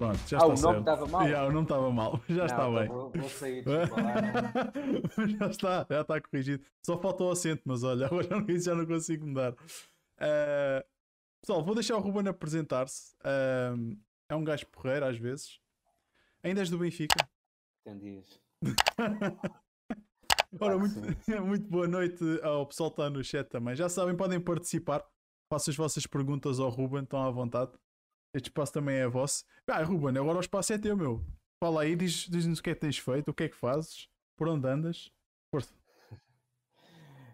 Pronto, já ah, está o certo. nome estava mal? Yeah, o nome estava mal, já Não, está então bem. Vou, vou sair, lá, não. já está, já está corrigido. Só falta o acento, mas olha, agora isso já não consigo mudar. Uh, pessoal, vou deixar o Ruben apresentar-se. Uh, é um gajo porreiro às vezes. Ainda és do Benfica? Tem dias. Ora, muito, muito boa noite ao pessoal que está no chat também. Já sabem, podem participar. Façam as vossas perguntas ao Ruben, estão à vontade. Este espaço também é vosso. Ah, Ruben, agora o espaço é teu, meu. Fala aí, diz- diz-nos o que é que tens feito, o que é que fazes, por onde andas. Força.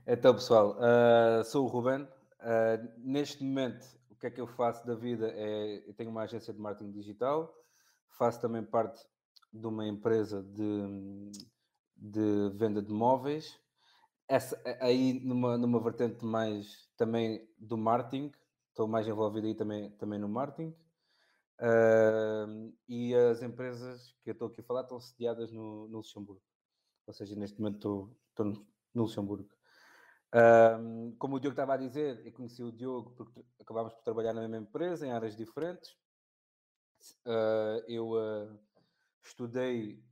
Então, pessoal, ah, sou o Ruben. Ah, neste momento, o que é que eu faço da vida? É, eu tenho uma agência de marketing digital, faço também parte de uma empresa de, de venda de móveis. Essa, aí, numa, numa vertente mais também do marketing, estou mais envolvido aí também, também no marketing. Ah, e as empresas que eu estou aqui a falar estão sediadas no, no Luxemburgo. Ou seja, neste momento estou, no- Luxemburgo. Ahm, como o Diogo estava a dizer, eu conheci o Diogo porque acabámos por trabalhar na mesma empresa, em áreas diferentes. Ah, eu ah, estudei,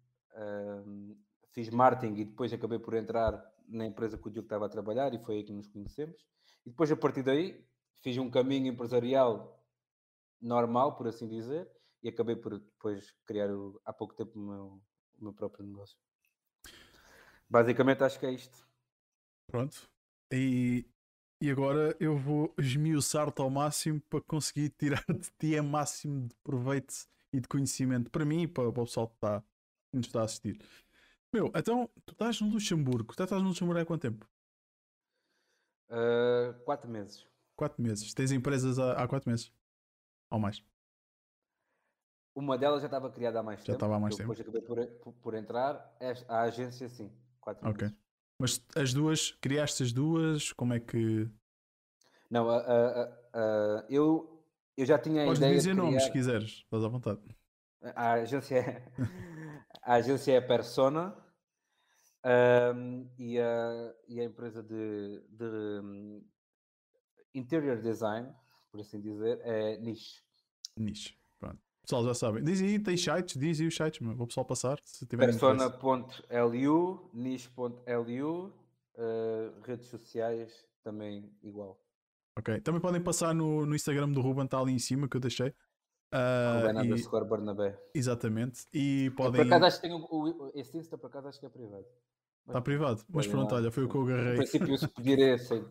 fiz marketing e depois acabei por entrar na empresa que o Diogo estava a trabalhar e foi aí que nos conhecemos. E depois, a partir daí, fiz um caminho empresarial normal, por assim dizer, e acabei por depois criar o- há pouco tempo o meu, o meu próprio negócio. Basicamente, acho que é isto. Pronto. E, e agora eu vou esmiuçar-te ao máximo para conseguir tirar de ti a máximo de proveito e de conhecimento para mim e para, para o pessoal que, está, que nos está a assistir. Meu, então tu estás no Luxemburgo. Tu estás no Luxemburgo há quanto tempo? Ah, quatro meses. Quatro meses. Tens empresas há, há quatro meses? Ou mais? Uma delas já estava criada há mais Já tempo. estava há mais tempo. Depois acabei por, por, entrar. A agência, sim. Quatro Ok. meses. Mas as duas, criaste as duas? Como é que. Não, a- a- a- a- eu, eu já tinha a Podes ideia dizer de nomes se criar... quiseres, estás à vontade. A agência é, a agência é Persona ahm, e, a, e a empresa de, de hum, interior design, por assim dizer, é Niche. Niche. Pronto. Pessoal já sabem. Diz aí, tem sites, diz aí os sites, meu. vou pessoal passar se tiver. Persona.lu, niche.lu, ah, redes sociais também igual. Ok. Também podem passar no, no Instagram do Ruben, está ali em cima que eu deixei. Ah, Ruben e- Barnabé. exatamente. E Por podem. acaso acho que tem o, esse Insta, por acaso acho que é privado. Está privado. Mas pronto, olha, foi o que eu agarrei. No princípio, se pedir esse,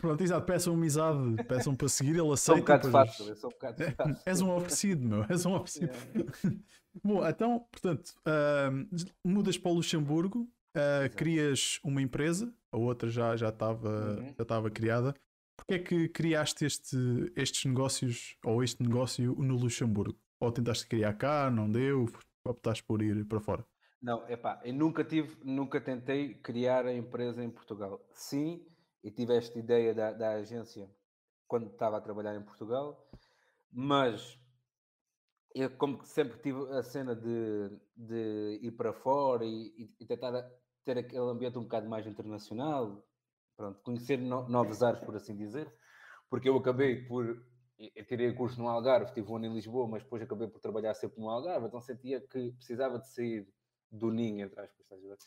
Pronto, exato. Peçam amizade, peçam para seguir, ele sou um aceita. bocado fácil. Eu sou um bocado É, fácil. És um oferecido, meu. És um oferecido. Bom, então, portanto, ahm, mudas para o Luxemburgo, Exato. crias uma empresa, a outra já já estava Uhum. já estava criada. Porquê é que criaste este, estes negócios ou este negócio no Luxemburgo? Ou tentaste criar cá, não deu, optaste por ir para fora? Não, epá, eu nunca tive, nunca tentei criar a empresa em Portugal. Sim, e tive esta ideia da, da agência quando estava a trabalhar em Portugal, mas eu como sempre tive a cena de, de ir para fora e, e- tentar ter aquele ambiente um bocado mais internacional, pronto, conhecer no- novos ares, por assim dizer, porque eu acabei por, eu tirei curso no Algarve, tive um ano em Lisboa, mas depois acabei por trabalhar sempre no Algarve, então sentia que precisava de sair do ninho, entre aspas, estás a ver?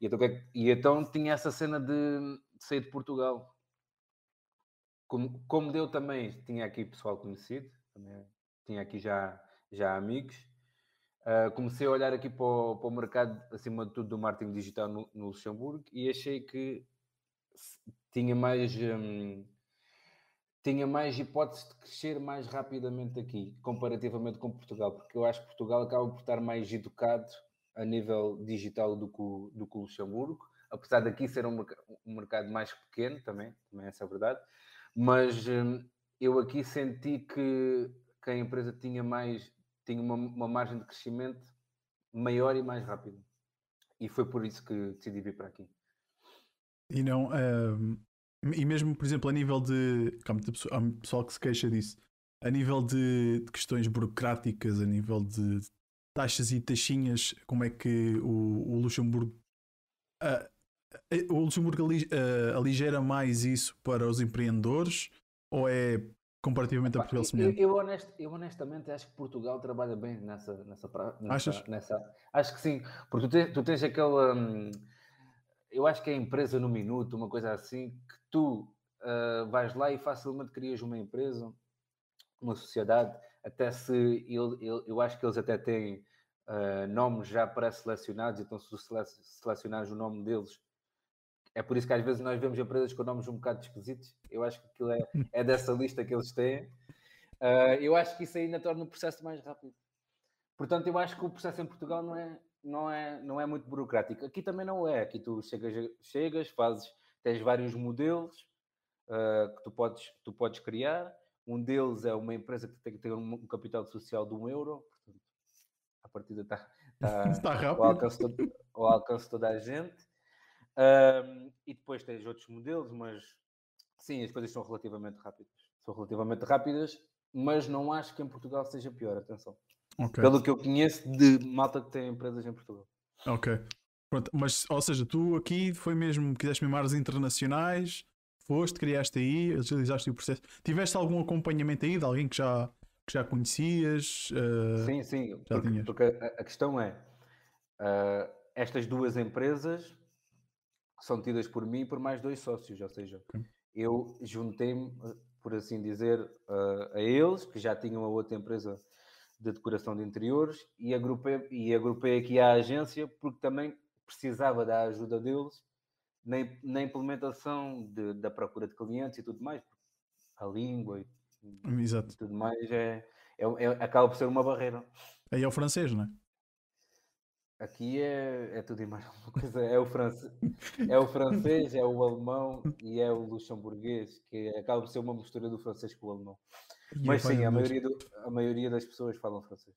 E então, é e então tinha essa cena de sair de Portugal. Como, como deu também, tinha aqui pessoal conhecido, também tinha aqui já, já amigos. Ah, comecei a olhar aqui para o, para o mercado, acima de tudo, do marketing digital no, no Luxemburgo e achei que tinha mais, hum, tinha mais hipótese de crescer mais rapidamente aqui, comparativamente com Portugal, porque eu acho que Portugal acaba por estar mais educado a nível digital do que o, do que o Luxemburgo, apesar daqui ser um, um mercado mais pequeno também, também essa é a verdade, mas hum, eu aqui senti que, que a empresa tinha mais, tinha uma, uma margem de crescimento maior e mais rápida. E foi por isso que decidi vir para aqui. E não, ahm, e mesmo, por exemplo, a nível de. Há muita pessoa- há muito pessoal que se queixa disso. A nível de, de questões burocráticas, a nível de taxas e taxinhas, como é que o, o Luxemburgo. ah, o Luxemburgo ali- ah, aligera mais isso para os empreendedores? Ou é comparativamente a Portugal eu, semelhante. Eu, honest, eu, honestamente acho que Portugal trabalha bem nessa, nessa, nessa, Achas? nessa Acho que sim, porque tu tens, tu tens aquela. Hum, eu acho que é empresa no minuto, uma coisa assim, que tu uh, vais lá e facilmente crias uma empresa, uma sociedade, até se ele, ele, eu acho que eles até têm uh, nomes já pré-selecionados, então se selecionares o nome deles, é por isso que às vezes nós vemos empresas com nomes um bocado esquisitos. Eu acho que aquilo é, é dessa lista que eles têm. Uh, eu acho que isso ainda torna o processo mais rápido. Portanto, eu acho que o processo em Portugal não é, não é, não é muito burocrático. Aqui também não é. Aqui tu chegas, chegas fazes, tens vários modelos uh, que tu podes, tu podes criar. Um deles é uma empresa que tem que ter um, capital social de um euro. Portanto, a partida está, está, está rápido. Ao, alcance, ao alcance de toda a gente. Um, e depois tens outros modelos, mas sim, as coisas são relativamente rápidas. São relativamente rápidas, mas não acho que em Portugal seja pior, atenção. Okay. Pelo que eu conheço de malta que tem empresas em Portugal. Ok. Pronto, mas, ou seja, tu aqui foi mesmo, quiseste mesmo áreas internacionais, foste, criaste aí, agilizaste o processo. Tiveste algum acompanhamento aí de alguém que já, que já conhecias? Uh, sim, sim, já porque, porque a, a, questão é, uh, estas duas empresas são tidas por mim e por mais dois sócios, ou seja, okay. eu juntei-me, por assim dizer, uh, a eles, que já tinham a outra empresa de decoração de interiores, e agrupei, e agrupei aqui a agência porque também precisava da ajuda deles na, na implementação de, da procura de clientes e tudo mais. A língua e, e tudo mais é, é, é, acaba por ser uma barreira. Aí é o francês, não é? Aqui é, é tudo e mais alguma coisa. É o, france... é o francês, é o alemão e é o luxemburguês, que acaba por ser uma mistura do francês com o alemão. E Mas sim, a maioria, do... a maioria das pessoas falam francês.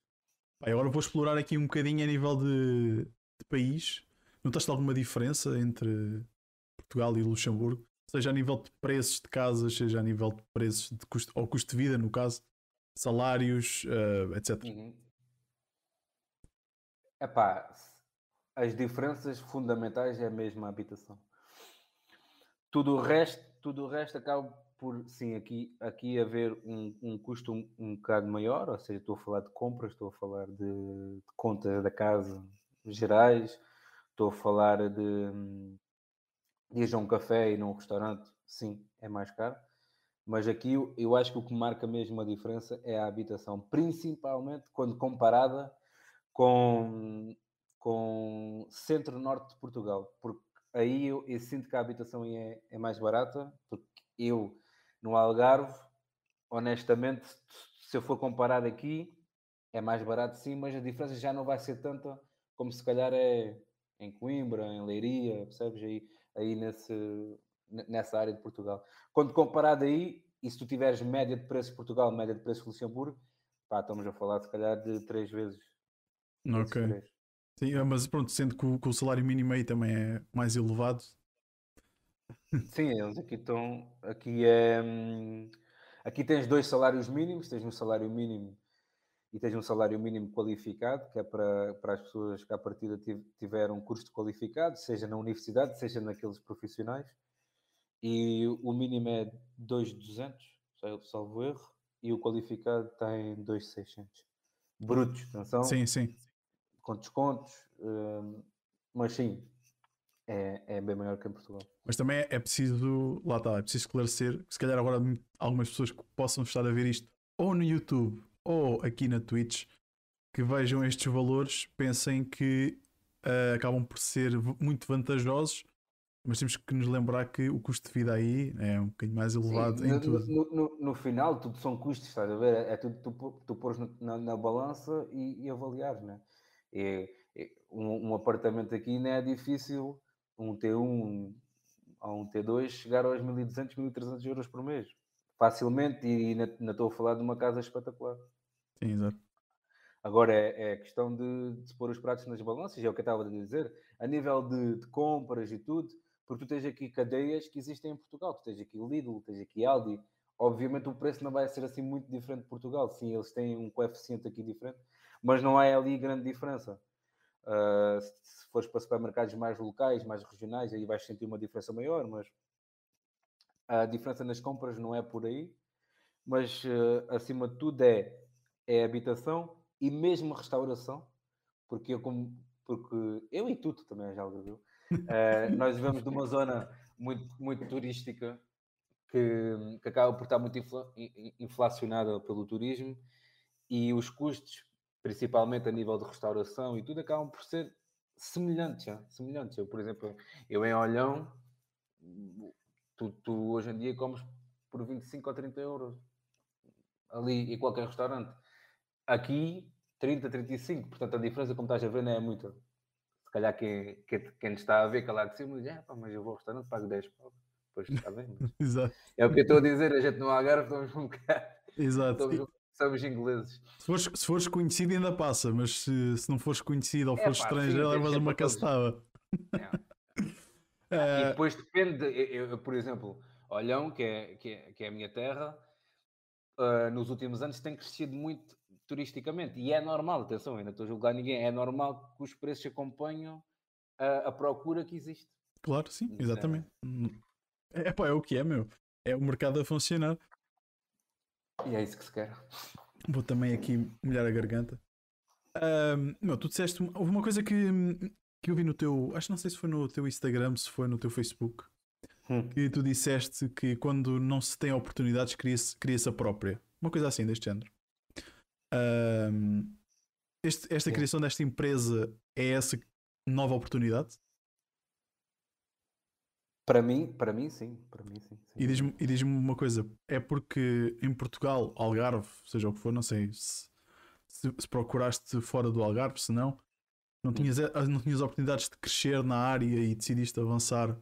agora vou explorar aqui um bocadinho a nível de, de país. Notaste alguma diferença entre Portugal e Luxemburgo? Seja a nível de preços de casas, seja a nível de preços de custo, ou custo de vida, no caso, salários, uh, etc. Uhum. Epá, as diferenças fundamentais é a mesma habitação. Tudo o resto, tudo o resto acaba por, sim, aqui, aqui haver um, um custo um, um bocado maior, ou seja, estou a falar de compras, estou a falar de, de contas da casa gerais, estou a falar de, ir a um café e num restaurante, sim, é mais caro. Mas aqui eu acho que o que marca mesmo a diferença é a habitação, principalmente quando comparada com, com centro-norte de Portugal, porque aí eu, eu, sinto que a habitação é, é mais barata, porque eu, no Algarve, honestamente, se eu for comparar aqui, é mais barato sim, mas a diferença já não vai ser tanta como se calhar é em Coimbra, em Leiria, percebes? Aí, aí nesse, nessa área de Portugal. Quando comparado aí, e se tu tiveres média de preço de Portugal, média de preço de Luxemburgo, pá, estamos a falar se calhar de três vezes Ok. Sim, é, mas pronto, sendo que o, que o, salário mínimo aí também é mais elevado. Sim, eles aqui estão. Aqui é. Hum, aqui tens dois salários mínimos, tens um salário mínimo e tens um salário mínimo qualificado, que é para, para as pessoas que à partida tiveram um curso qualificado, seja na universidade, seja naqueles profissionais. E o mínimo é 2,200, salvo erro, e o qualificado tem 2,600. Brutos, atenção. Sim, sim com descontos, uh, mas sim, é, é bem maior que em Portugal. Mas também é, é preciso, lá está, é preciso esclarecer, se calhar agora algumas pessoas que possam estar a ver isto ou no YouTube ou aqui na Twitch que vejam estes valores pensem que uh, acabam por ser muito vantajosos, mas temos que nos lembrar que o custo de vida aí é um bocadinho mais elevado Sim, em no, tudo. No, no, no, final, tudo são custos, estás a ver? É tudo tu, tu pôres na, na balança e, e avaliares, né? É, é, um, um, apartamento aqui não é difícil, um T1 ou um T2, chegar aos 1200, 1300 euros por mês. Facilmente, e ainda estou a falar de uma casa espetacular. Sim, exato. Agora é, é questão de, de, se pôr os pratos nas balanças, é o que eu estava a dizer, a nível de, de, compras e tudo, porque tu tens aqui cadeias que existem em Portugal, tu tens aqui Lidl, tens aqui Aldi, obviamente o preço não vai ser assim muito diferente de Portugal, sim, eles têm um coeficiente aqui diferente, mas não há ali grande diferença. Uh, se fores para supermercados mais locais, mais regionais, aí vais sentir uma diferença maior, mas a diferença nas compras não é por aí. mas uh, acima de tudo é, é habitação e mesmo restauração, porque eu, como, porque eu e tu, tu também já ouviu, uh, nós vivemos numa zona muito, muito turística que, que acaba por estar muito infla, inflacionada pelo turismo e os custos, principalmente a nível de restauração e tudo, acabam por ser semelhantes. Já, semelhantes. Eu, por exemplo, eu em Olhão, tu, tu hoje em dia comes por 25 ou 30 euros ali em qualquer restaurante. Aqui, 30, 35. Portanto, a diferença, como estás a ver, não é muita. Se calhar quem, quem, quem está a ver que lá de cima diz: é, pá, mas eu vou ao restaurante, pago 10 pau. Pois está bem. Mas... Exato. É o que eu estou a dizer, a gente no Algarve estamos um bocado. Exato. Somos ingleses. Se fores, se fores conhecido ainda passa, mas se, se não fores conhecido ou é, fores estrangeiro, levas uma castada. É. E depois depende, eu, eu, por exemplo, Olhão, que é, que é, que é a minha terra, uh, nos últimos anos tem crescido muito turisticamente. E é normal, atenção, ainda estou a julgar ninguém, é normal que os preços acompanham a, a procura que existe. Claro, sim, exatamente. É, é, pá, é o que é, meu. É o mercado a funcionar. E é isso que se quer. Vou também aqui molhar a garganta. Um, meu, tu disseste. Houve uma coisa que, que eu vi no teu. Acho que não sei se foi no teu Instagram, se foi no teu Facebook. Hum. Que tu disseste que quando não se tem oportunidades, cria-se cria a própria. Uma coisa assim deste género. Um, este, esta criação desta empresa é essa nova oportunidade? Para mim, para mim sim, para mim sim. sim. E diz-me diz uma coisa, é porque em Portugal, Algarve, seja o que for, não sei se, se, se procuraste fora do Algarve, se não, não tinhas, eh, não tinhas oportunidades de crescer na área e decidiste avançar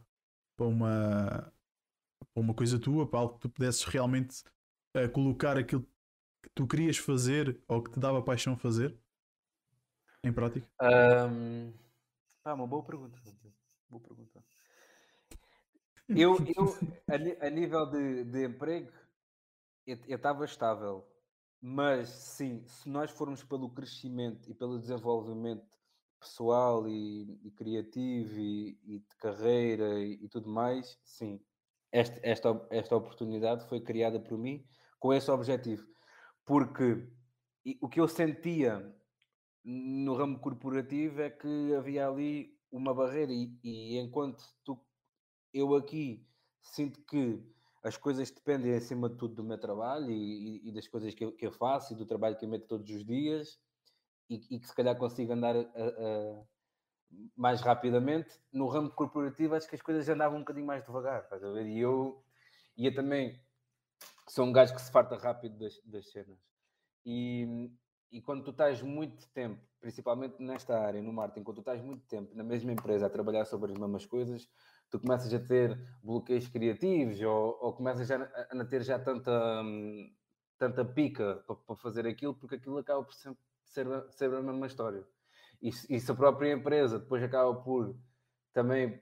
para uma, para uma coisa tua, para algo que tu pudesses realmente uh, colocar aquilo que tu querias fazer ou que te dava paixão fazer em prática? Um, ah, uma boa pergunta. Boa pergunta. Eu, eu a, a nível de, de emprego, eu estava estável. Mas sim, se nós formos pelo crescimento e pelo desenvolvimento pessoal e, e criativo e, e, de carreira e, e, tudo mais, sim, esta, esta, esta oportunidade foi criada por mim com esse objetivo. Porque o que eu sentia no ramo corporativo é que havia ali uma barreira e, enquanto tu eu aqui sinto que as coisas dependem acima de tudo do meu trabalho e, e, e das coisas que eu, que eu, faço e do trabalho que eu meto todos os dias e, e que se calhar consigo andar a, a, mais rapidamente. No ramo corporativo acho que as coisas andavam um bocadinho mais devagar, estás a ver? E eu também sou um gajo que se farta rápido das, das cenas. E, e quando tu estás muito tempo, principalmente nesta área, no marketing, quando tu estás muito tempo na mesma empresa a trabalhar sobre as mesmas coisas, tu começas a ter bloqueios criativos ou, ou começas a, a, ter já tanta, hum, tanta pica para, fazer aquilo, porque aquilo acaba por ser, ser, ser a mesma história. E, e se a própria empresa depois acaba por também,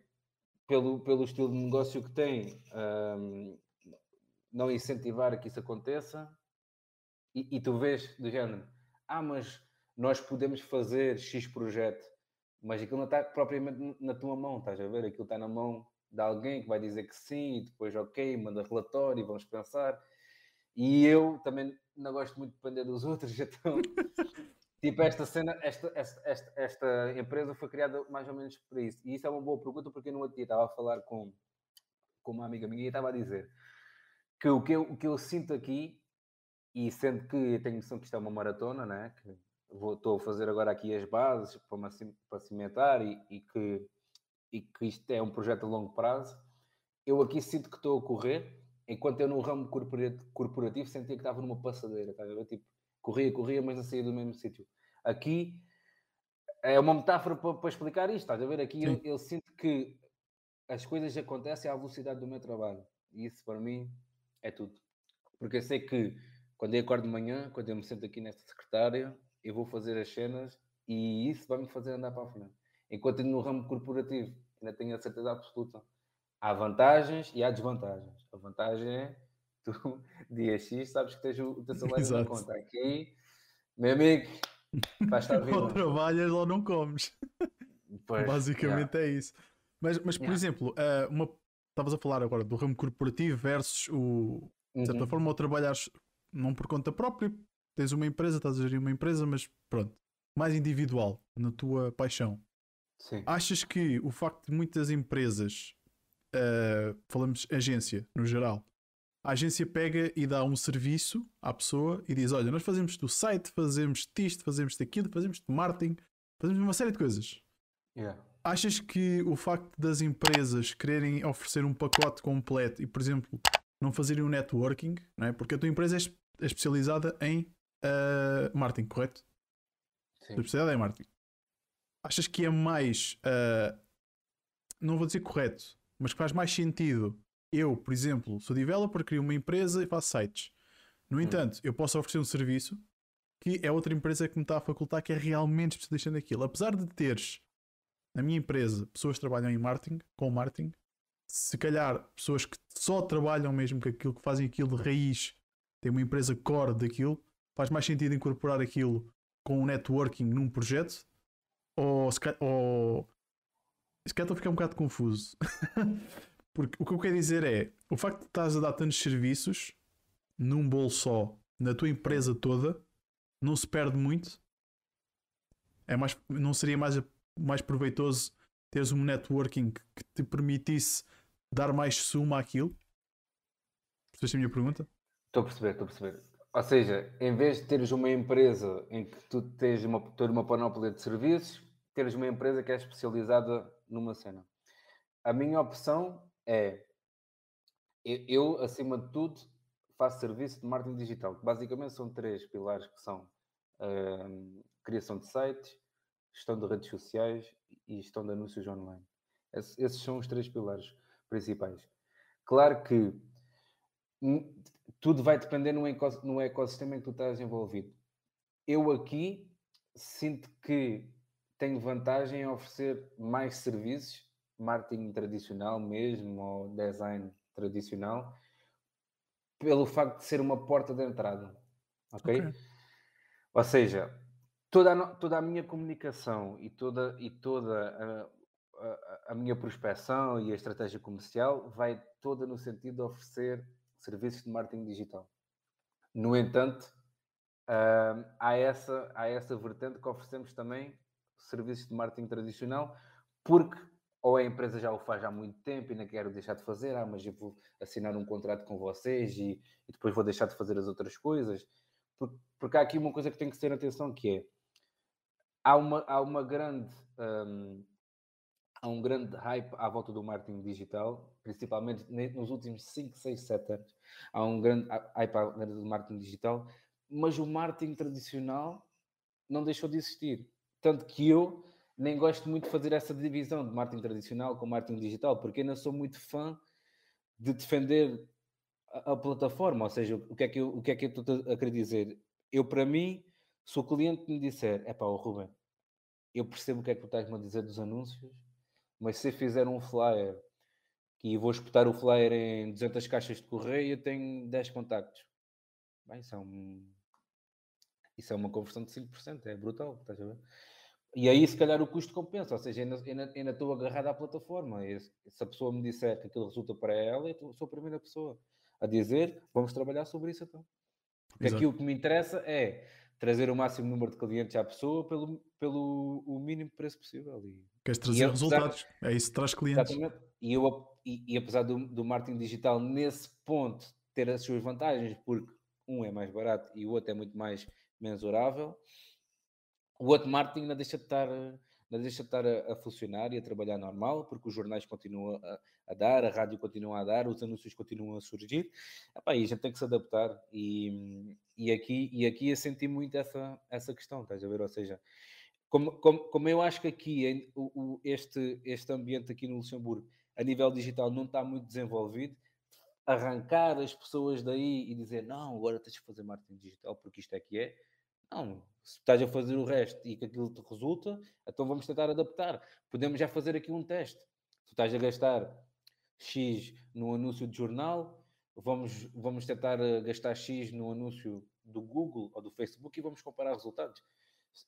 pelo, pelo estilo de negócio que tem, um, não incentivar que isso aconteça, e, e tu vês do género, ah, mas nós podemos fazer X projeto mas aquilo não está propriamente na tua mão, estás a ver? Aquilo está na mão de alguém que vai dizer que sim, e depois ok, manda relatório, e vamos pensar. E eu também não gosto muito de depender dos outros, então tipo, esta cena, esta, esta, esta, esta, empresa foi criada mais ou menos para isso. E isso é uma boa pergunta, porque no outro dia estava a falar com, com uma amiga minha e estava a dizer que o que eu, o que eu sinto aqui, e sendo que eu tenho noção que isto é uma maratona, né? que vou, estou a fazer agora aqui as bases para, para cimentar e, e, que, e que isto é um projeto a longo prazo. Eu aqui sinto que estou a correr, enquanto eu no ramo corporativo, sentia que estava numa passadeira, tá tipo, corria, corria, mas não saía do mesmo sítio. Aqui é uma metáfora para, para explicar isto, estás a ver? Aqui eu, eu, sinto que as coisas acontecem à velocidade do meu trabalho. E isso para mim é tudo. Porque eu sei que quando eu acordo de manhã, quando eu me sento aqui nesta secretária, eu vou fazer as cenas e isso vai-me fazer andar para a frente. Enquanto no ramo corporativo, ainda tenho a certeza absoluta. Há vantagens e há desvantagens. A vantagem é tu, dia X, sabes que tens o, teu salário na conta. Aqui, meu amigo, vais estar vivo. ou trabalhas ou não comes. Pois, Basicamente é isso. Mas, mas por exemplo, uh, uma, estavas a falar agora do ramo corporativo versus o, de certa uhum. forma, ou trabalhares não por conta própria, tens uma empresa, estás a gerir uma empresa, mas pronto, mais individual, na tua paixão. Sim. Achas que o facto de muitas empresas, uh, falamos agência no geral, a agência pega e dá um serviço à pessoa e diz: Olha, nós fazemos do site, fazemos isto, fazemos daquilo, fazemos marketing, fazemos uma série de coisas. Yeah. Achas que o facto das empresas quererem oferecer um pacote completo e, por exemplo, não fazerem um networking, não é? porque a tua empresa é, especializada em uh, marketing, correto? Sim. A especialidade é marketing. Achas que é mais, uh, não vou dizer correto, mas que faz mais sentido eu, por exemplo, sou developer, crio uma empresa e faço sites. No hum. entanto, eu posso oferecer um serviço que é outra empresa que me está a facultar que é realmente especialista naquilo. Apesar de teres na minha empresa pessoas que trabalham em marketing, com marketing, se calhar pessoas que só trabalham mesmo com aquilo, que fazem aquilo de raiz, têm uma empresa core daquilo, faz mais sentido incorporar aquilo com um networking num projeto ou se calhar, ou... Se calhar estou a ficar um bocado confuso. Porque o que eu quero dizer é, o facto de estás a dar tantos serviços num bolo só, na tua empresa toda, não se perde muito. É mais, não seria mais, mais proveitoso teres um networking que te permitisse dar mais suma àquilo? Percebeste a minha pergunta? Estou a perceber, estou a perceber. Ou seja, em vez de teres uma empresa em que tu tens uma, toda uma panóplia de serviços, teres uma empresa que é especializada numa cena. A minha opção é eu, acima de tudo, faço serviço de marketing digital. Basicamente são três pilares que são uh, criação de sites, gestão de redes sociais e gestão de anúncios online. esses são os três pilares principais. Claro que tudo vai depender no, no ecossistema em que tu estás envolvido. Eu aqui sinto que tenho vantagem em oferecer mais serviços marketing tradicional mesmo, ou design tradicional, pelo facto de ser uma porta de entrada. Ok? okay. Ou seja, toda a, toda a minha comunicação e toda, e toda a, a, a, minha prospecção e a estratégia comercial vai toda no sentido de oferecer serviços de marketing digital. No entanto, uh, há, essa, há essa vertente que oferecemos também serviços de marketing tradicional, porque ou a empresa já o faz há muito tempo e não quero deixar de fazer, ah, mas eu vou assinar um contrato com vocês e, e depois vou deixar de fazer as outras coisas. Porque, porque há aqui uma coisa que tem que ter atenção que é há uma, há uma grande há um grande hype à volta do marketing digital, principalmente nos últimos 5, 6, 7 anos. Há um grande hype à volta do marketing digital, mas o marketing tradicional não deixou de existir. Tanto que eu nem gosto muito de fazer essa divisão de marketing tradicional com marketing digital, porque ainda sou muito fã de defender a, a plataforma. Ou seja, o que é que eu, o que é que eu estou a querer dizer? Eu, para mim, se o cliente me disser, é pá, Ruben, eu percebo o que é que tu estás-me a dizer dos anúncios, mas se fizer um flyer e vou espetar o flyer em 200 caixas de correio, eu tenho 10 contactos. Bem, isso é, um... isso é uma conversão de 5%, é brutal, estás a ver? E aí, se calhar, o custo compensa, ou seja, ainda, ainda, ainda estou agarrado à plataforma. E se a pessoa me disser que aquilo resulta para ela, eu sou a primeira pessoa a dizer vamos trabalhar sobre isso então. Porque Exato. aqui o que me interessa é trazer o máximo número de clientes à pessoa pelo, pelo o mínimo preço possível. E, Queres trazer e, resultados, é isso que traz clientes. Exatamente. E, eu, e, e apesar do, do marketing digital, nesse ponto, ter as suas vantagens, porque um é mais barato e o outro é muito mais mensurável, o outro marketing ainda deixa de estar, ainda deixa de estar a, a funcionar e a trabalhar normal, porque os jornais continuam a, a, dar, a rádio continua a dar, os anúncios continuam a surgir. Epá, e a gente tem que se adaptar. E, e, aqui, e aqui eu senti muito essa, essa questão, estás a ver? Ou seja, como, como, como eu acho que aqui o, o, este, este ambiente aqui no Luxemburgo, a nível digital, não está muito desenvolvido, arrancar as pessoas daí e dizer não, agora tens que fazer marketing digital porque isto é que é. Não, se estás a fazer o resto e que aquilo te resulta, então vamos tentar adaptar. Podemos já fazer aqui um teste. Tu estás a gastar X no anúncio de jornal, vamos, vamos tentar eh, gastar X no anúncio do Google ou do Facebook e vamos comparar resultados.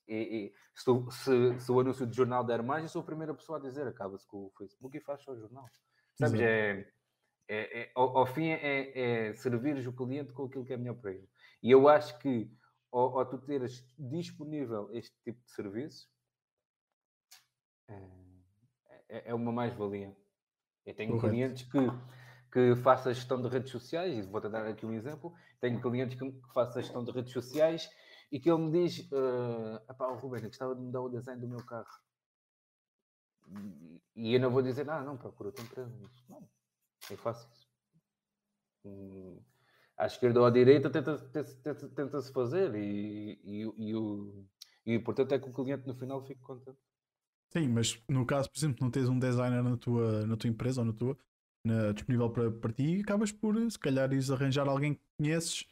E, e se, se, se, o anúncio de jornal der mais, eu sou a primeira pessoa a dizer acaba-se com o Facebook e faz só o jornal. Sabes? É, É, é, ao, ao, fim é, é servir o cliente com aquilo que é melhor para ele. E eu acho que ao, ao tu teres disponível este tipo de serviço, é, é, é uma mais-valia. Eu tenho Correto. clientes que, que façam a gestão de redes sociais, e vou-te dar aqui um exemplo. Tenho clientes que, que façam a gestão de redes sociais e que ele me diz: uh, o Ruben, gostava de mudar o design do meu carro. E eu não vou dizer, ah, não, procura outra empresa. Não, eu faço isso. Hum, à esquerda ou à direita tenta-se tenta, tenta fazer e, e, e, o, e o importante é que o cliente no final fique contente. Sim, mas no caso, por exemplo, não tens um designer na tua, na tua empresa ou na tua na, disponível para, para ti, acabas por se calhar ires arranjar alguém que conheces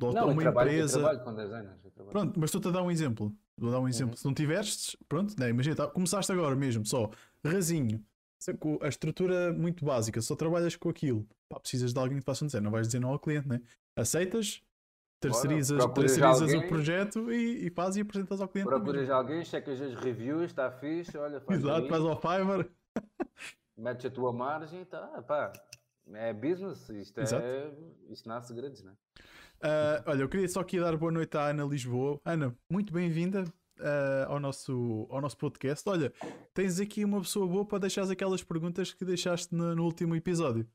ou não, uma trabalho, empresa. trabalho com designers. Pronto, mas estou-te a dar um exemplo. Vou dar um exemplo. Uhum. Se não tiveres, pronto, né, imagina, tá, começaste agora mesmo, só rasinho, com a estrutura muito básica, só trabalhas com aquilo. Pá, precisas de alguém que te faça um design, não vais dizer não ao cliente, né? Aceitas, terceirizas, terceirizas alguém, o projeto e, e fazes e apresentas ao cliente. Procuras alguém, checas as reviews, está fixe, olha, faz Exato, faz ao Fiverr. Metes a tua margem e tá, pá. É business, isto, é, isto não há segredos, né? Uh, olha, eu queria só aqui dar boa noite à Ana Lisboa. Ana, muito bem-vinda uh, ao, nosso, ao nosso podcast. Olha, tens aqui uma pessoa boa para deixar aquelas perguntas que deixaste no, no último episódio.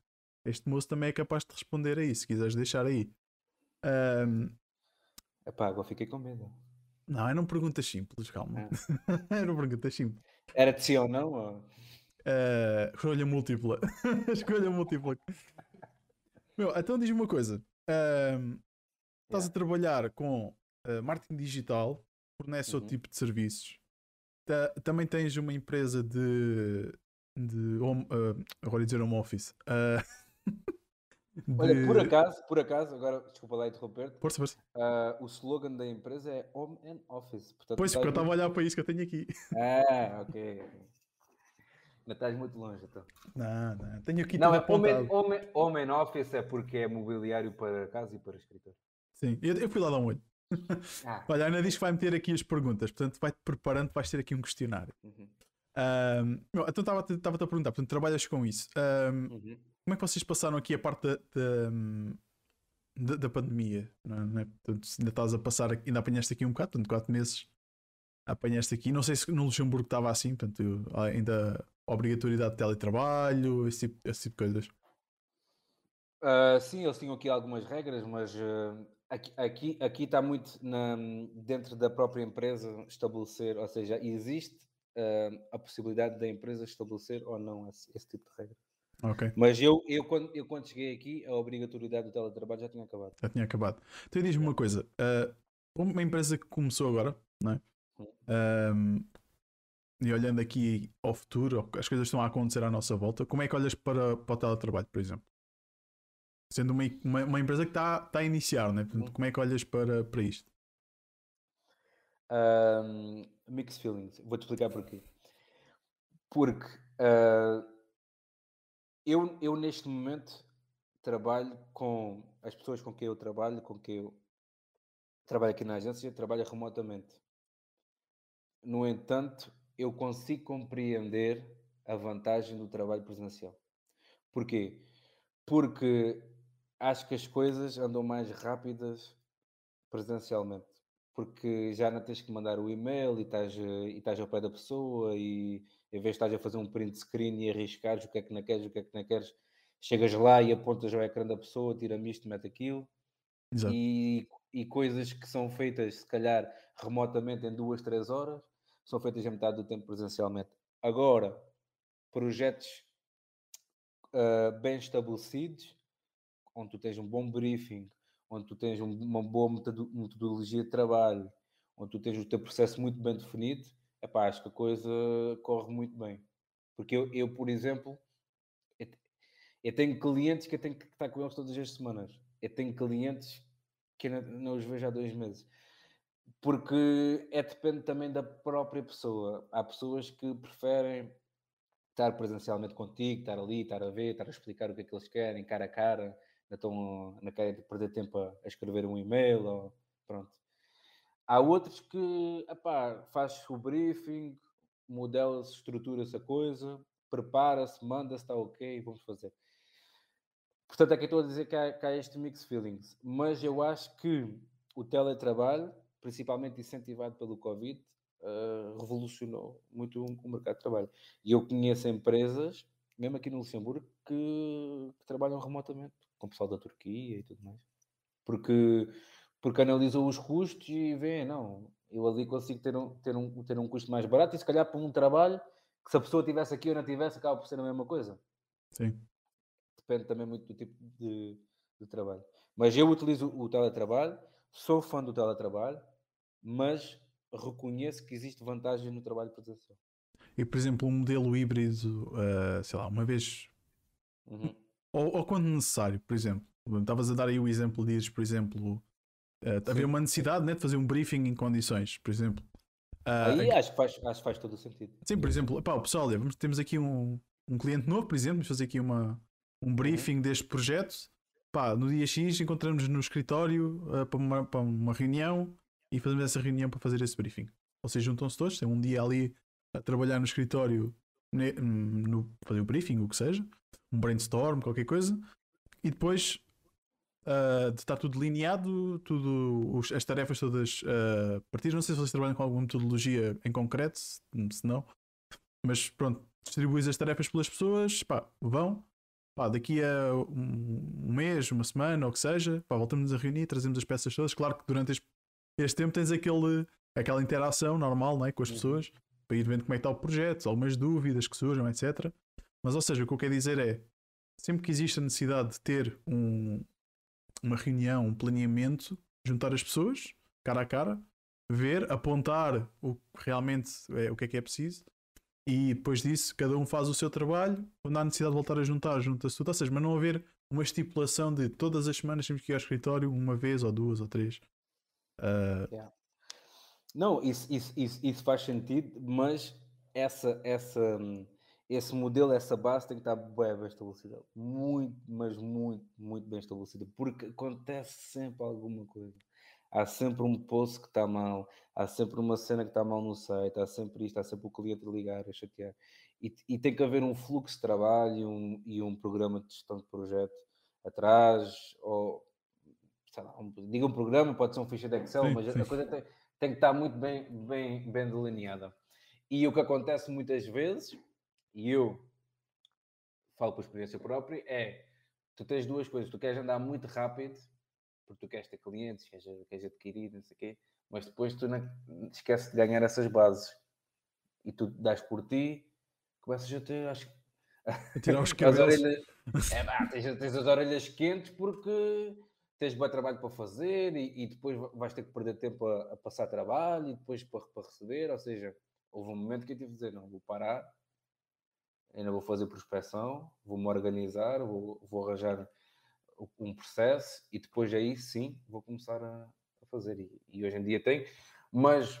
Este moço também é capaz de responder aí, se quiseres deixar aí. Um... Epá, agora fiquei com medo. Não, eram perguntas simples, calma. É. eram perguntas simples. Era de sim ou não? Ou... Uh, escolha múltipla. escolha múltipla. Meu, então diz-me uma coisa. Uh, estás yeah. a trabalhar com uh, marketing digital, fornece uhum. outro tipo de serviços. Ta também tens uma empresa de. de home, uh, agora dizer home office. De... Olha, por acaso, por acaso, agora desculpa lá interromper-te. Força, força. Uh, o slogan da empresa é Home and Office. Portanto, pois, porque eu estava a olhar para isso que eu tenho aqui. Ah, ok. Ainda estás muito longe, então. Não, não. Tenho aqui Não, é home, home, home and Office é porque é mobiliário para casa e para escritório. Sim, eu, eu fui lá dar um olho. Ah. Olha, a Ana diz que vai meter aqui as perguntas, portanto vai-te preparando, vais ter aqui um questionário. Uhum. Um, então estava-te a perguntar, portanto trabalhas com isso. Um, uhum. Como é que vocês passaram aqui a parte da, da, da pandemia? Não é? Portanto, ainda estás a passar, ainda apanhaste aqui um bocado, portanto, 4 meses apanhaste aqui. Não sei se no Luxemburgo estava assim, portanto, ainda obrigatoriedade de teletrabalho, esse tipo, esse tipo de coisas. Uh, sim, eles tinham aqui algumas regras, mas uh, aqui, aqui, aqui está muito na, dentro da própria empresa estabelecer, ou seja, existe uh, a possibilidade da empresa estabelecer ou não esse, esse tipo de regra. Okay. Mas eu, eu, quando, eu, quando cheguei aqui, a obrigatoriedade do teletrabalho já tinha acabado. Já tinha acabado. Então diz-me uma coisa: uh, uma empresa que começou agora, não é? Um, e olhando aqui ao futuro, as coisas estão a acontecer à nossa volta, como é que olhas para, para o teletrabalho, por exemplo? Sendo uma, uma, uma empresa que está, está a iniciar, né? Portanto, como é que olhas para, para isto? Um, mixed feelings. Vou-te explicar porquê. Porque uh, eu, eu neste momento trabalho com as pessoas com quem eu trabalho, com quem eu trabalho aqui na agência, trabalho remotamente. No entanto, eu consigo compreender a vantagem do trabalho presencial. Porquê? Porque acho que as coisas andam mais rápidas presencialmente. Porque já não tens que mandar o e-mail e estás, e estás ao pé da pessoa e em vez de estás a fazer um print screen e arriscares o que é que não queres, o que é que não queres, chegas lá e apontas ao ecrã da pessoa, tira-me isto, mete aquilo. E, e coisas que são feitas, se calhar, remotamente em duas, três horas, são feitas em metade do tempo presencialmente. Agora, projetos uh, bem estabelecidos, onde tu tens um bom briefing, onde tu tens um, uma boa metodologia de trabalho, onde tu tens o teu processo muito bem definido, epá, acho que a coisa corre muito bem. Porque eu, eu por exemplo, eu, eu, tenho clientes que eu tenho que estar com eles todas as semanas. Eu tenho clientes que não, não os vejo há dois meses. Porque é depende também da própria pessoa. Há pessoas que preferem estar presencialmente contigo, estar ali, estar a ver, estar a explicar o que é que eles querem, cara a cara, não estão na cara de perder tempo a, a escrever um e-mail, ou, pronto. Há outros que, epá, faz o briefing, modela-se, estrutura-se a coisa, prepara-se, manda-se, está ok, vamos fazer. Portanto, é que estou a dizer que há, que há este mix feelings. Mas eu acho que o teletrabalho, principalmente incentivado pelo Covid, uh, revolucionou muito o, o, mercado de trabalho. E eu conheço empresas, mesmo aqui no Luxemburgo, que, que trabalham remotamente, com o pessoal da Turquia e tudo mais. Porque, porque analisam os custos e vê, não, eu ali consigo ter um, ter, um, ter um custo mais barato e se calhar para um trabalho que se a pessoa tivesse aqui ou não tivesse, acaba por ser a mesma coisa. Sim. Depende também muito do tipo de, de trabalho. Mas eu utilizo o teletrabalho, sou fã do teletrabalho, mas reconheço que existe vantagem no trabalho presencial. E, por exemplo, um modelo híbrido, uh, sei lá, uma vez. Uhum. Ou, ou, quando necessário, por exemplo. Estavas a dar aí o exemplo, dizes, por exemplo, uh, havia uma necessidade né, de fazer um briefing em condições, por exemplo. Uh, aí acho que, faz, acho que faz todo o sentido. Sim, por exemplo, pá, pessoal, olha, vamos, temos aqui um, um cliente novo, por exemplo, vamos fazer aqui uma, um uhum. briefing uhum. deste projeto. Pá, no dia X encontramos no escritório uh, para, uma, para uma reunião e fazemos essa reunião para fazer esse briefing. Ou seja, juntam-se todos, tem um dia ali a trabalhar no escritório, no, fazer o briefing, o que seja, um brainstorm, qualquer coisa, e depois uh, de estar tudo delineado, tudo, os, as tarefas todas uh, partidas. Não sei se vocês trabalham com alguma metodologia em concreto, se, se não, mas pronto, distribuis as tarefas pelas pessoas, pá, vão. Pá, daqui a um, um mês, uma semana, ou o que seja, pá, voltamos a reunir, trazemos as peças todas. Claro que durante este, este tempo tens aquele, aquela interação normal não é, com as uhum. pessoas para ir vendo como é que está o projeto, algumas dúvidas que surjam, etc. Mas, ou seja, o que eu quero dizer é sempre que existe a necessidade de ter um, uma reunião, um planeamento, juntar as pessoas, cara a cara, ver, apontar o realmente é, o que é que é preciso e depois disso cada um faz o seu trabalho. Quando há necessidade de voltar a juntar, junta-se tudo. Ou seja, mas não haver uma estipulação de todas as semanas temos que ir ao escritório uma vez ou duas ou três. Uh... Yeah. Não, isso, isso, isso, isso faz sentido, mas essa, essa, esse modelo, essa base tem que estar bem, bem estabelecida. Muito, mas muito, muito bem estabelecida. Porque acontece sempre alguma coisa. Há sempre um post que está mal, há sempre uma cena que está mal no site, há sempre isto, há sempre o cliente a ligar, a chatear. E, e tem que haver um fluxo de trabalho e um, e um programa de gestão de projeto atrás, ou sei lá, um, diga um programa, pode ser um ficha de Excel, sim, mas sim. a coisa tem, tem que estar muito bem, bem, bem delineada. E o que acontece muitas vezes e eu falo por experiência própria, é tu tens duas coisas, tu queres andar muito rápido, porque tu queres ter clientes, queres, queres adquirir, não sei o quê, mas depois tu não, esqueces de ganhar essas bases e tu dás por ti, começas a ter, acho a tirar os cabelos. orelhas, é, pá, tens, tens, as orelhas quentes porque tens bom trabalho para fazer e, e, depois vais ter que perder tempo a, a passar trabalho e depois para, para receber, ou seja, houve um momento que eu tive de dizer, não, vou parar ainda vou fazer prospecção, vou-me organizar, vou, vou arranjar um processo e depois aí sim vou começar a, a fazer. E, e, hoje em dia tem, mas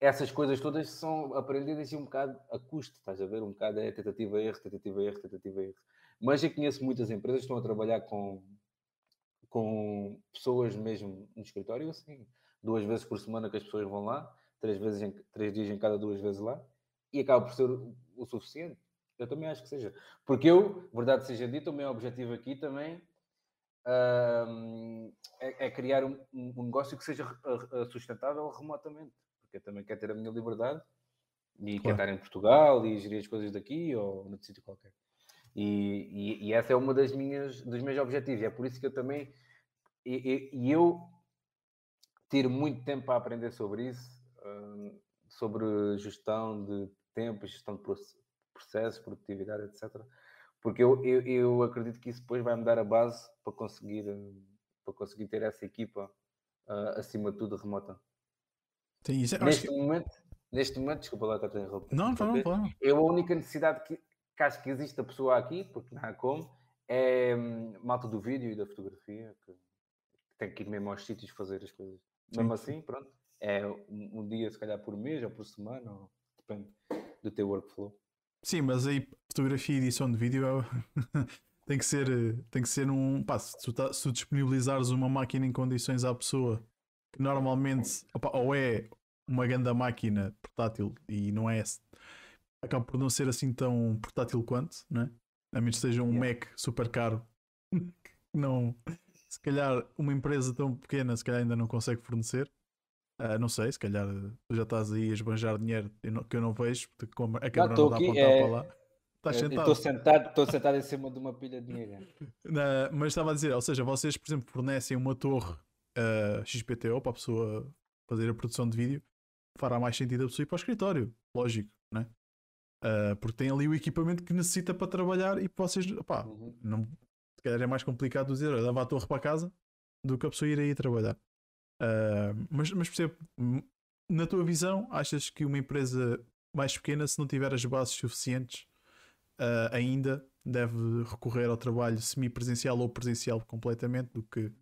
essas coisas todas são aprendidas e um bocado a custo, estás a ver? Um bocado é tentativa erro, tentativa erro, tentativa erro. Mas eu conheço muitas empresas que estão a trabalhar com, com pessoas mesmo no escritório, assim, duas vezes por semana que as pessoas vão lá, três, vezes em, três dias em cada duas vezes lá, e acaba por ser o, o suficiente. Eu também acho que seja. Porque eu, verdade seja dita, o meu objetivo aqui também uh, é, é, criar um, um, negócio que seja sustentável remotamente. Porque eu também quero ter a minha liberdade e claro. quero estar em Portugal e gerir as coisas daqui ou noutro sítio qualquer. E, e, e, essa é uma das minhas dos meus objetivos. É por isso que eu também e, e eu tiro muito tempo para aprender sobre isso, uh, sobre gestão de tempo, gestão de processos, produtividade, etc. Porque eu, eu, eu, acredito que isso depois vai me dar a base para conseguir, para conseguir ter essa equipa uh, acima de tudo remota. Sim, isso, é, neste, que... momento, neste momento, desculpa lá, está a interromper. Não, não, não. Eu a única necessidade que, que acho que existe a pessoa aqui, porque não há como, é hum, malta do vídeo e da fotografia, que, tem que ir mesmo aos sítios fazer as coisas. Sim. Mesmo assim, pronto, é um, um, dia se calhar por mês ou por semana, ou, depende do teu workflow. Sim, mas aí fotografia e edição de vídeo é tem que ser, tem que ser um. Pá, se, tu tá, se tu disponibilizares uma máquina em condições à pessoa que normalmente opa, ou é uma grande máquina portátil e não é acaba por não ser assim tão portátil quanto, né? a menos que seja um yeah. Mac super caro não, se calhar uma empresa tão pequena se calhar ainda não consegue fornecer. Uh, não sei, se calhar tu já estás aí a esbanjar dinheiro que eu não vejo, porque como a câmera não, não dá aqui, é... para lá. Estás sentado. Estou sentado, estou sentado em cima de uma pilha de dinheiro. mas estava a dizer, ou seja, vocês, por exemplo, fornecem uma torre uh, ah, XPTO para a pessoa fazer a produção de vídeo, fará mais sentido a pessoa ir para o escritório, lógico, né? Uh, porque tem ali o equipamento que necessita para trabalhar e vocês, opá, uhum. não, calhar é mais complicado dizer, leva a torre para casa do que a pessoa ir aí trabalhar. Uh, mas, mas percebo, na tua visão, achas que uma empresa mais pequena, se não tiver as bases suficientes, uh, ainda deve recorrer ao trabalho semi-presencial ou presencial completamente do que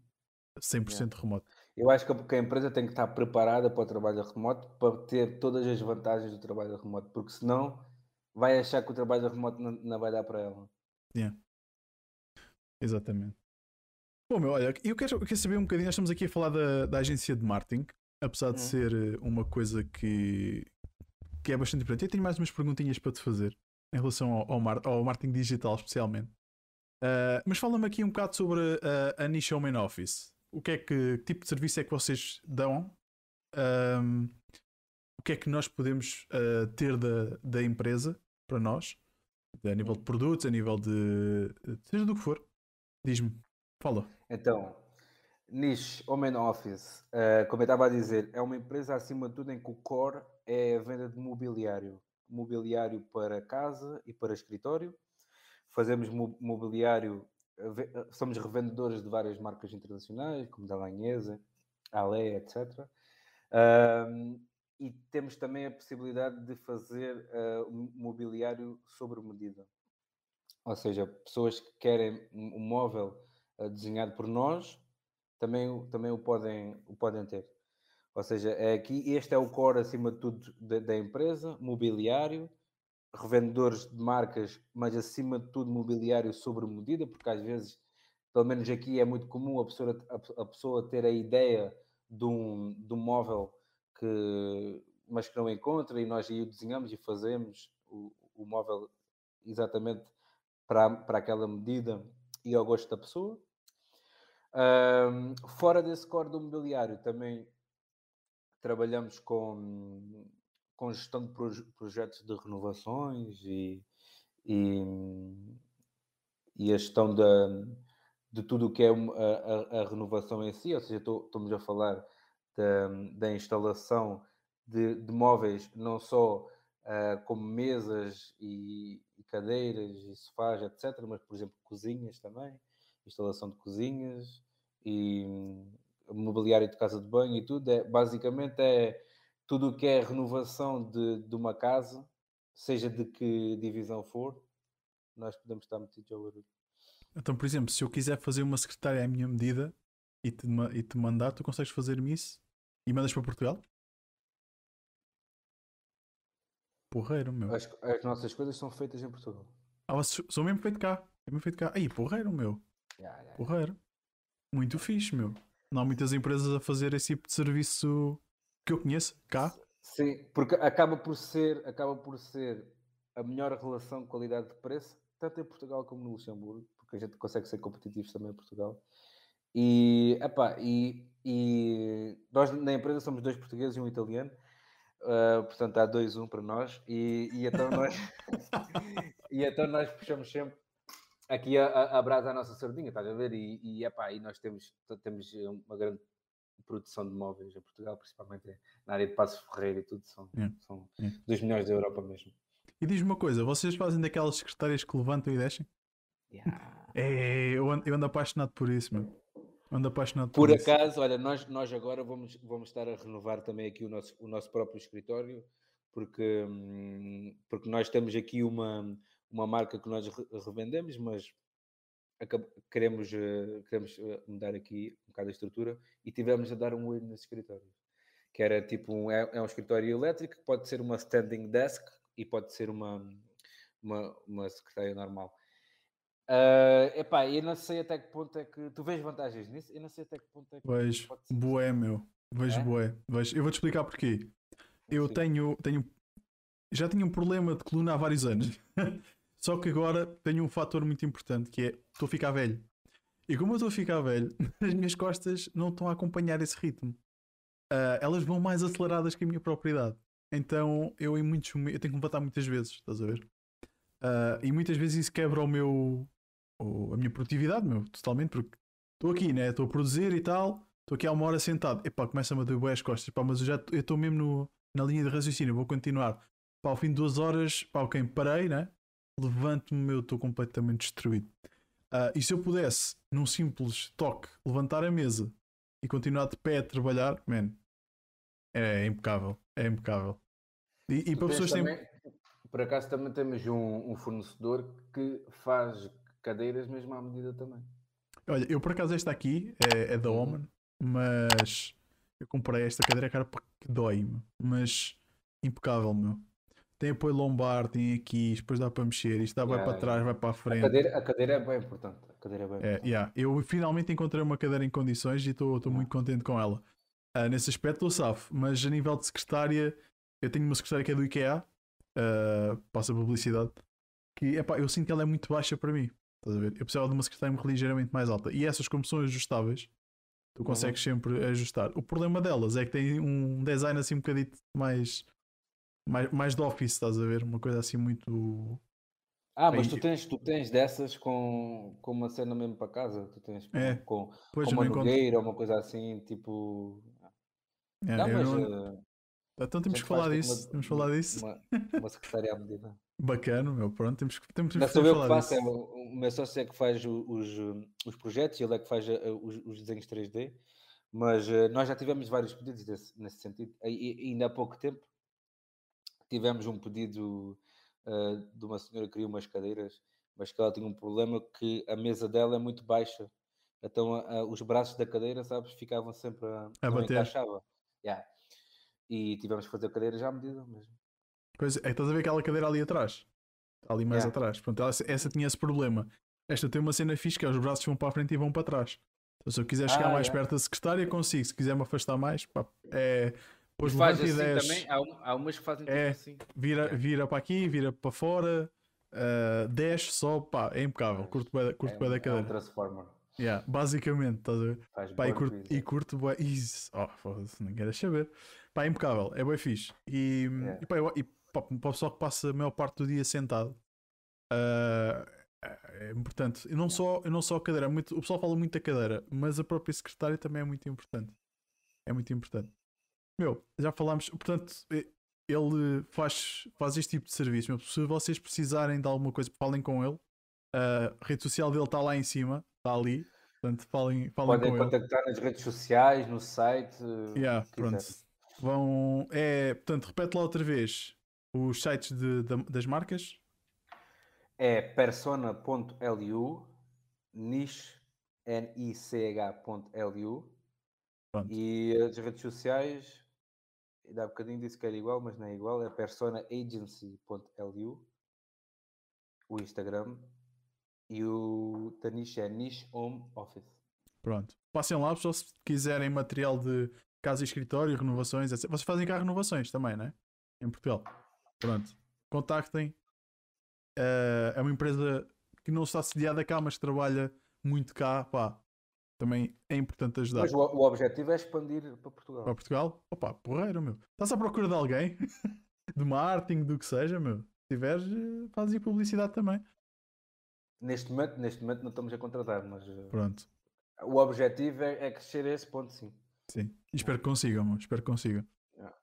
100% remoto? Eu acho que a empresa tem que estar preparada para o trabalho remoto para ter todas as vantagens do trabalho remoto, porque senão vai achar que o trabalho remoto não, não vai dar para ela. Yeah. Exatamente. Bom, meu, olha, eu quero, eu quero saber um bocadinho. Nós estamos aqui a falar da, da agência de marketing, apesar de uhum. ser eh, uma coisa que, que é bastante importante. Eu tenho mais umas perguntinhas para te fazer em relação ao, ao, mar, ao marketing digital, especialmente. Uh, mas fala-me aqui um bocado sobre a, a Niche Home Office. O que é que, que, tipo de serviço é que vocês dão? Um, o que é que nós podemos uh, ter da, da empresa para nós, a nível de produtos, a nível de. seja do que for. Diz-me, fala. Então, Niche Home Office, uh, como eu estava a dizer, é uma empresa acima de tudo em que o core é a venda de mobiliário. Mobiliário para casa e para escritório. Fazemos mobiliário, eh, somos revendedores de várias marcas internacionais, como da Lanhesa, Ale, etc. E temos também a possibilidade de fazer uh, mobiliário sobre medida. Ou seja, pessoas que querem um móvel uh, desenhado por nós também, também o, podem, o podem ter. Ou seja, é aqui, este é o core acima de tudo da, da empresa, mobiliário, revendedores de marcas, mas acima de tudo mobiliário sobre medida, porque às vezes, pelo menos aqui é muito comum a pessoa, a, a pessoa ter a ideia de um, de um móvel que, mas que não encontra, e nós aí o desenhamos e fazemos o, o móvel exatamente para, para aquela medida e ao gosto da pessoa. Um, fora desse core do mobiliário, também trabalhamos com, com gestão de proje projetos de renovações e, e, e a gestão da, de tudo o que é a, a, a renovação em si, ou seja, estamos a falar da, da instalação de, de, móveis, não só uh, como mesas e, e, cadeiras e sofás, etc., mas, por exemplo, cozinhas também, instalação de cozinhas e hum, mobiliário de casa de banho e tudo. É, basicamente é tudo o que é renovação de, de uma casa, seja de que divisão for, nós podemos estar metidos ao barulho. Então, por exemplo, se eu quiser fazer uma secretária à minha medida e te, e te mandar, tu consegues fazer-me isso? E mandas para Portugal? Porreiro, meu. As, as nossas coisas são feitas em Portugal. Ah, são mesmo feito cá. É mesmo feito cá. Aí, porreiro, meu. Yeah, yeah. Porreiro. Muito fixe, meu. Não há muitas empresas a fazer esse tipo de serviço que eu conheço cá. Sim, porque acaba por ser, acaba por ser a melhor relação qualidade de preço, tanto em Portugal como no Luxemburgo, porque a gente consegue ser competitivos também em Portugal. E, epá, e, e nós na empresa somos dois portugueses e um italiano, uh, portanto há dois, um para nós, e, e então nós e então nós puxamos sempre aqui a, a, a brasa à nossa sardinha, estás a ver? E, e, epá, e nós temos, temos uma grande produção de móveis em Portugal, principalmente na área de Passos Ferreira e tudo, são, yeah. são yeah. dos melhores da Europa mesmo. E diz-me uma coisa, vocês fazem daquelas secretárias que levantam e descem? Yeah. É, eu, ando, eu ando apaixonado por isso, meu. Ando apaixonado por, por acaso, olha, nós, nós agora vamos, vamos estar a renovar também aqui o nosso, o nosso próprio escritório, porque, hum, porque nós temos aqui uma, uma marca que nós revendemos, mas queremos, uh, queremos eh, mudar aqui um bocado a estrutura e tivemos a dar um olho nesse escritório. Que era tipo um, é, é, um escritório elétrico, pode ser uma standing desk e pode ser uma, uma, uma secretária normal. Uh, epá, eu não sei até que ponto é que. Tu vês vantagens nisso? Eu não sei até que ponto é que. Vejo, boé, meu. Vejo é? boé. Vejo. Eu vou-te explicar porquê. Eu tenho, tenho. Já tinha um problema de coluna há vários anos. Só que agora tenho um fator muito importante que é estou a ficar velho. E como eu estou a ficar velho, as minhas costas não estão a acompanhar esse ritmo. Uh, elas vão mais aceleradas que a minha propriedade. Então eu em muitos eu tenho que levantar muitas vezes, estás a ver? Uh, e muitas vezes isso quebra o meu o, a minha produtividade, meu, totalmente, porque estou aqui, né? Estou a produzir e tal, estou aqui há uma hora sentado, epá, começa-me a doer as costas, pá, mas eu já estou mesmo no, na linha de raciocínio, vou continuar. Pá, ao fim de duas horas, pá, ok, parei, né? Levanto-me, eu estou completamente destruído. Uh, e se eu pudesse, num simples toque, levantar a mesa e continuar de pé a trabalhar, man, é impecável. É impecável. E, e para pessoas também, têm... Por acaso também temos um, um, fornecedor que faz cadeiras mesmo à medida também. Olha, eu por acaso esta aqui é, é da. Omen, mas eu comprei esta cadeira cara porque dói-me, mas impecável, meu tem apoio lombar, tem aqui, depois dá para mexer, isto dá, yeah, vai para trás, yeah. vai para a frente. A cadeira, a cadeira, é bem importante. A cadeira é bem é, yeah. Eu finalmente encontrei uma cadeira em condições e estou muito contente com ela. Uh, nesse aspecto estou safo, mas a nível de secretária, eu tenho uma secretária que é do IKEA, uh, passa publicidade, que epá, eu sinto que ela é muito baixa para mim. Estás a ver? Eu precisava de uma secretária ligeiramente mais alta. E essas, como são ajustáveis, tu uhum. consegues uhum. sempre ajustar. O problema delas é que tem um design assim um bocadito mais mais, mais de office, estás a ver? Uma coisa assim muito. Ah, mas tu tens, tu tens dessas com, com uma cena mesmo para casa? Tu tens é, com, com uma nogueira ou uma coisa assim, tipo. É, não, mas. Não... Uh, então temos que falar disso. Uma, temos falar disso. Uma, uma secretária à medida. Bacana, meu, pronto, temos que temos, temos que falar eu que faço, é, o meu sócio é que faz os, os projetos e ele é que faz uh, os, os desenhos 3D, mas uh, nós já tivemos vários pedidos desse, nesse sentido. E, e, ainda há pouco tempo tivemos um pedido uh, de uma senhora que queria umas cadeiras, mas que ela tinha um problema que a mesa dela é muito baixa. Então os braços da cadeira, sabes, ficavam sempre a, a não bater. encaixava. Yeah. E tivemos que fazer a cadeira já à medida mesmo. Pois é, estás a ver aquela cadeira ali atrás? Ali mais yeah. atrás. Pronto, essa, essa, tinha esse problema. Esta tem uma cena que é os braços vão para a frente e vão para trás. Então, se eu quiser chegar ah, mais yeah. perto da secretária, consigo. Se quiser me afastar mais, pá, é Pois faz assim 10, também, há, um, há umas que fazem é, assim. Vira, vira para aqui, vira para fora, uh, desce só, pá, é impecável. Curto bem, curto é, bem da cadeira. É um transformer. Yeah, basicamente, estás a ver? Faz pá, e, curto, e curto bem. Isso, oh, foda-se, nem queres saber. Pá, é impecável, é bem fixe. E, yeah. e, pá, eu, e pá, para o pessoal que passa a maior parte do dia sentado, uh, é importante. E não só, não só a cadeira, é muito, o pessoal fala muito da cadeira, mas a própria secretária também é muito importante. É muito importante. Meu, já falámos, portanto, ele faz, faz este tipo de serviço. Meu, se vocês precisarem de alguma coisa, falem com ele. a rede social dele está lá em cima, está ali. Portanto, falem, falem Podem contactar ele. nas redes sociais, no site. Yeah, pronto. Vão, é, portanto, repete lá outra vez os sites de, de, das marcas. É persona.lu, N-I-C-H.lu. E as redes sociais, Ainda há bocadinho disse que era igual, mas não é igual. É personaagency.lu, o Instagram, e o da Niche é Niche Home Office. Pronto. Passem lá, pessoal, se quiserem material de casa e escritório, renovações, etc. Vocês fazem cá renovações também, né? Em Portugal. Pronto. Contactem. Uh, é uma empresa que não está sediada cá, mas trabalha muito cá. Pá, também é importante ajudar. Mas o, o objetivo é expandir para Portugal. Para Portugal? Opa, porreiro, meu. Estás à procura de alguém? de marketing, do que seja, meu. Se tiveres, eh, fazes publicidade também. Neste momento, neste momento não estamos a contratar, mas eh, Pronto. o objetivo é, é crescer a esse ponto, sim. Sim. Espero que consigam, espero que consigam.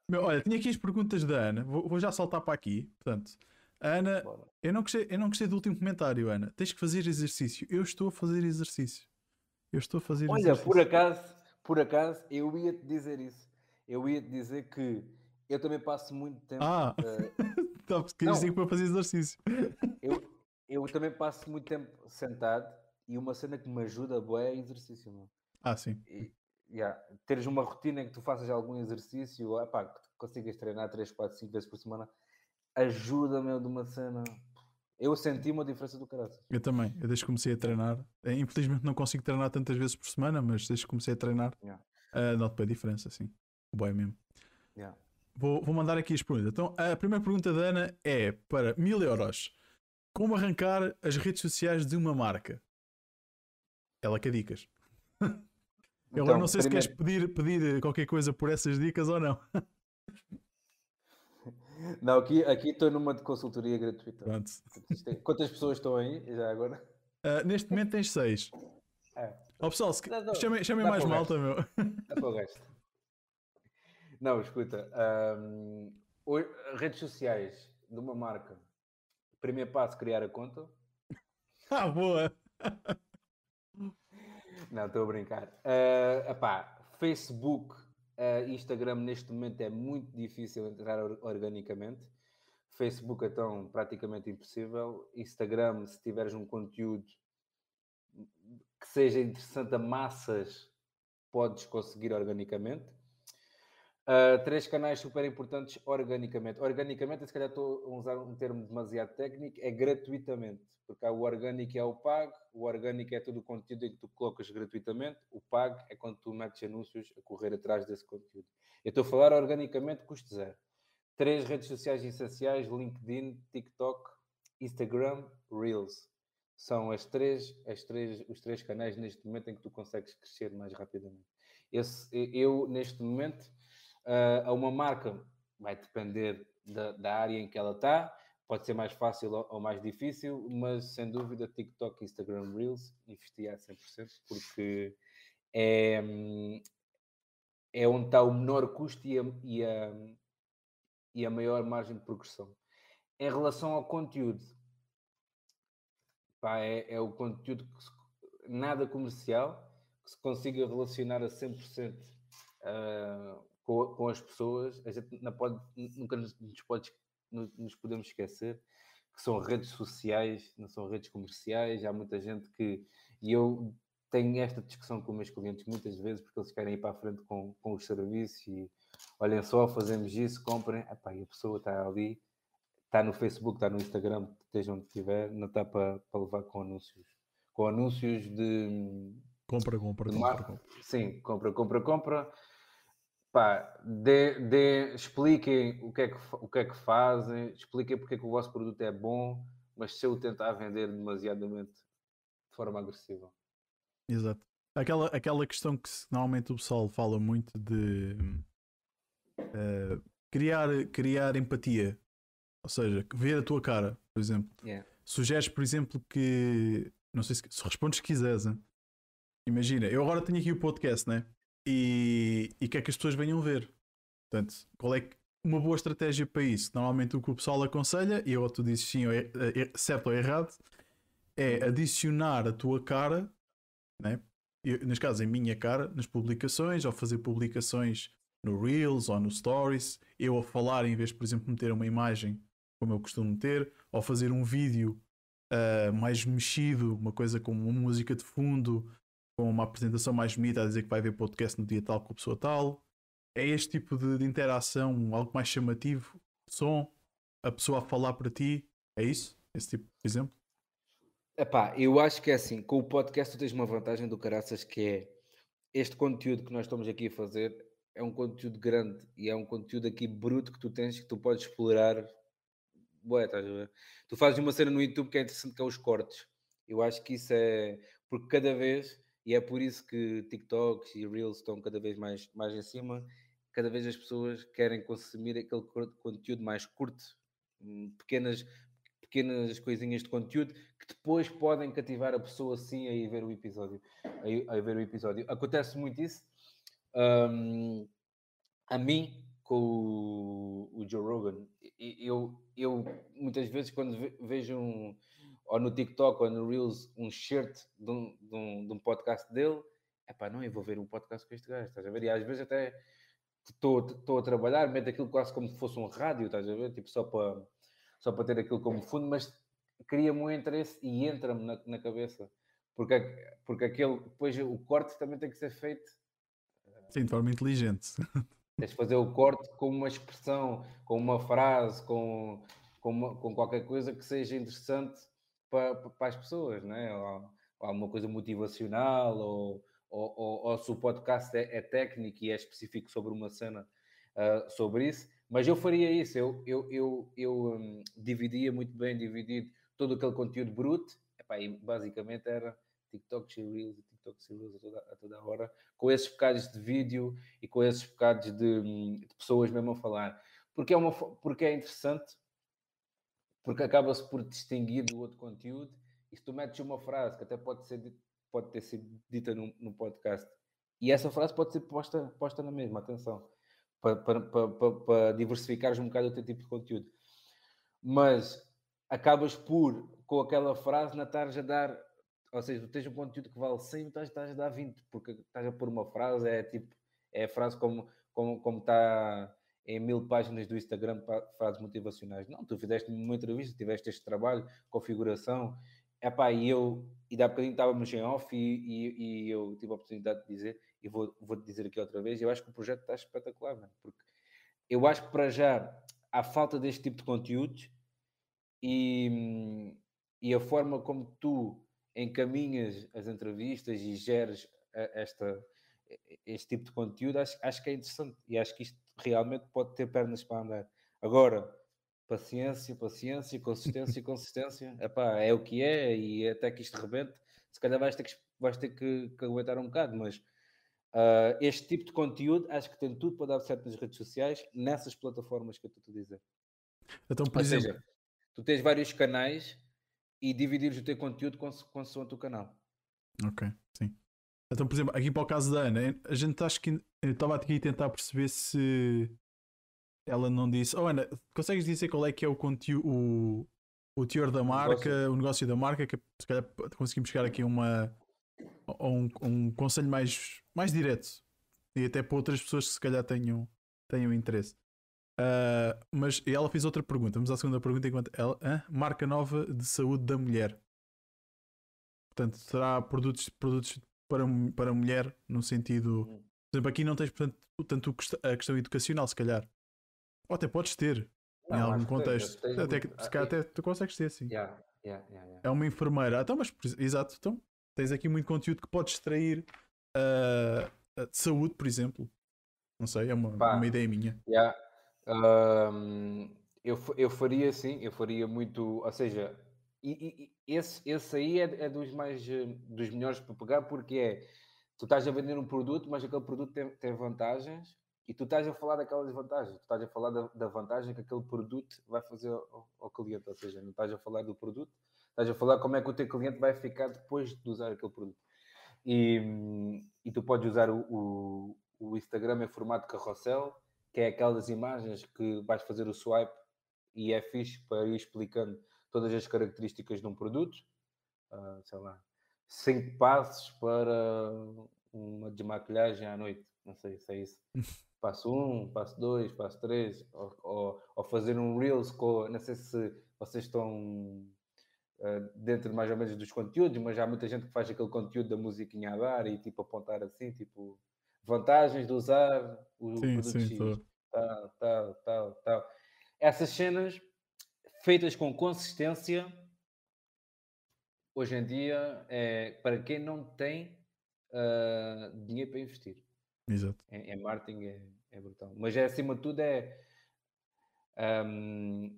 Meu, olha, tinha aqui as perguntas da Ana. Vou, vou já saltar para aqui. Portanto, Ana, eu não, gostei, eu não gostei do último comentário, Ana. Tens que fazer exercício. Eu estou a fazer exercício. Eu estou a fazer Olha, exercício. por acaso, por acaso, eu ia te dizer isso. Eu ia te dizer que eu também passo muito tempo. Ah, uh... queres dizer que para fazer exercício? Eu, eu também passo muito tempo sentado e uma cena que me ajuda boa é exercício. Mano. Ah, sim. E, yeah, teres uma rotina em que tu faças algum exercício, epá, que tu consigas treinar 3, 4, 5 vezes por semana, ajuda-me de uma cena. Eu senti uma diferença do caralho. Eu também. Eu desde que comecei a treinar, eh, infelizmente não consigo treinar tantas vezes por semana, mas desde que comecei a treinar, yeah. uh, noto a diferença, sim. Boa mesmo. Yeah. Vou, vou mandar aqui as perguntas. Então, a primeira pergunta da Ana é para mil euros. Como arrancar as redes sociais de uma marca? ela quer dicas. Eu agora Então, não sei se primeiro- queres pedir, pedir qualquer coisa por essas dicas ou não. Não, aqui aqui estou numa de consultoria gratuita. Pronto. É- Quantas pessoas estão aí já agora? Ah, neste momento tens seis. É. Ó pessoal, se... Não, não, chamem, chamem mais malta, meu. Dá para o resto. Não, escuta. ho- redes sociais de uma marca. Primeiro passo, criar a conta. Ah, boa. Não, estou a brincar. Uh, epá, Facebook, uh, Instagram neste momento é muito difícil entrar or- organicamente. Facebook então praticamente impossível. Instagram, se tiveres um conteúdo que seja interessante a massas, podes conseguir organicamente. Uh, três canais super importantes organicamente. Organicamente, se calhar estou a usar um termo demasiado técnico, é gratuitamente. Porque o orgânico há o pago. O orgânico é todo o conteúdo em que tu colocas gratuitamente. O pago é quando tu metes anúncios a correr atrás desse conteúdo. Eu estou a falar organicamente, custo zero. Três redes sociais essenciais: LinkedIn, TikTok, Instagram, Reels. São as três, as três, os três canais neste momento em que tu consegues crescer mais rapidamente. Esse, eu, neste momento, uh, a uma marca vai depender da, da, área em que ela está, pode ser mais fácil ou, ou, mais difícil, mas sem dúvida TikTok, Instagram, Reels, investir a 100% porque é, é onde está o menor custo e a, e a, e a maior margem de progressão. Em relação ao conteúdo, pá, é, é, o conteúdo que se, nada comercial que se consiga relacionar a 100% uh, com, com, as pessoas. A gente não pode, nunca nos, nos, pode, nos podemos esquecer que são redes sociais, não são redes comerciais. Há muita gente que. E eu tenho esta discussão com meus clientes muitas vezes porque eles querem ir para a frente com, com os serviços e olhem só, fazemos isso, comprem. Epá, e a pessoa está ali, está no Facebook, está no Instagram, esteja onde estiver, não está para, para levar com anúncios. Com anúncios de. Compra, compra, de compra, compra. Sim, compra, compra, compra. Pá, dê, dê, expliquem o que, é que, o que é que fazem, expliquem porque é que o vosso produto é bom, mas se eu tentar vender demasiadamente de forma agressiva. Exato. Aquela, aquela questão que normalmente o pessoal fala muito de uh, criar, criar empatia. Ou seja, ver a tua cara, por exemplo. Yeah. Sugeres, por exemplo, que. Não sei se, se respondes se quiseres. Hein? Imagina, eu agora tenho aqui o podcast, né? E, e quer que as pessoas venham ver. Portanto, qual é uma boa estratégia para isso? Normalmente o que o pessoal aconselha, e ou tu dizes sim, ou é, é, certo ou errado, é adicionar a tua cara, né? Eu, neste caso, a minha cara, nas publicações, ou fazer publicações no Reels ou no Stories, eu a falar em vez de, por exemplo, meter uma imagem como eu costumo meter, ou fazer um vídeo uh, mais mexido, uma coisa com uma música de fundo, com uma apresentação mais bonita a dizer que vai ver podcast no dia tal com a pessoa tal. É este tipo de, de interação, algo mais chamativo, som, a pessoa a falar para ti, é isso? Esse tipo de exemplo? Epá, eu acho que é assim, com o podcast tu tens uma vantagem do caraças que é este conteúdo que nós estamos aqui a fazer é um conteúdo grande e é um conteúdo aqui bruto que tu tens que tu podes explorar. Ué, estás a ver? Tu fazes uma cena no YouTube que é interessante que é os cortes. Eu acho que isso é porque cada vez e é por isso que TikToks e Reels estão cada vez mais, mais em cima. Cada vez as pessoas querem consumir aquele conteúdo mais curto, hum, pequenas, pequenas coisinhas de conteúdo que depois podem cativar a pessoa sim a ir ver o episódio. A, a ver o episódio. Acontece muito isso. Um, a mim, com o, o, Joe Rogan, eu, eu muitas vezes quando vejo um ou no TikTok ou no Reels um shirt de um, de um, de um podcast dele, é pá, não, eu vou ver um podcast com este gajo, estás a ver? E às vezes até estou a trabalhar, meto aquilo quase como se fosse um rádio, estás a ver? Tipo, só para, só para ter aquilo como fundo, mas cria-me um interesse e entra-me na, na, cabeça. Porque, porque aquele, depois o corte também tem que ser feito. Sim, de forma inteligente. Tens de fazer o corte com uma expressão, com uma frase, com, com, uma, com qualquer coisa que seja interessante para, para as pessoas, né? ou, ou alguma coisa motivacional, ou, ou, ou, se o podcast é, é, técnico e é específico sobre uma cena uh, sobre isso. Mas eu faria isso, eu, eu, eu, eu um, dividia muito bem, dividido todo aquele conteúdo bruto, epá, e basicamente era TikToks e Reels e toxiloso a toda, a toda hora, com esses bocados de vídeo e com esses bocados de, de pessoas mesmo a falar. Porque é, uma, porque é interessante, porque acaba-se por distinguir do outro conteúdo, e se tu metes uma frase que até pode, ser, pode ter sido dita no, podcast, e essa frase pode ser posta, posta na mesma, atenção, para, para, para, para diversificares um bocado o teu tipo de conteúdo. Mas acabas por, com aquela frase, na estás a dar, ou seja, tu tens um conteúdo que vale 100, estás, estás a dar 20, porque estás a pôr uma frase, é tipo, é a frase como, como, como está em mil páginas do Instagram, frases motivacionais. Não, tu fizeste uma entrevista, tiveste este trabalho, configuração, Epá, e eu, e dá bocadinho estávamos em off e, e, e, eu tive a oportunidade de dizer, e vou, vou dizer aqui outra vez, eu acho que o projeto está espetacular, mano, porque eu acho que para já há falta deste tipo de conteúdos e, e a forma como tu encaminhas as entrevistas e geres esta, este tipo de conteúdo, acho, acho que é interessante e acho que isto realmente pode ter pernas para andar. Agora, paciência, paciência, consistência, consistência, Epá, é o que é e até que isto rebente, se calhar vais ter que, vais ter que, que aguentar um bocado, mas uh, este tipo de conteúdo acho que tem tudo para dar certo nas redes sociais, nessas plataformas que eu estou a dizer. Então, por Ou exemplo... seja, tu tens vários canais e dividires o teu conteúdo consoante o canal. Ok, sim. Então, por exemplo, aqui para o caso da Ana, a gente acho que eu estava aqui a tentar perceber se ela não disse. Oh, Ana, consegues dizer qual é que é o conteúdo, o, o teor da marca, negócio. o negócio da marca, que se calhar conseguimos chegar aqui a uma a um, um conselho mais, mais direto e até para outras pessoas que se calhar tenham, tenham interesse. Uh, mas ela fez outra pergunta. Vamos à segunda pergunta enquanto ela. Marca nova de saúde da mulher. Portanto, será produtos, produtos para, para mulher no sentido. Por exemplo, aqui não tens portanto, tanto a questão educacional, se calhar. Ou até podes ter não, em algum contexto. Tens, até, muito... se calhar até tu consegues ter, sim. Yeah, yeah, yeah, é uma enfermeira. Então, mas exato, então tens aqui muito conteúdo que podes extrair uh, de saúde, por exemplo. Não sei, é uma, uma ideia minha. Um, eu, eu faria sim, eu faria muito, ou seja, e, e, esse, esse aí é, é, dos mais dos melhores para pegar porque é tu estás a vender um produto, mas aquele produto tem, tem vantagens e tu estás a falar daquelas vantagens, tu estás a falar da, da vantagem que aquele produto vai fazer ao, ao, cliente, ou seja, não estás a falar do produto, estás a falar como é que o teu cliente vai ficar depois de usar aquele produto. E, e tu podes usar o, o, o Instagram em formato carrossel, que é aquelas imagens que vais fazer o swipe e é fixe para ir explicando todas as características de um produto. Uh, sei lá, cinco passos para uma desmaquilhagem à noite. Não sei se é isso. Passo um, passo dois, passo três, ou, ou, ou fazer um Reels com. Não sei se vocês estão uh, dentro mais ou menos dos conteúdos, mas há muita gente que faz aquele conteúdo da musiquinha a dar e tipo apontar assim, tipo vantagens de usar o sim, produto sim, X, tô. tal, tal, tal, tal. Essas cenas feitas com consistência, hoje em dia, é para quem não tem uh, dinheiro para investir. Exato. Em, em marketing é, é, brutal. Mas é, acima de tudo é. Um,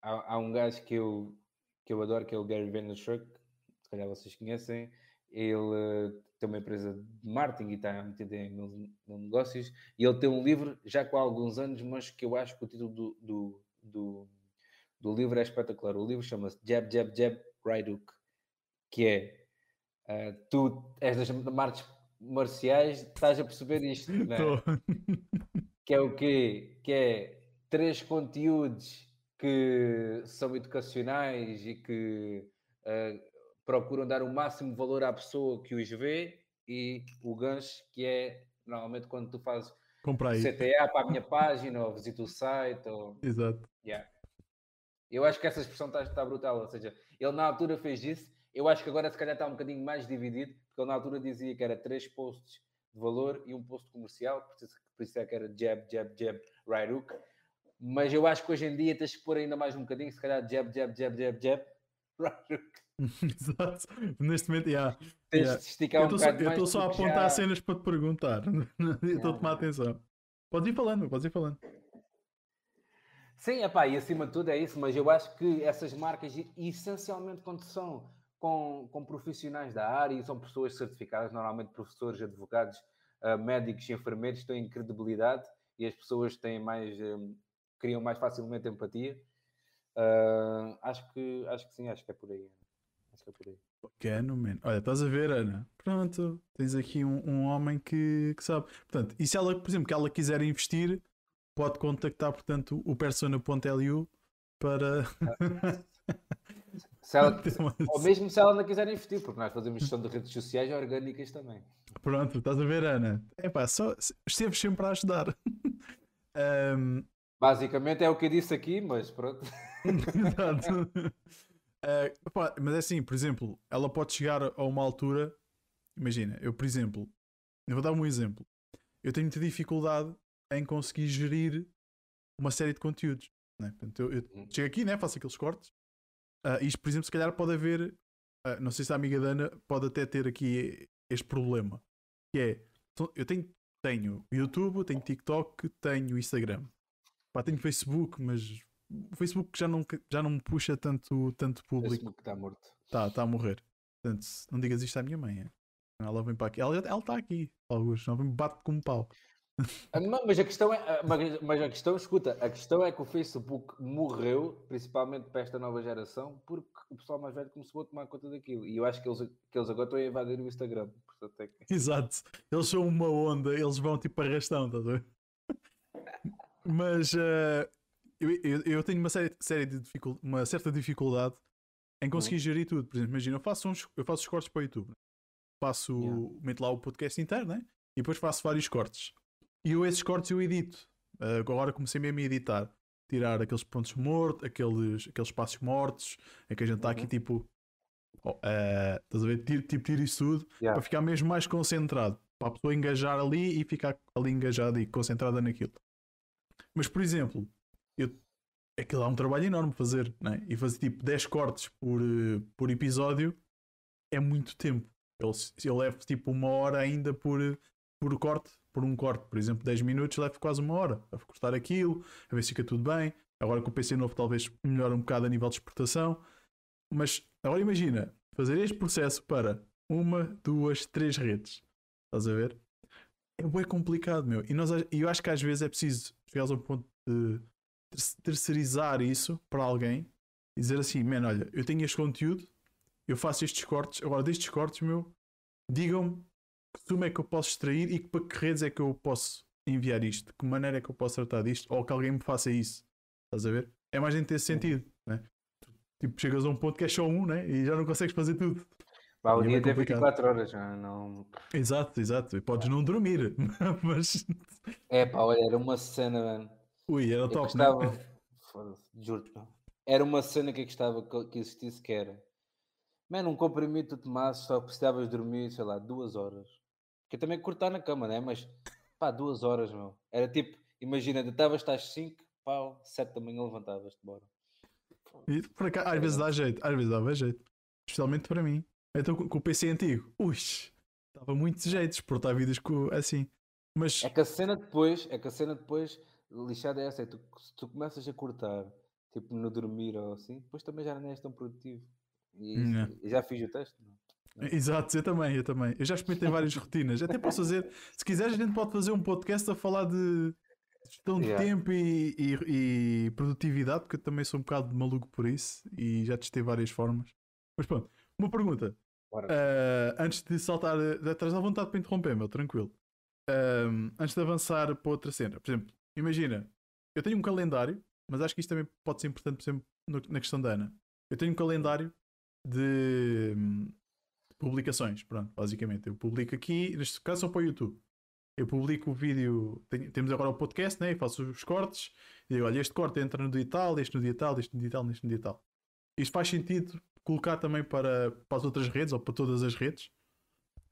há, há, um gajo que eu, que eu adoro, que é o Gary Vaynerchuk, se calhar vocês conhecem, ele tem uma empresa de marketing e está metido em mil, negócios, e ele tem um livro já com há alguns anos, mas que eu acho que o título do, do, do, do livro é espetacular. O livro chama-se Jab, Jab, Jab, Hook, que é uh, tu és das marcas marciais, estás a perceber isto, não é? que é o quê? Que é três conteúdos que são educacionais e que uh, procuram dar o máximo valor à pessoa que os vê e o gancho que é normalmente quando tu fazes CTA para a minha página ou visita o site ou... Exato. Yeah. Eu acho que essa expressão está, está brutal, ou seja, ele na altura fez isso, eu acho que agora se calhar está um bocadinho mais dividido, porque ele na altura dizia que era três posts de valor e um post comercial, por isso, é que era jab, jab, jab, right hook, mas eu acho que hoje em dia tens que pôr ainda mais um bocadinho, se calhar jab, jab, jab, jab, jab, right hook. Exato. Neste momento, yeah. Tens yeah. de esticar um bocado Eu estou só a apontar já... cenas para te perguntar. Estou a tomar atenção. Podes ir falando, podes ir falando. Sim, epá, e acima de tudo é isso, mas eu acho que essas marcas, essencialmente quando são com, com profissionais da área e são pessoas certificadas, normalmente professores, advogados, uh, médicos enfermeiros têm credibilidade e as pessoas têm mais, um, criam mais facilmente empatia. Uh, acho, que, acho que sim, acho que é por aí. Acho que é por aí. Bacana, man. Olha, estás a ver, Ana? Pronto, tens aqui um, um homem que, que, sabe. Portanto, e se ela, por exemplo, que ela quiser investir, pode contactar, portanto, o persona.lu para. se ela, ou mesmo se ela não quiser investir, porque nós fazemos gestão de redes sociais orgânicas também. Pronto, estás a ver, Ana? É pá, só esteve sempre a ajudar. um... Basicamente é o que eu disse aqui, mas pronto. Exato. Uh, pá, mas é assim, por exemplo, ela pode chegar a uma altura. Imagina, eu, por exemplo, eu vou dar um exemplo. Eu tenho muita dificuldade em conseguir gerir uma série de conteúdos. Né? Portanto, eu, eu, uhum. chego aqui, né? faço aqueles cortes. Uh, isto, por exemplo, se calhar pode haver. Uh, não sei se a amiga Dana pode até ter aqui este problema. Que é. Eu tenho, tenho YouTube, tenho TikTok, tenho Instagram. Pá, tenho Facebook, mas o Facebook já não, já não me puxa tanto, tanto público. O Facebook está morto. Está, está a morrer. Portanto, não digas isto à minha mãe. É? Ela vem para aqui. Ela, está aqui, alguns. Ela me bate com um pau. Ah, mas a questão é, ah, mas a questão, escuta, a questão é que o Facebook morreu, principalmente para esta nova geração, porque o pessoal mais velho começou a tomar conta daquilo. E eu acho que eles, que eles agora estão a invadir o Instagram. É que... Exato, eles são uma onda, eles vão tipo arrastão, estás a ver? Mas uh, eu, eu, eu, tenho uma, série, série de dificul, uma certa dificuldade em conseguir uhum. gerir tudo. Por exemplo, imagina, eu faço, uns, eu faço os cortes para o YouTube, faço, yeah. meto lá o podcast inteiro, né? e depois faço vários cortes. E eu esses cortes eu edito. Uh, agora comecei mesmo a editar. Tirar aqueles pontos mortos, aqueles, aqueles espaços mortos, em que a gente está aqui uhum. tipo. Oh, uh, estás a ver? Tipo, tipo tiro isso tudo yeah. para ficar mesmo mais concentrado. Para a pessoa engajar ali e ficar ali engajada e concentrada naquilo. Mas, por exemplo, eu, aquilo é um trabalho enorme fazer, né? e fazer tipo 10 cortes por, por episódio é muito tempo. Eu, eu levo tipo uma hora ainda por, por corte, por um corte, por exemplo, 10 minutos, levo quase uma hora a cortar aquilo, a ver se fica tudo bem. Agora com o PC novo, talvez melhore um bocado a nível de exportação. Mas agora imagina fazer este processo para uma, duas, três redes. Estás a ver? É bem complicado, meu. E nós, eu acho que às vezes é preciso chegar ao ponto de terceirizar isso para alguém e dizer assim: man, olha, eu tenho este conteúdo, eu faço estes cortes, agora destes cortes, meu, digam-me que suma é que eu posso extrair e que para que redes é que eu posso enviar isto, que maneira é que eu posso tratar disto, ou que alguém me faça isso. Estás a ver? É mais dentro desse sentido, né? Tipo, chegas a um ponto que é só um, né? E já não consegues fazer tudo. Pá, o dia tem 24 horas, já não. Exato, exato. E podes não dormir, mas. É pá, olha, era uma cena, mano. Ui, era eu top, gostava... né? juro Era uma cena que eu gostava que existisse que era. Mano, um comprimido tu tomasses, só precisavas dormir, sei lá, duas horas. Que eu também cortar na cama, né? Mas, pá, duas horas, meu. Era tipo, imagina, deitavas às 5, pau, 7 da manhã levantavas-te, bora. E por cá, às vezes dá jeito, às vezes dava jeito. Especialmente para mim. Então com o PC antigo, ui, dava muitos jeitos portar vídeos com, assim. Mas... É que a cena depois, é que a cena depois lixada é essa, é tu, se tu começas a cortar, tipo no dormir ou assim, depois também já não és tão produtivo. E, é. já fiz o teste. Não? É? Exato, eu também, eu também. Eu já experimentei várias rotinas. Até posso fazer, se quiseres, a gente pode fazer um podcast a falar de gestão de yeah. tempo e, e, e, produtividade, porque eu também sou um bocado maluco por isso e já testei várias formas. Mas pronto, uma pergunta. Uh, antes de saltar, estás à vontade para interromper, meu, tranquilo. Uh, antes de avançar para outra cena, por exemplo, imagina, eu tenho um calendário, mas acho que isto também pode ser importante, por exemplo, na questão da Ana. Eu tenho um calendário de, de publicações, pronto, basicamente. Eu publico aqui, neste caso só para o YouTube. Eu publico o vídeo, tenho, temos agora o podcast, né? Eu faço os cortes, e digo, olha, este corte entra no dia tal, este no dia tal, este no dia tal, este no dia tal. Isto faz sentido colocar também para, para as outras redes ou para todas as redes?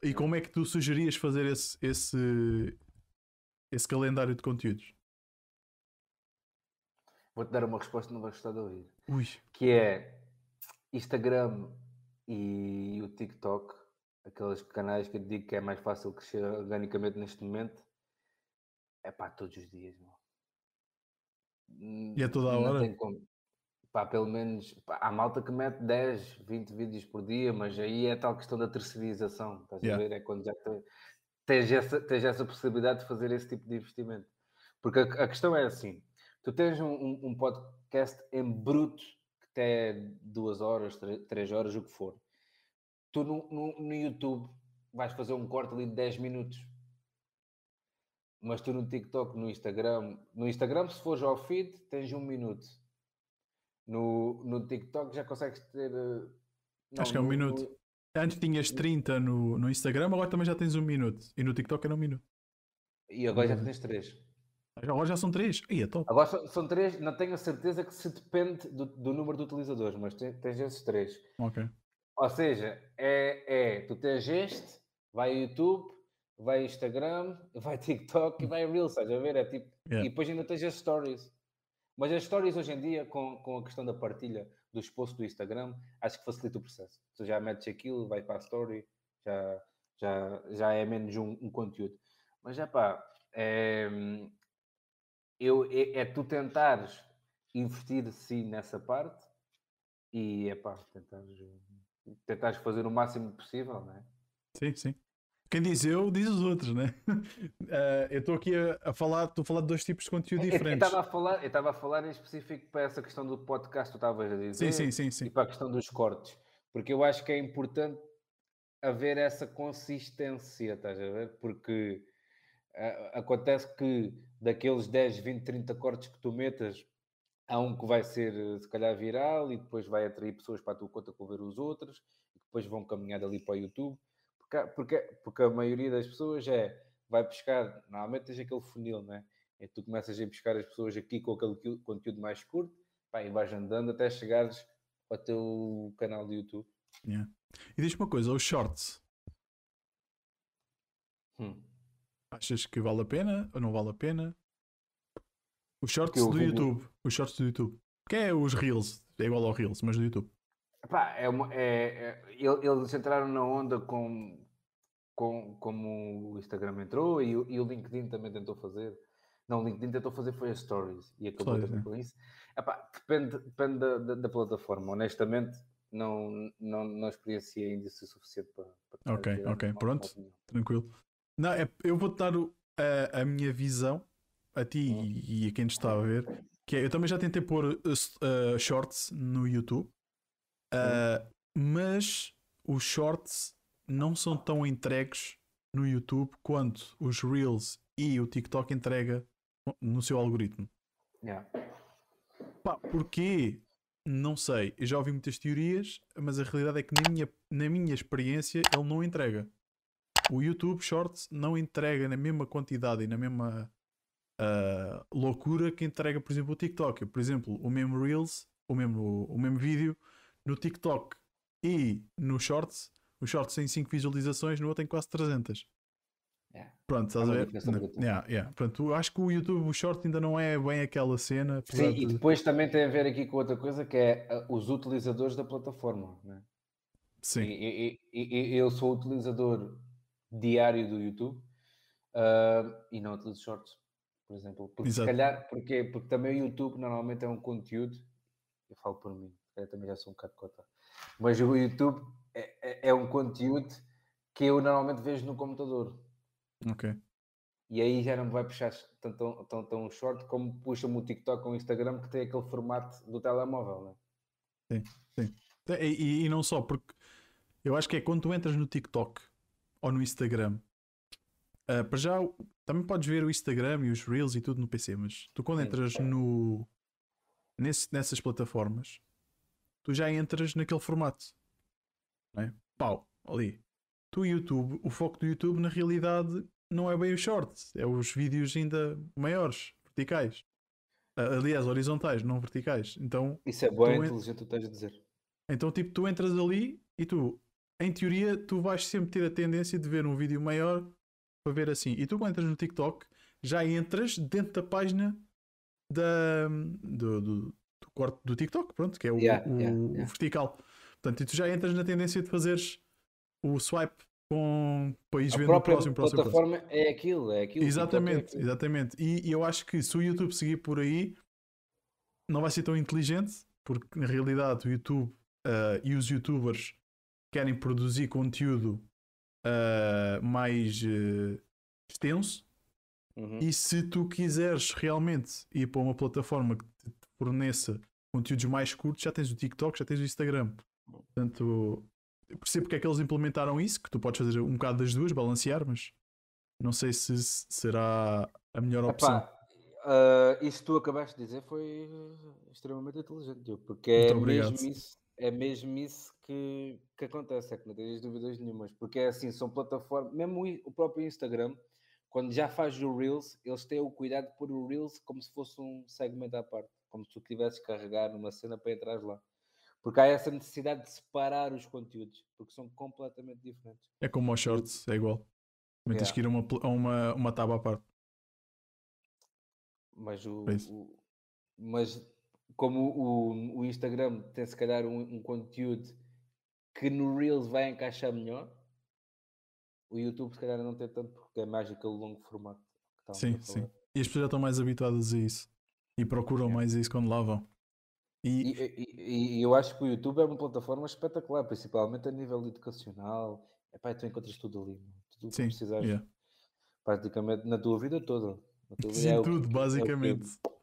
E como é que tu sugerias fazer esse, esse, esse calendário de conteúdos? Vou-te dar uma resposta que não vais gostar de ouvir. Ui. Que é Instagram e o TikTok, aqueles canais que eu digo que é mais fácil crescer organicamente neste momento, é pá, todos os dias, E é toda a hora? pá, pelo menos pá, há malta que mete 10, 20 vídeos por dia, mas aí é tal questão da terceirização, estás Yeah. a ver? É quando já te- tens, essa, tens essa possibilidade de fazer esse tipo de investimento. Porque a, a questão é assim: tu tens um, um- um podcast em bruto até duas horas, três horas, o que for. Tu no, no, no YouTube vais fazer um corte ali de 10 minutos. Mas tu no TikTok, no Instagram, no Instagram, se fores ao feed, tens um minuto. No, no TikTok já consegues ter. eh, Acho que é um no- minuto. Antes tinhas 30 no, no Instagram, agora também já tens um minuto. E no TikTok era um minuto. e agora já Uhum. tens três. Agora já são 3. Aí é top. Agora são, são três, não tenho a certeza que se depende do, do número de utilizadores, mas te- tens esses três. Ok. Ou seja, é, é tu tens este, vai YouTube, vai Instagram, vai TikTok e vai Reels, estás a ver? É tipo, Yeah. E depois ainda tens as stories. Mas as stories hoje em dia, com, com a questão da partilha dos posts do Instagram, acho que facilita o processo. Tu já metes aquilo, vai para a story, já, já, já é menos um, um conteúdo. Mas já pá, é, eu, é, é tu tentares investir sim nessa parte e é pá, tentares, tentares fazer o máximo possível, não é? Sim, sim. Quem diz eu, diz os outros, né? Eh, eu estou aqui a, a falar, estou a falar de dois tipos de conteúdo Eu- Eu diferentes. estava a falar, eu estava a falar em específico para essa questão do podcast que tu estavas a dizer. Sim, sim, sim, e sim. para a questão dos cortes, porque eu acho que é importante haver essa consistência, estás a ver? Porque acontece que daqueles 10, 20, 30 cortes que tu metas, há um que vai ser eh, se calhar viral e depois vai atrair pessoas para a tua conta para ver os outros e depois vão caminhar ali para o YouTube. Porque, porque, porque a maioria das pessoas é vai buscar, normalmente tens aquele funil, né? E tu começas a buscar as pessoas aqui com aquele que- conteúdo mais curto pá, e vais andando até chegares ao teu canal de YouTube. Yeah. E diz-me uma coisa, os shorts, Hum. Achas que vale a pena ou não vale a pena? Os shorts do YouTube. Os shorts do YouTube. Que é os Reels. É igual ao Reels, mas do YouTube. Epá, é uma- é- é- ele- eles entraram na onda com, com, como o Instagram entrou e, o- e o LinkedIn também tentou fazer. Não, o LinkedIn tentou fazer foi as stories e acabou também né? com isso. Epá, depende depende da, da- da plataforma. Honestamente, não, não, não experienciei ainda isso o suficiente para. para Ok, ok, pronto. opinião. Tranquilo. Não, é, eu vou-te dar o- a, a minha visão a ti Hum. e, e a quem nos está a ver. Que é, eu também já tentei pôr uh, uh, shorts no YouTube, uh, mas os shorts não são tão entregues no YouTube quanto os Reels e o TikTok entrega no seu algoritmo. Yeah. Pá, porquê? Não sei. Eu já ouvi muitas teorias, mas a realidade é que na minha, na minha experiência ele não entrega. O YouTube Shorts não entrega na mesma quantidade e na mesma ah, loucura que entrega, por exemplo, o TikTok. Por exemplo, o mesmo Reels, o mesmo, o mesmo vídeo no TikTok e no Shorts, o Shorts tem 5 visualizações, no outro tem quase 300. Yeah. Pronto, estás É a ver? Yeah, yeah. Pronto, acho que o YouTube, o Short ainda não é bem aquela cena. Sim, e de- depois também tem a ver aqui com outra coisa que é ah, os utilizadores da plataforma. Né? Sim. E, e- e- e eu sou utilizador diário do YouTube ah, e não utilizo shorts, por exemplo. Porque Exato. se calhar, porque, porque também o YouTube normalmente é um conteúdo, eu falo por mim, calhar também já sou um bocado cota, mas o YouTube é, é- é um conteúdo que eu normalmente vejo no computador. Ok. E aí já não me vai puxar tão, tão, tão, short como puxa-me o TikTok ou o Instagram que tem aquele formato do telemóvel, né? E, e- e não só, porque eu acho que é quando tu entras no TikTok ou no Instagram, ah, para já também podes ver o Instagram e os Reels e tudo no PC, mas tu quando entras no nesse- nessas plataformas, tu já entras naquele formato, não é? Pau, ali. Tu YouTube, o foco do YouTube na realidade não é bem os shorts, é os vídeos ainda maiores, verticais. Ah, aliás, horizontais, não verticais. Então Isso é Tu en- inteligente, tu estás a dizer. então, tipo, tu entras ali e tu, em teoria, tu vais sempre ter a tendência de ver um vídeo maior para ver assim. E tu, quando entras no TikTok, já entras dentro da página da, do, do, do corte do TikTok, pronto, que é o, Yeah, o- yeah, o yeah. vertical. Portanto, e tu já entras na tendência de fazeres o swipe com A vendo o próximo, próximo, próximo. plataforma é aquilo, é aquilo. o é Exatamente, aquilo. exatamente. E, e eu acho que se o YouTube seguir por aí, não vai ser tão inteligente, porque na realidade o YouTube uh, e os youtubers querem produzir conteúdo uh, mais uh, extenso. Uhum. E se tu quiseres realmente ir para uma plataforma que te forneça conteúdos mais curtos, já tens o TikTok, já tens o Instagram. Portanto, eu percebo porque é que eles implementaram isso, que tu podes fazer um bocado das duas, balancear, mas não sei se será a melhor opção. Epá, uh, isso que tu acabaste de dizer foi extremamente inteligente, porque é mesmo, isso, é mesmo isso que, que acontece, é que não tens dúvidas nenhumas, porque é assim, são plataformas, mesmo o próprio Instagram, quando já faz o Reels, eles têm o cuidado de pôr o Reels como se fosse um segmento à parte, como se tu tivesses carregar numa cena para entrar lá. Porque há essa necessidade de separar os conteúdos, porque são completamente diferentes. É como aos shorts, é igual. Também yeah. tens que ir a uma, a uma, uma tábua à parte. Mas, o, o, mas como o, o Instagram tem se calhar um, um, conteúdo que no Reels vai encaixar melhor, o YouTube se calhar não tem tanto porque é mais aquele longo formato. sim, sim. E as pessoas já estão mais habituadas a isso e procuram mais isso quando lá vão. E... E, e, e, eu acho que o YouTube é uma plataforma espetacular, principalmente a nível educacional. Epá, tu encontras tudo ali, tudo que precisares yeah. praticamente na tua vida toda. Tua vida Sim, é tudo, que, basicamente. É,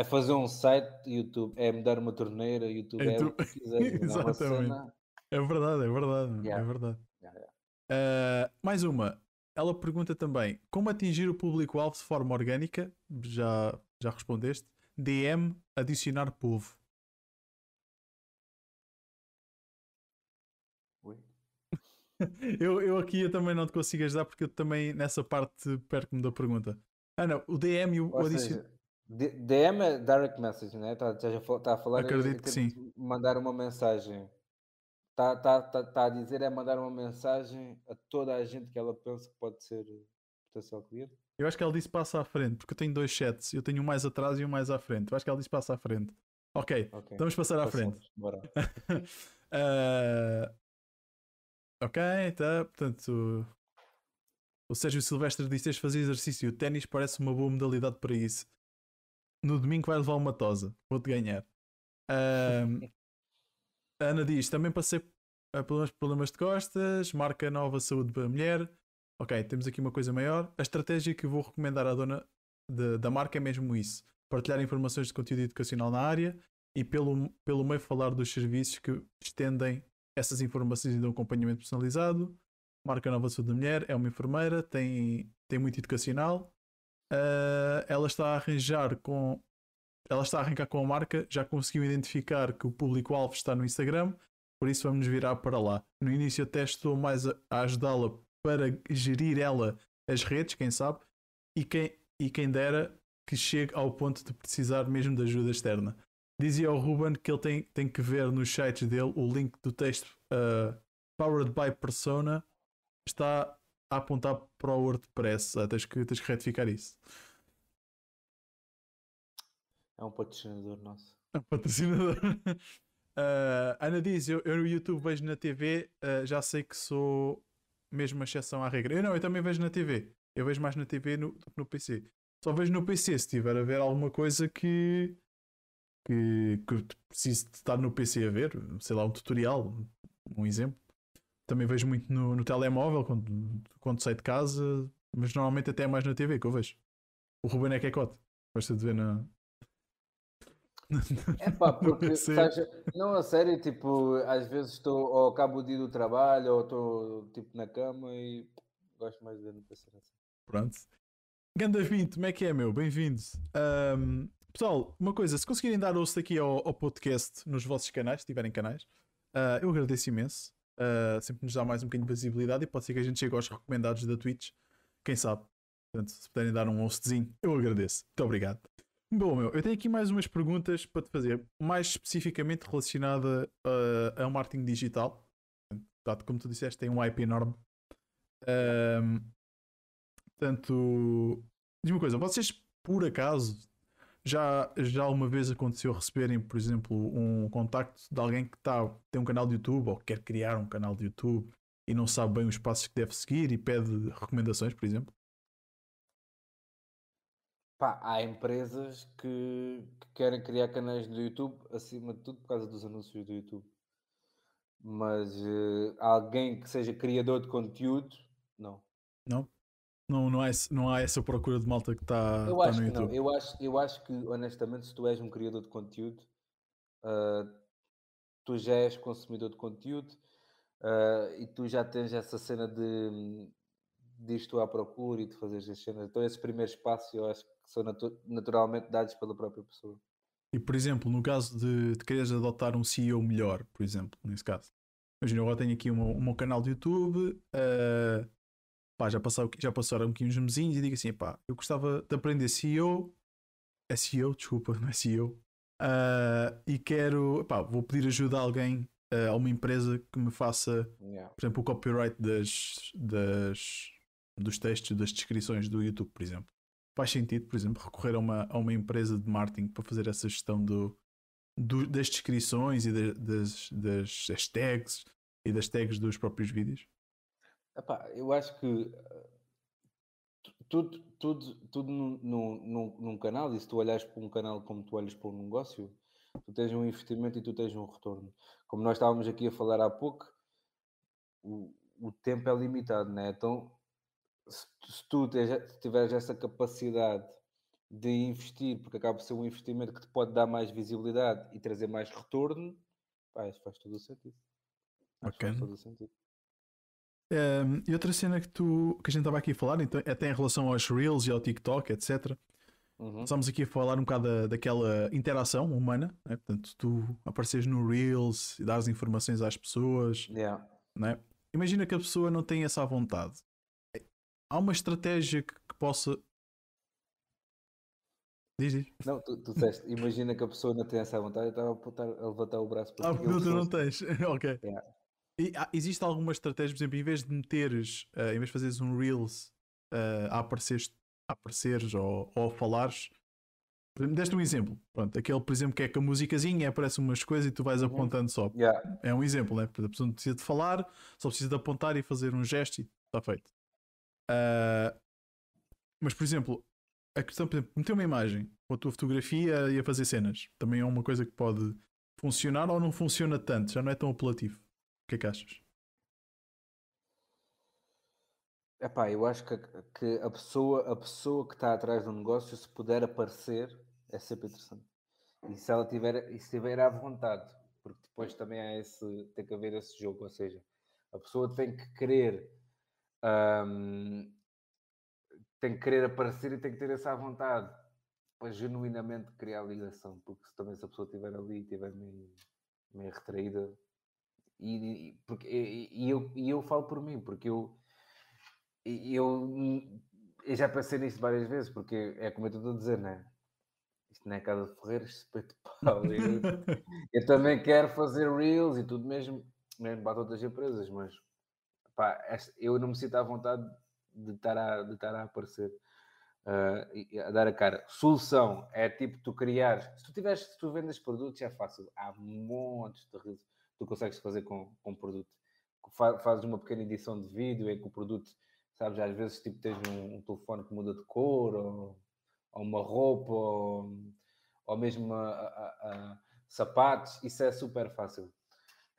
é, fazer um site YouTube, é mudar uma torneira, YouTube é, é tu... quiser. Exatamente. É verdade, é verdade, yeah. é verdade. Yeah, uh, mais uma. Ela pergunta também como atingir o público-alvo de forma orgânica. Já, já respondeste. DM adicionar povo. eu, eu aqui eu também não te consigo ajudar porque eu também nessa parte perco-me da pergunta. Ah não, o DM e o adicionar. DM é direct message, né? Está tá a falar Acredito que sim. mandar uma mensagem. Está tá, tá, tá a dizer é mandar uma mensagem a toda a gente que ela pensa que pode ser potencial cliente. Eu acho que ela disse passa à frente, porque eu tenho dois chats. Eu tenho um mais atrás e um mais à frente. Eu acho que ela disse passa à frente. Ok, okay. vamos passar à Passamos. frente. Bora. uh, Ok, tá. Portanto, o Sérgio Silvestre disse: Tens fazer exercício. O ténis parece uma boa modalidade para isso. No domingo vai levar uma tosa. Vou-te ganhar. Um, a Ana diz: Também passei pelos problemas de costas. Marca nova saúde para a mulher. Ok, temos aqui uma coisa maior. A estratégia que vou recomendar à dona de, da marca é mesmo isso: partilhar informações de conteúdo educacional na área e, pelo, pelo meio, falar dos serviços que estendem essas informações e dão acompanhamento personalizado. Marca Nova Saúde da Mulher é uma enfermeira, tem, tem muito educacional. Uh, ela está a arranjar com. Ela está a arrancar com a marca, já conseguiu identificar que o público-alvo está no Instagram, por isso vamos virar para lá. No início até estou mais a, a ajudá-la para gerir ela as redes, quem sabe, e quem, e quem dera que chegue ao ponto de precisar mesmo de ajuda externa. Dizia ao Ruben que ele tem, tem que ver nos sites dele o link do texto uh, Powered by Persona está a apontar para o WordPress. Ah, tens, que, tens que retificar isso. É um patrocinador nosso. É um patrocinador. uh, Ana diz: eu, eu no YouTube vejo na TV, uh, já sei que sou mesmo uma exceção à regra. Eu não, eu também vejo na TV. Eu vejo mais na TV no, do que no PC. Só vejo no PC se tiver a ver alguma coisa que que, que preciso estar no PC a ver, sei lá, um tutorial, um exemplo. Também vejo muito no, no telemóvel quando, quando saio de casa, mas normalmente até é mais na TV que eu vejo. O Ruben é que é cote. Gosta de ver na. É pá, porque seja, não a sério, tipo, às vezes estou ou acabo o dia do trabalho ou estou tipo na cama e gosto mais de ver no PC. Pronto. Ganda 20, como é que é, meu? Bem-vindos. Um, Pessoal, uma coisa, se conseguirem dar ouço aqui ao, ao, podcast nos vossos canais, se tiverem canais, uh, eu agradeço imenso. Uh, sempre nos dá mais um bocadinho de visibilidade e pode ser que a gente chegue aos recomendados da Twitch. Quem sabe? Portanto, se puderem dar um ouçozinho, eu agradeço. Muito obrigado. Bom, meu, eu tenho aqui mais umas perguntas para te fazer, mais especificamente relacionada uh, ao marketing digital. Portanto, como tu disseste, tem um IP enorme. Um, portanto, diz uma coisa, vocês por acaso já, já uma vez aconteceu receberem, por exemplo, um contacto de alguém que tá, tem um canal de YouTube ou quer criar um canal de YouTube e não sabe bem os passos que deve seguir e pede recomendações, por exemplo? Pá, há empresas que, que querem criar canais do YouTube acima de tudo por causa dos anúncios do YouTube. Mas uh, alguém que seja criador de conteúdo, não. Não? Não, não, há, não há essa procura de malta que está eu tá acho no que não. YouTube. Eu acho, eu acho que, honestamente, se tu és um criador de conteúdo, uh, tu já és consumidor de conteúdo uh, e tu já tens essa cena de, de ir tu à procura e de fazer as cenas. Então, esses primeiros passos eu acho que são natu naturalmente dados pela própria pessoa. E por exemplo, no caso de, de quereres adotar um CEO melhor, por exemplo, nesse caso, imagina, eu agora tenho aqui o meu canal de YouTube, uh, pá, já, passaram, já passaram aqui uns mesinhos e digo assim, pá, eu gostava de aprender CEO, SEO, desculpa, não é CEO, uh, e quero, pá, vou pedir ajuda a alguém, uh, a uma empresa que me faça, yeah. por exemplo, o copyright das, das, dos textos, das descrições do YouTube, por exemplo faz sentido, por exemplo, recorrer a uma, a uma empresa de marketing para fazer essa gestão do, do das descrições e de, das, das hashtags e das tags dos próprios vídeos? Epá, eu acho que eh, tudo, tudo, tudo num, num, num canal, e se tu olhas para um canal como tu olhas para um negócio, tu tens um investimento e tu tens um retorno. Como nós estávamos aqui a falar há pouco, o, o tempo é limitado, né? Então se, se tu tiveres essa capacidade de investir, porque acaba por ser um investimento que te pode dar mais visibilidade e trazer mais retorno, pá, faz todo o sentido. Ok. Faz todo o sentido. Um, e outra cena que, tu, que a gente estava aqui a falar, então, até em relação aos Reels e ao TikTok, etc. Uhum. Estamos aqui a falar um bocado da, daquela interação humana, né? portanto, tu apareces no Reels e dás informações às pessoas. Yeah. Né? Imagina que a pessoa não tem essa vontade há uma estratégia que, que possa. Diz, diz. Não, tu, tu disseste, imagina que a pessoa não tem essa vontade, eu estava a, levantar o braço para Ah, porque tu não tens. ok. Yeah. E, ah, existe alguma estratégia, por exemplo, em vez de meteres, uh, em vez de fazeres um Reels uh, a, apareceres, a apareceres ou, ou a falares, deste um exemplo. Pronto, aquele, por exemplo, que é com a musicazinha, aparece umas coisas e tu vais uhum. apontando só. Yeah. É um exemplo, né? A pessoa não precisa de falar, só precisa de apontar e fazer um gesto e está feito. Uh, mas, por exemplo, a questão, por exemplo, meter uma imagem com a tua fotografia e a fazer cenas também é uma coisa que pode funcionar ou não funciona tanto, já não é tão apelativo. Que é que achas? Epá, eu acho que, que a, pessoa, a pessoa que está atrás do negócio, se puder aparecer, é sempre interessante. E se ela tiver, e se tiver à vontade, porque depois também há esse, tem que haver esse jogo, ou seja, a pessoa tem que querer um, tem que querer aparecer e tem que ter essa vontade para genuinamente criar ligação, porque se também se a pessoa estiver ali e estiver meio, meio retraída, e, porque, e, eu, e eu falo por mim, porque eu, eu, eu já pensei nisto várias vezes, porque é como eu estou a dizer, né? Isto não é casa de ferreiros, espeto pau. Eu, eu também quero fazer reels e tudo mesmo, mesmo para todas as empresas, mas pá, eu não me sinto à vontade de estar a, de estar a aparecer, uh, a dar a cara. Solução é tipo tu criares, se tu tiveres, se tu vendes produtos é fácil, há montes de redes tu consegues fazer com, com produto. Fazes uma pequena edição de vídeo em que o produto, sabes, às vezes tipo tens um, um telefone que muda de cor, ou, ou uma roupa, ou, ou mesmo a, a, a, sapatos, isso é super fácil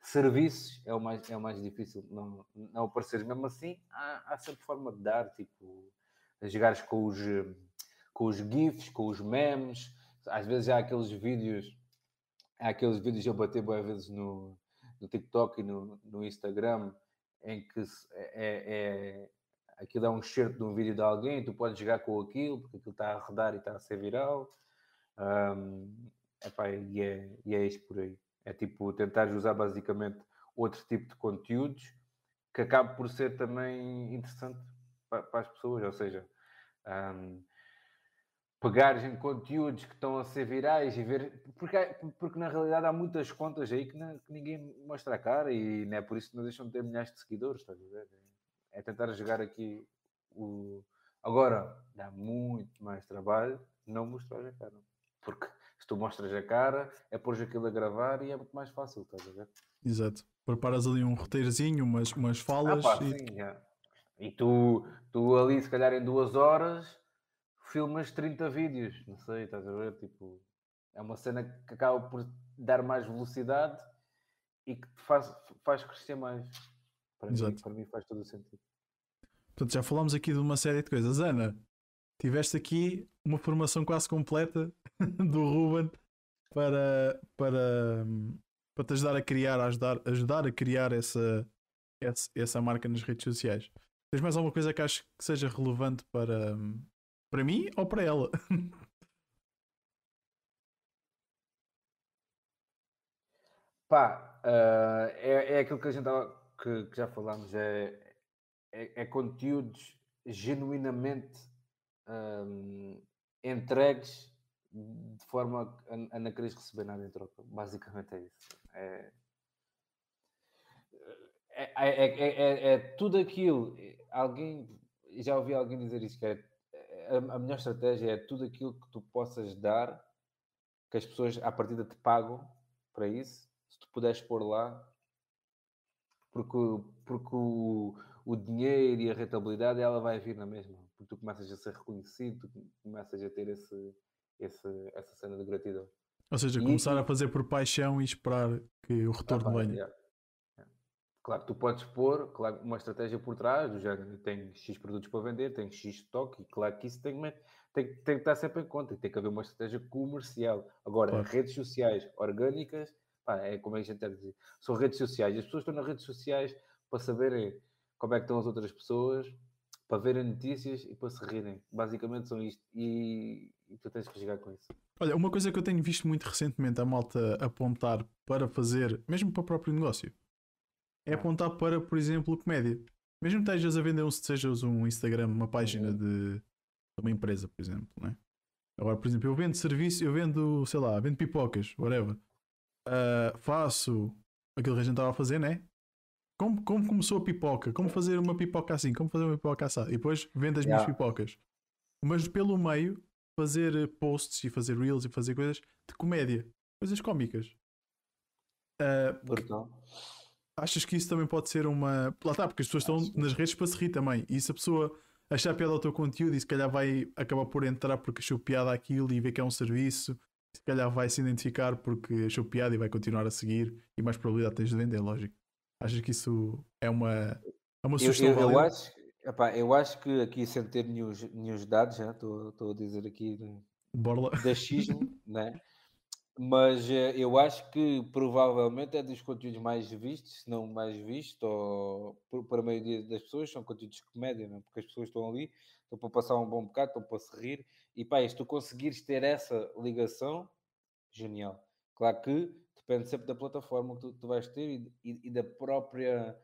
Serviços é o mais, é o mais difícil, não, não aparecer. Mesmo assim, há, há sempre forma de dar, tipo, jogares com os, com os GIFs, com os memes. Às vezes há aqueles vídeos, há aqueles vídeos eu bater boas vezes no, no TikTok e no, no Instagram, em que é, é, aquilo é um excerto de um vídeo de alguém, tu podes jogar com aquilo, porque aquilo está a rodar e está a ser viral. Um, epá, e, é, e é isso por aí. É tipo tentar usar basicamente outro tipo de conteúdos que acabe por ser também interessante para, para as pessoas, ou seja, um, pegares em conteúdos que estão a ser virais e ver, porque, porque na realidade há muitas contas aí que, não, que, ninguém mostra a cara e não é por isso que não deixam de ter milhares de seguidores, estás a ver? É tentar jogar aqui o. Agora, dá muito mais trabalho não mostrar a cara, porque se tu mostras a cara, é pôr aquilo a gravar e é muito mais fácil, estás a ver? Exato. Preparas ali um roteirozinho, umas, umas falas. Ah, pá, e... Sim, E tu, tu ali, se calhar em duas horas, filmas 30 vídeos, não sei, estás a ver? Tipo, é uma cena que acaba por dar mais velocidade e que te faz, faz crescer mais. Para mim, para mim faz todo o sentido. Portanto, já falámos aqui de uma série de coisas. Ana, tiveste aqui uma formação quase completa do Ruben para, para, para te ajudar a criar, a ajudar, ajudar a criar essa, essa, essa marca nas redes sociais. Tens mais alguma coisa que acho que seja relevante para, para mim ou para ela? Pá, uh, é, é aquilo que a gente que, que já falámos, é, é, é conteúdos genuinamente um, entregues de forma a, a não quereres receber nada em troca. Basicamente é isso. É, é, é, é, é, tudo aquilo. Alguém já ouvi alguém dizer isso que é a, a melhor estratégia é tudo aquilo que tu possas dar que as pessoas à partida te pagam para isso, se tu puderes pôr lá, porque, porque o, o dinheiro e a rentabilidade ela vai vir na mesma, porque tu começas a ser reconhecido, tu começas a ter esse, esse, essa cena de gratidão. Ou seja, e, começar e... a fazer por paixão e esperar que o retorno ah, venha. Yeah. Claro, tu podes pôr claro, uma estratégia por trás, do género, tem X produtos para vender, tem X estoque, e claro que isso tem, tem, tem que estar sempre em conta, tem que haver uma estratégia comercial. Agora, claro. redes sociais orgânicas, pá, é como a gente a dizer, são redes sociais. As pessoas estão nas redes sociais para saberem como é que estão as outras pessoas, para verem notícias e para se rirem. Basicamente são isto. E, e tu tens que chegar com isso. Olha, uma coisa que eu tenho visto muito recentemente a malta apontar para fazer, mesmo para o próprio negócio, é apontar para, por exemplo, comédia. Mesmo que estejas a vender um, sejas um Instagram, uma página de, de uma empresa, por exemplo, né? Agora, por exemplo, eu vendo serviço, eu vendo, sei lá, vendo pipocas, whatever. Uh, faço aquilo que a gente estava a fazer, né? Como, como começou a pipoca? Como fazer uma pipoca assim? Como fazer uma pipoca assim? E depois vendo as yeah. minhas pipocas. Mas pelo meio, fazer posts e fazer reels e fazer coisas de comédia, coisas cómicas. Uh, achas que isso também pode ser uma. Lá está, porque as pessoas estão nas redes para se rir também. E se a pessoa achar piada ao teu conteúdo e se calhar vai acabar por entrar porque achou piada aquilo e vê que é um serviço, se calhar vai se identificar porque achou piada e vai continuar a seguir e mais probabilidade tens de vender, lógico. Achas que isso é uma, é uma sugestão eu, eu, eu acho, epá, eu acho que aqui sem ter nenhum, nenhum dados, estou a dizer aqui Borla. de achismo, né? Mas eh, eu acho que provavelmente é dos conteúdos mais vistos, se não mais visto, ou para a maioria das pessoas, são conteúdos de comédia, não é? Porque as pessoas estão ali, estão para passar um bom bocado, estão para se rir, e pá, se tu conseguires ter essa ligação, genial. Claro que depende sempre da plataforma que tu, tu vais ter e, e- e da própria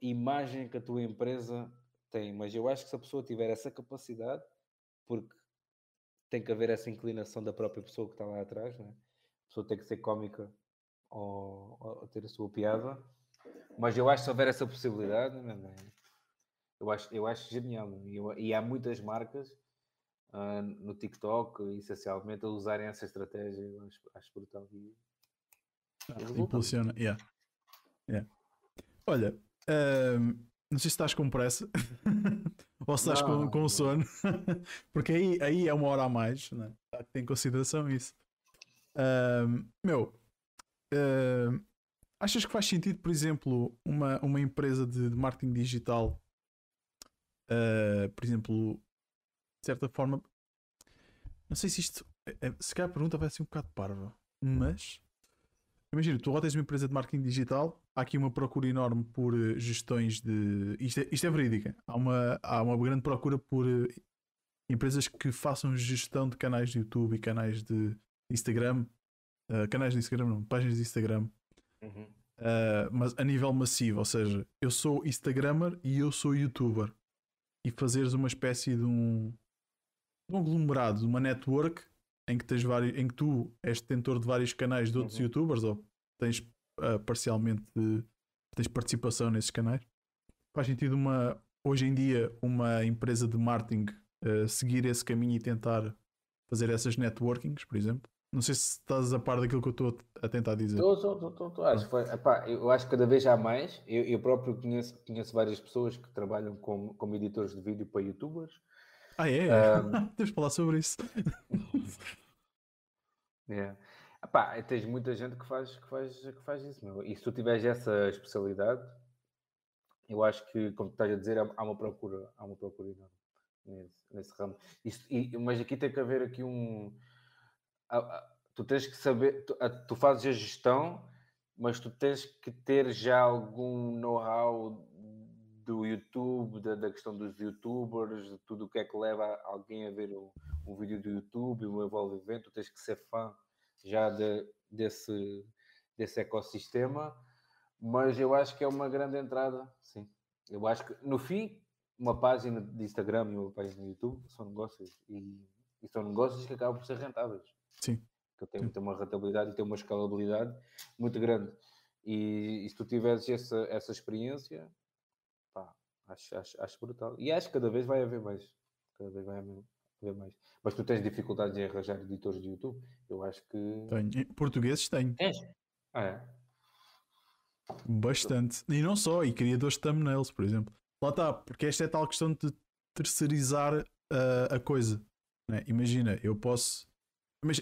imagem que a tua empresa tem, mas eu acho que se a pessoa tiver essa capacidade, porque tem que haver essa inclinação da própria pessoa que está lá atrás, não é? pessoa tem que ser cómica ou, ou, ter a sua piada. Mas eu acho que se houver essa possibilidade, eu acho, eu acho genial. E, eu, e há muitas marcas uh, no TikTok, essencialmente, a usarem essa estratégia. Eu acho, acho brutal. E, ah, impulsiona, yeah. Yeah. Olha, não sei se estás com pressa ou se estás não, com, com sono, porque aí, aí é uma hora a mais, né? tem em consideração isso. Meu, achas que faz sentido, por exemplo, uma, uma empresa de, de marketing digital, uh, por exemplo, de certa forma, não sei se isto, é, é, se calhar a pergunta vai ser um bocado parva, mas imagina, tu agora tens uma empresa de marketing digital, há aqui uma procura enorme por eh, gestões de. Isto é, isto é verídica, há uma, há uma grande procura por eh, empresas que façam gestão de canais de YouTube e canais de Instagram, uh, canais de Instagram, não, páginas de Instagram, uhum. uh, mas a nível massivo, ou seja, eu sou Instagrammer e eu sou YouTuber, e fazeres uma espécie de um, um de uma network em que, tens vários, em que tu és detentor de vários canais de outros uhum. YouTubers ou tens uh, parcialmente tens participação nesses canais. Faz sentido uma hoje em dia uma empresa de marketing uh, seguir esse caminho e tentar fazer essas networkings, por exemplo? Não sei se estás a par daquilo que eu estou a tentar dizer. Estou, estou, estou, estou. Acho, foi, epá, eu acho que cada vez há mais. Eu, eu próprio conheço, conheço várias pessoas que trabalham como, como editores de vídeo para youtubers. Ah, é? Um... Temos de falar sobre isso. yeah. Epá, tens muita gente que faz, que faz, que faz isso, meu. E se tu tiveres essa especialidade, eu acho que, como tu estás a dizer, há uma procura, há uma procura enorme nesse, nesse ramo. Isto, e, mas aqui tem que haver aqui um. Tu tens que saber, tu, tu fazes a gestão, mas tu tens que ter já algum know-how do YouTube, da, da, questão dos youtubers, de tudo o que é que leva alguém a ver um, um vídeo do YouTube, um envolvimento, tu tens que ser fã já de, desse, desse ecossistema, mas eu acho que é uma grande entrada, sim. Eu acho que no fim, uma página de Instagram e uma página no YouTube são negócios e, e são negócios que acabam por ser rentáveis. Sim. Que tem, tem uma rentabilidade e tem uma escalabilidade muito grande. E, e se tu tiveres essa, essa experiência, acho, acho, acho brutal. E acho que cada vez vai haver mais. Cada vez vai haver ver mais. Mas tu tens dificuldades em arranjar editores de YouTube? Eu acho que. Tenho. Portugueses tenho. Tens? Ah, é? Bastante. E não só, e criadores de thumbnails, por exemplo. Lá está, porque esta é tal questão de terceirizar uh, a coisa. Né? Imagina, eu posso.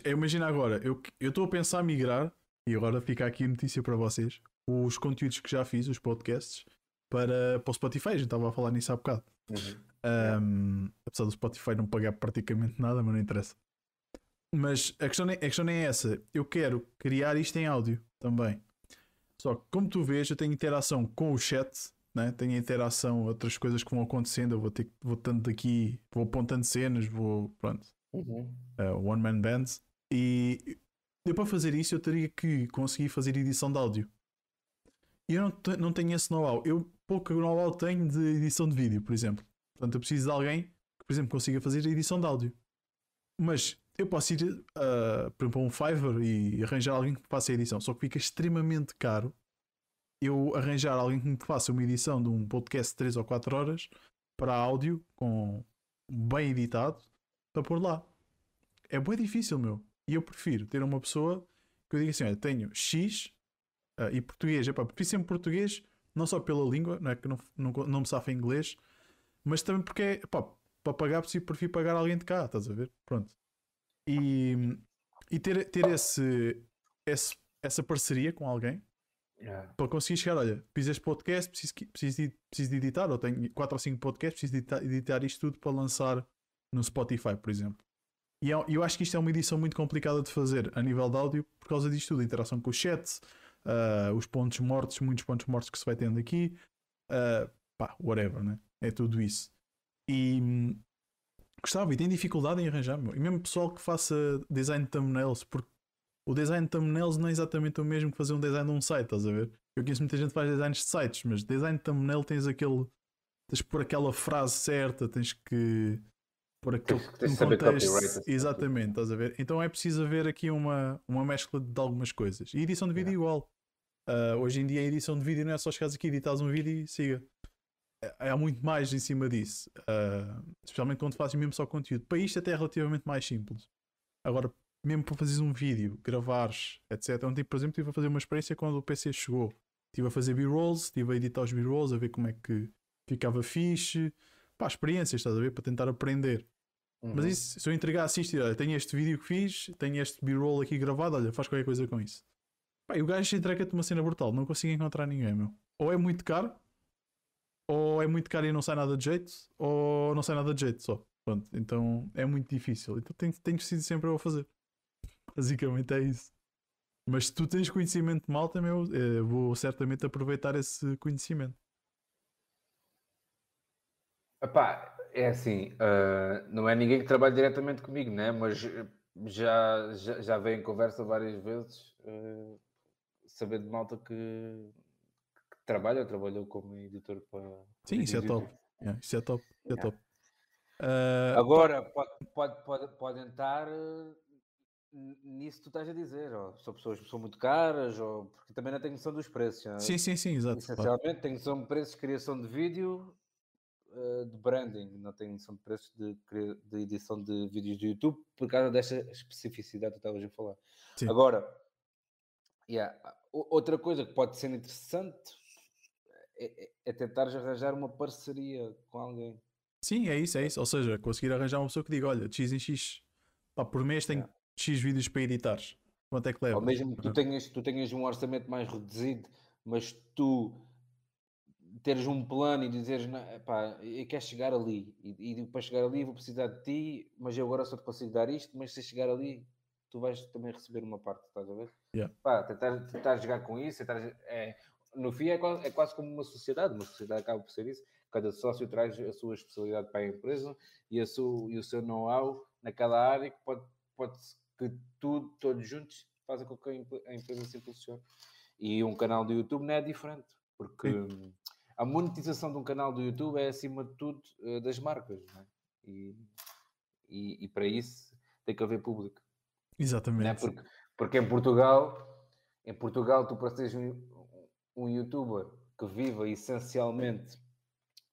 Imagina agora, eu estou a pensar a migrar, e agora fica aqui a notícia para vocês: os conteúdos que já fiz, os podcasts, para, para o Spotify. A gente estava a falar nisso há bocado. Uhum. Um, apesar do Spotify não pagar praticamente nada, mas não interessa. Mas a questão, nem, a questão nem é essa. Eu quero criar isto em áudio também. Só que, como tu vês, eu tenho interação com o chat, né? tenho interação, outras coisas que vão acontecendo. Eu vou ter vou tanto aqui, vou apontando cenas, vou. Pronto. Uhum. Uh, one Man Bands. E eu, para fazer isso, eu teria que conseguir fazer edição de áudio. E eu não, não tenho esse know-how. Eu pouco know-how tenho de edição de vídeo, por exemplo. Portanto, eu preciso de alguém que, por exemplo, consiga fazer a edição de áudio. Mas eu posso ir, uh, por exemplo, a um Fiverr e arranjar alguém que faça a edição. Só que fica extremamente caro eu arranjar alguém que me faça uma edição de um podcast de 3 ou 4 horas para áudio, com bem editado, para pôr lá. É bem difícil, meu. E eu prefiro ter uma pessoa que eu diga assim: olha, tenho X uh, e português. Epá, prefiro sempre português, não só pela língua, não é que não, não, não me safa inglês, mas também porque é, pá, para pagar preciso, prefiro pagar alguém de cá, estás a ver? Pronto. E, e ter, ter esse, esse, essa parceria com alguém yeah. para conseguir chegar, olha, fiz este podcast, preciso, preciso, de, preciso de editar, ou tenho 4 ou 5 podcasts, preciso de editar, editar isto tudo para lançar no Spotify, por exemplo. E eu, é, eu acho que isto é uma edição muito complicada de fazer a nível de áudio por causa disto tudo, interação com o chat, uh, os pontos mortos, muitos pontos mortos que se vai tendo aqui, uh, pá, whatever, né? É tudo isso. E hum, gostava e tem dificuldade em arranjar, meu. E mesmo pessoal que faça design de thumbnails, porque o design de thumbnails não é exatamente o mesmo que fazer um design de um site, estás a ver? Eu conheço muita gente que faz designs de sites, mas design de thumbnail tens aquele. Tens que pôr aquela frase certa, tens que pôr aquele tens, tens um contexto. Assim. Exatamente, estás a ver? Então é preciso haver aqui uma, uma mescla de algumas coisas. E edição de vídeo yeah. igual. Uh, hoje em dia a edição de vídeo não é só chegares aqui, editas um vídeo e siga. É, há muito mais em cima disso. Uh, especialmente quando fazes mesmo só conteúdo. Para isto até é relativamente mais simples. Agora, mesmo para fazeres um vídeo, gravares, etc. Ontem, por exemplo, estive a fazer uma experiência quando o PC chegou. Estive a fazer B-rolls, estive a editar os B-rolls, a ver como é que ficava fixe. Pá, experiências, estás a ver? Para tentar aprender. Uhum. Mas isso, se eu entregasse isto, olha, tenho este vídeo que fiz, tenho este B-roll aqui gravado, olha, faz qualquer coisa com isso. Pá, e o gajo entrega-te uma cena brutal, não consigo encontrar ninguém, meu. Ou é muito caro, ou é muito caro e não sai nada de jeito, ou não sai nada de jeito só. Pronto, então é muito difícil. Então tenho, tenho sido sempre eu a fazer. Basicamente é isso. Mas se tu tens conhecimento de malta, meu, eu vou certamente aproveitar esse conhecimento. Epá, é assim, uh, não é ninguém que trabalha diretamente comigo, né? mas já, já, já veio em conversa várias vezes uh, saber de malta que, trabalha, trabalhou como editor para. Sim, isso é top. Yeah, isso é top. Isso é yeah. top. Uh, Agora, pode, pode, pode, podem estar eh, nisso que tu estás a dizer, ou são pessoas que são muito caras, ou porque também não tenho noção dos preços. Não? É? Sim, sim, sim, exato. Essencialmente, tenho noção de preços de criação de vídeo, uh, de branding, não tenho noção de preços de, de edição de vídeos do YouTube, por causa desta especificidade que tu estavas a falar. Sim. Agora, yeah, outra coisa que pode ser interessante é, é, é tentar arranjar uma parceria com alguém. Sim, é isso, é isso. Ou seja, conseguir arranjar uma pessoa que diga: olha, de X em X, pá, por mês tenho Yeah. X vídeos para editares. Quanto é que leva? Ou mesmo que tu tenhas, tu tenhas um orçamento mais reduzido, mas tu teres um plano e dizeres, "Não, epá, eu quero chegar ali, e, e para chegar ali vou precisar de ti, mas eu agora só te consigo dar isto, mas se chegar ali, tu vais também receber uma parte, estás a ver? Yeah. Pá, tentar, tentar jogar com isso, tentar, é, no fim é quase, é quase como uma sociedade, uma sociedade acaba por ser isso, cada sócio traz a sua especialidade para a empresa e, a sua, e o seu know-how naquela área que pode, pode que tudo, todos juntos, fazem com que a empre- a empresa se impulsione. E um canal do YouTube não é diferente, porque hum, a monetização de um canal do YouTube é acima de tudo eh, das marcas, é? e, e, e para isso tem que haver público. Exatamente. Porque, porque em Portugal, em Portugal, tu para seres um, um youtuber que viva essencialmente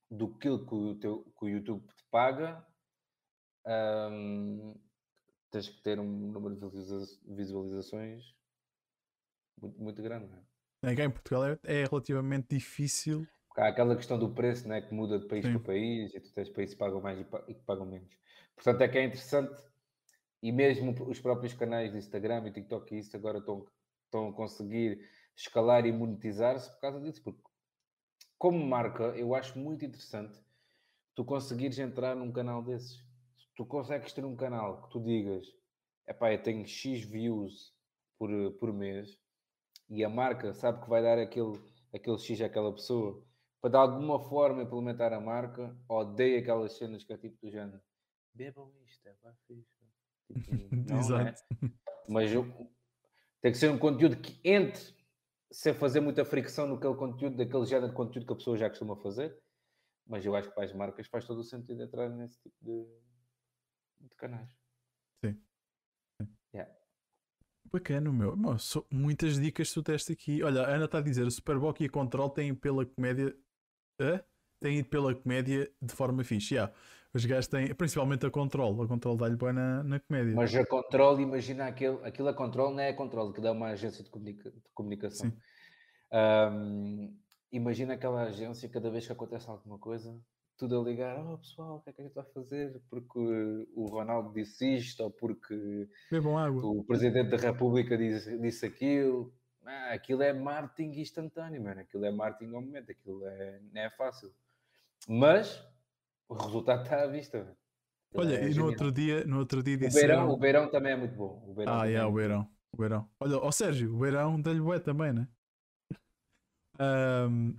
do que o, teu, que o YouTube te paga, hum, tens que ter um número de visualiza- visualizações muito, muito grande. Não é? É, cá em Portugal é, é relativamente difícil. Há aquela questão do preço né, que muda de país Sim. para país e tu tens países que pagam mais e, e que pagam menos. Portanto, é que é interessante e mesmo os próprios canais de Instagram e TikTok e isso agora estão, estão a conseguir escalar e monetizar-se por causa disso. Porque, como marca, eu acho muito interessante tu conseguires entrar num canal desses. Tu consegues ter um canal que tu digas, epá, eu tenho X views por, por mês e a marca sabe que vai dar aquele, aquele X àquela pessoa para de alguma forma implementar a marca, odeia aquelas cenas que é tipo do género. Bebam isto, é bem fixe. Não, é? Exato. Mas eu- tem que ser um conteúdo que entre sem fazer muita fricção naquele conteúdo, daquele género de conteúdo que a pessoa já costuma fazer. Mas eu acho que para as marcas faz todo o sentido entrar nesse tipo de, de canais. Bacana, meu. Só- muitas dicas que tu teste aqui. Olha, a Ana está a dizer: o Superboc e a Control têm pela comédia. Hã? Têm ido pela comédia de forma fixe. Yeah. Os gajos têm, principalmente a Control. A Control dá-lhe bem na, na comédia. Mas a controle, imagina aquele, aquilo a controle não é a controle, que dá uma agência de, comunica- de comunicação. Ahm, imagina aquela agência, cada vez que acontece alguma coisa, tudo a ligar, oh pessoal, o que é que a gente vai fazer? Porque o Ronaldo disse isto, ou porque o Presidente da República disse, disse aquilo. Ah, aquilo é marketing instantâneo, mano. Aquilo é marketing ao momento, aquilo é, não é fácil. Mas o resultado está à vista. Olha, é e no outro dia, no outro dia o disseram. beirão, o beirão também é muito bom. O beirão Ah, yeah, é o Beirão. O Beirão. Olha, ó Sérgio, o Beirão dá-lhe bué também, né? Ahm,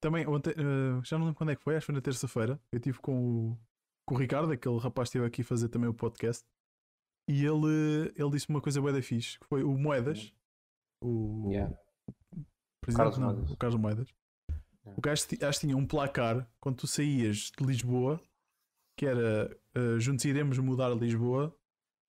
também, ontem, eh, já não lembro quando é que foi, acho que foi na terça-feira. Eu estive com o, com o Ricardo, aquele rapaz que esteve aqui a fazer também o podcast. E ele, ele disse uma coisa bué da fixe, que foi o Moedas. O Yeah. presidente, Carlos não, Moedas. o Carlos Moedas. Yeah. O gajo acho que tinha um placar quando tu saías de Lisboa, que era eh, Juntos Iremos Mudar Lisboa,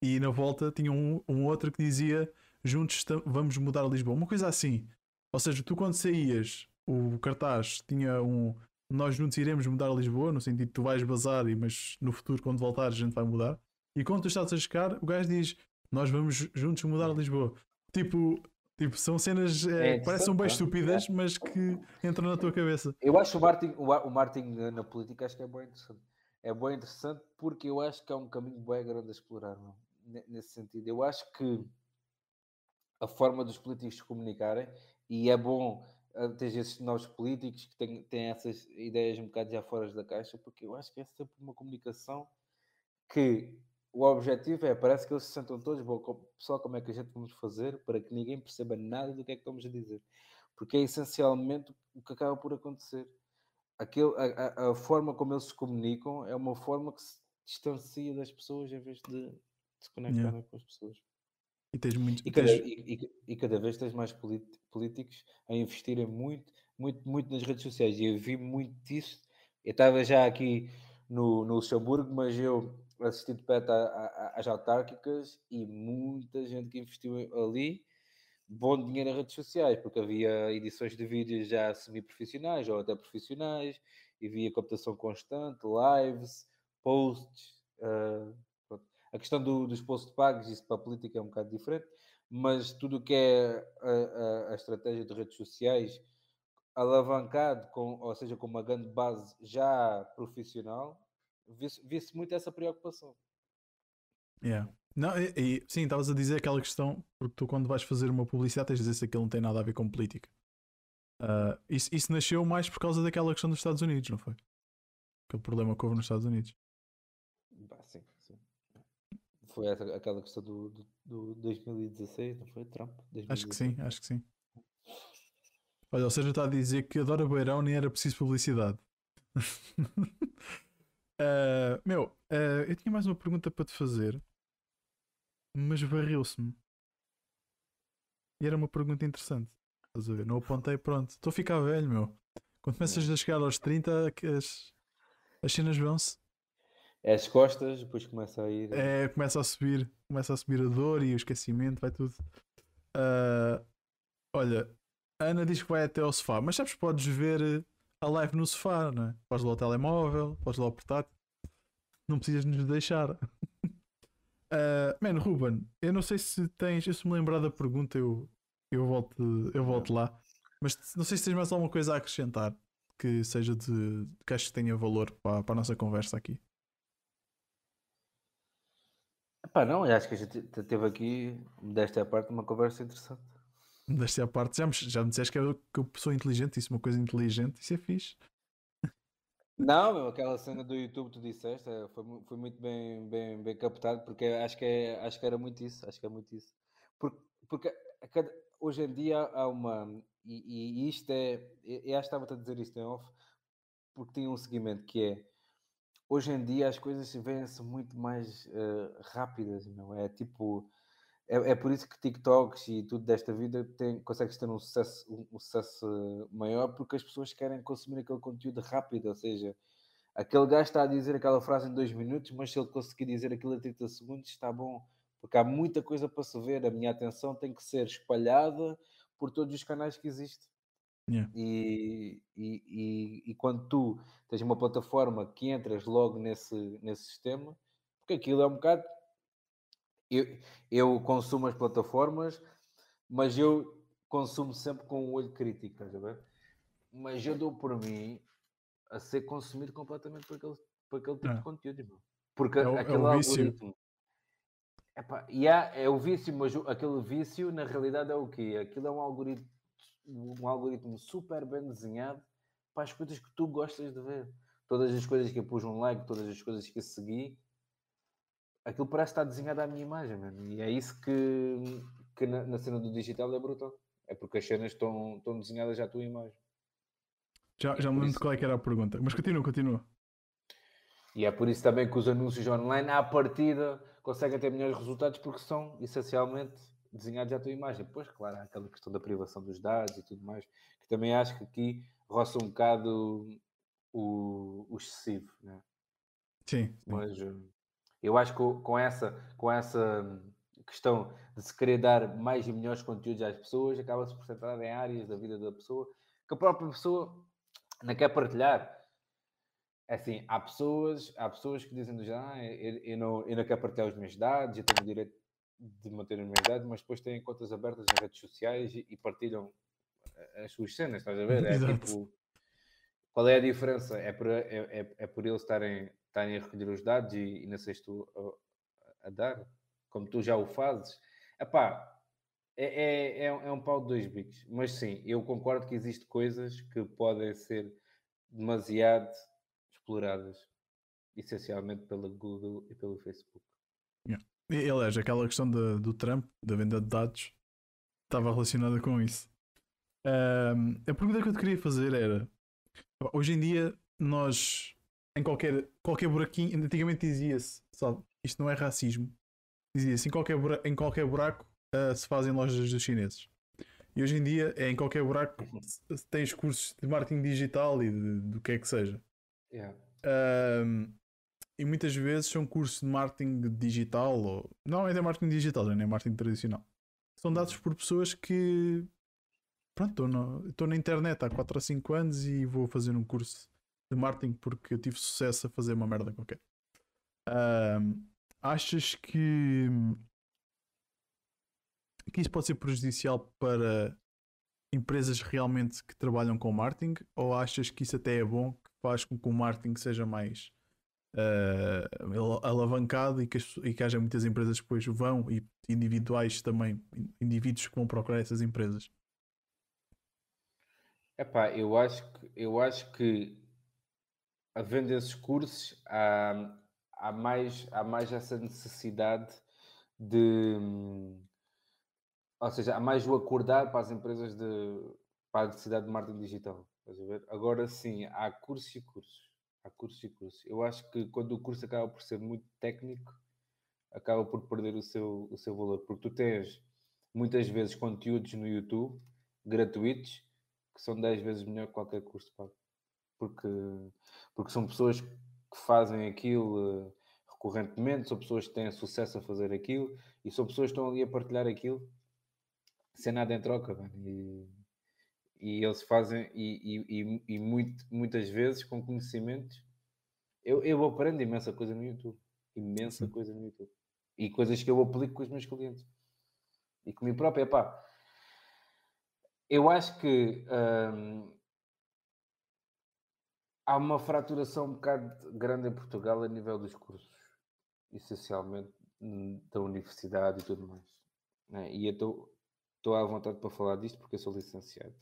e na volta tinha um, um outro que dizia Juntos Vamos Mudar Lisboa, uma coisa assim. Ou seja, tu quando saías, o cartaz tinha um Nós juntos iremos mudar Lisboa, no sentido que tu vais bazar, mas no futuro, quando voltares, a gente vai mudar. E quando tu estás a chegar, o gajo diz Nós vamos juntos mudar Lisboa. Tipo, tipo são cenas É que parecem bem estúpidas, mas que entram na tua cabeça. Eu acho o marketing, o, marketing na, política acho que é bem interessante. É bem interessante porque eu acho que é um caminho bem grande a explorar, não? Ne- nesse sentido. Eu acho que a forma dos políticos se comunicarem, e é bom ah, ter esses novos políticos que têm, têm essas ideias um bocado já fora da caixa, porque eu acho que é sempre uma comunicação que o objetivo é, parece que eles se sentam todos, bom, pessoal, como é que a gente vamos fazer para que ninguém perceba nada do que é que estamos a dizer? Porque é essencialmente o que acaba por acontecer. Aquele, a, a- forma como eles se comunicam é uma forma que se distancia das pessoas em vez de se conectarem com as pessoas. E tens muito. E cada, tens- e, e- cada vez tens mais políticos a investirem muito, muito, muito nas redes sociais. E eu vi muito disso. Eu estava já aqui no, no Luxemburgo, mas eu assisti de perto a- às autárquicas e muita gente que investiu ali bom dinheiro em redes sociais, porque havia edições de vídeos já semi-profissionais ou até profissionais, e havia captação constante, lives, posts. pronto. A questão do- dos posts pagos, isso para a política é um bocado diferente, mas tudo o que é a, a- a estratégia de redes sociais alavancado, com, ou seja, com uma grande base já profissional, vê-se vê muito essa preocupação. Yeah. Não, e, e, sim, estavas a dizer aquela questão, porque tu quando vais fazer uma publicidade tens de dizer se aquilo não tem nada a ver com política. Uh, isso, isso nasceu mais por causa daquela questão dos Estados Unidos, não foi? Aquele problema que houve nos Estados Unidos. Bah, sim, sim. Foi essa, aquela questão do, do, do 2016, não foi? Trump? 2016. Acho que sim, acho que sim. Olha, ou seja, está a dizer que adora Beirão nem era preciso publicidade. uh, meu, uh, eu tinha mais uma pergunta para te fazer, mas varreu-se-me. E era uma pergunta interessante. Estás a ver? Não apontei, pronto. Estou a ficar velho, meu. Quando começas a chegar aos 30, as, as cenas vão-se. É as costas, depois começa a ir. É, começa a subir, começa a subir a dor e o esquecimento, vai tudo. Uh, olha, a Ana diz que vai até ao sofá, mas sabes, podes ver a live no sofá, não é? Podes lá o telemóvel, podes lá o portátil, não precisas nos deixar. uh, man, Ruben, eu não sei se tens, eu se me lembrar da pergunta, eu, eu volto, eu volto lá, mas não sei se tens mais alguma coisa a acrescentar que seja de que acho que tenha valor para, para a nossa conversa aqui. Pá, não, acho que a gente teve aqui, desta parte, uma conversa interessante desta parte. Já me, já me disseste que eu, que eu sou inteligente, isso é uma coisa inteligente, isso é fixe. Não, meu, aquela cena do YouTube tu disseste é, foi, foi muito bem, bem, bem captado, porque acho que, é, acho que era muito isso, acho que é muito isso. Porque, porque hoje em dia há uma, e, e isto é, eu acho que estava a dizer isto em off, porque tem um seguimento que é, hoje em dia as coisas vêm-se muito mais uh, rápidas, não é? Tipo, é, é por isso que TikToks e tudo desta vida tem, consegues ter um sucesso, um, um sucesso maior porque as pessoas querem consumir aquele conteúdo rápido, ou seja, aquele gajo está a dizer aquela frase em dois minutos, mas se ele conseguir dizer aquilo em 30 segundos, está bom. Porque há muita coisa para se ver. A minha atenção tem que ser espalhada por todos os canais que existem. Yeah. E, e, e, e, quando tu tens uma plataforma que entras logo nesse, nesse sistema, porque aquilo é um bocado eu, eu consumo as plataformas, mas eu consumo sempre com o um olho crítico, estás a ver? Mas eu dou por mim a ser consumido completamente por aquele, por aquele tipo é. de conteúdo, irmão. Porque é o, aquele é algoritmo. Epá, yeah, é o vício, mas aquele vício na realidade é o quê? Aquilo é um algoritmo, um algoritmo super bem desenhado para as coisas que tu gostas de ver. Todas as coisas que eu pus um like, todas as coisas que eu segui, aquilo parece estar desenhado à minha imagem, mano. E é isso que, que na, na, cena do digital é brutal. É porque as cenas estão, estão desenhadas à tua imagem. Já, já me lembro de qual é que era a pergunta, mas continua, continua. E é por isso também que os anúncios online, à partida, conseguem ter melhores resultados porque são essencialmente desenhados à tua imagem. Pois, claro, há aquela questão da privação dos dados e tudo mais, que também acho que aqui roça um bocado o, o excessivo, né? Sim. sim. Mas, eu acho que com essa, com essa questão de se querer dar mais e melhores conteúdos às pessoas, acaba-se por centrar em áreas da vida da pessoa que a própria pessoa não quer partilhar. É assim, há pessoas, há pessoas que dizem já, ah, eu, eu, não, eu não quero partilhar os meus dados, eu tenho o direito de manter os meus dados, mas depois têm contas abertas nas redes sociais e, e partilham as suas cenas, estás a ver? É tipo, qual é a diferença? É por, é, é, é por eles estarem estarem a recolher os dados e, e não sei se tu a, a, dar, como tu já o fazes. Epá, é, é, é, é um pau de dois bicos. Mas sim, eu concordo que existem coisas que podem ser demasiado exploradas, essencialmente pela Google e pelo Facebook. Yeah. E, aliás, aquela questão de, do Trump, da venda de dados, estava relacionada com isso. Um, a pergunta que eu te queria fazer era: hoje em dia, nós em qualquer, qualquer buraquinho. Antigamente dizia-se, isto não é racismo. Dizia-se em qualquer buraco, em qualquer buraco uh, se fazem lojas dos chineses. E hoje em dia é em qualquer buraco tens cursos de marketing digital e do que é que seja. Yeah. Um, e muitas vezes são cursos de marketing digital ou não é marketing digital, não é marketing tradicional. São dados por pessoas que pronto, estou na internet há 4 ou 5 anos e vou fazer um curso de marketing porque eu tive sucesso a fazer uma merda qualquer. Um, achas que, que isso pode ser prejudicial para empresas realmente que trabalham com marketing ou achas que isso até é bom que faz com que o marketing seja mais uh, alavancado e que, e que haja muitas empresas que depois vão e individuais também, indivíduos que vão procurar essas empresas. Epá, eu acho que eu acho que havendo esses cursos há, há mais há mais essa necessidade de ou seja, há mais o acordar para as empresas de para a necessidade de marketing digital. Agora sim, há cursos e cursos. Há cursos e cursos. Eu acho que quando o curso acaba por ser muito técnico, acaba por perder o seu, o seu valor. Porque tu tens muitas vezes conteúdos no YouTube gratuitos que são 10 vezes melhor que qualquer curso pago. Porque, porque são pessoas que fazem aquilo uh, recorrentemente, são pessoas que têm sucesso a fazer aquilo e são pessoas que estão ali a partilhar aquilo sem nada em troca. E, e eles fazem, e, e, e muito, muitas vezes com conhecimentos. Eu, eu aprendo imensa coisa no YouTube, imensa Sim. coisa no YouTube, e coisas que eu aplico com os meus clientes e comigo próprio. Epá, eu acho que hum, há uma fraturação um bocado grande em Portugal a nível dos cursos, essencialmente da universidade e tudo mais. Né? E eu estou à vontade para falar disto porque eu sou licenciado.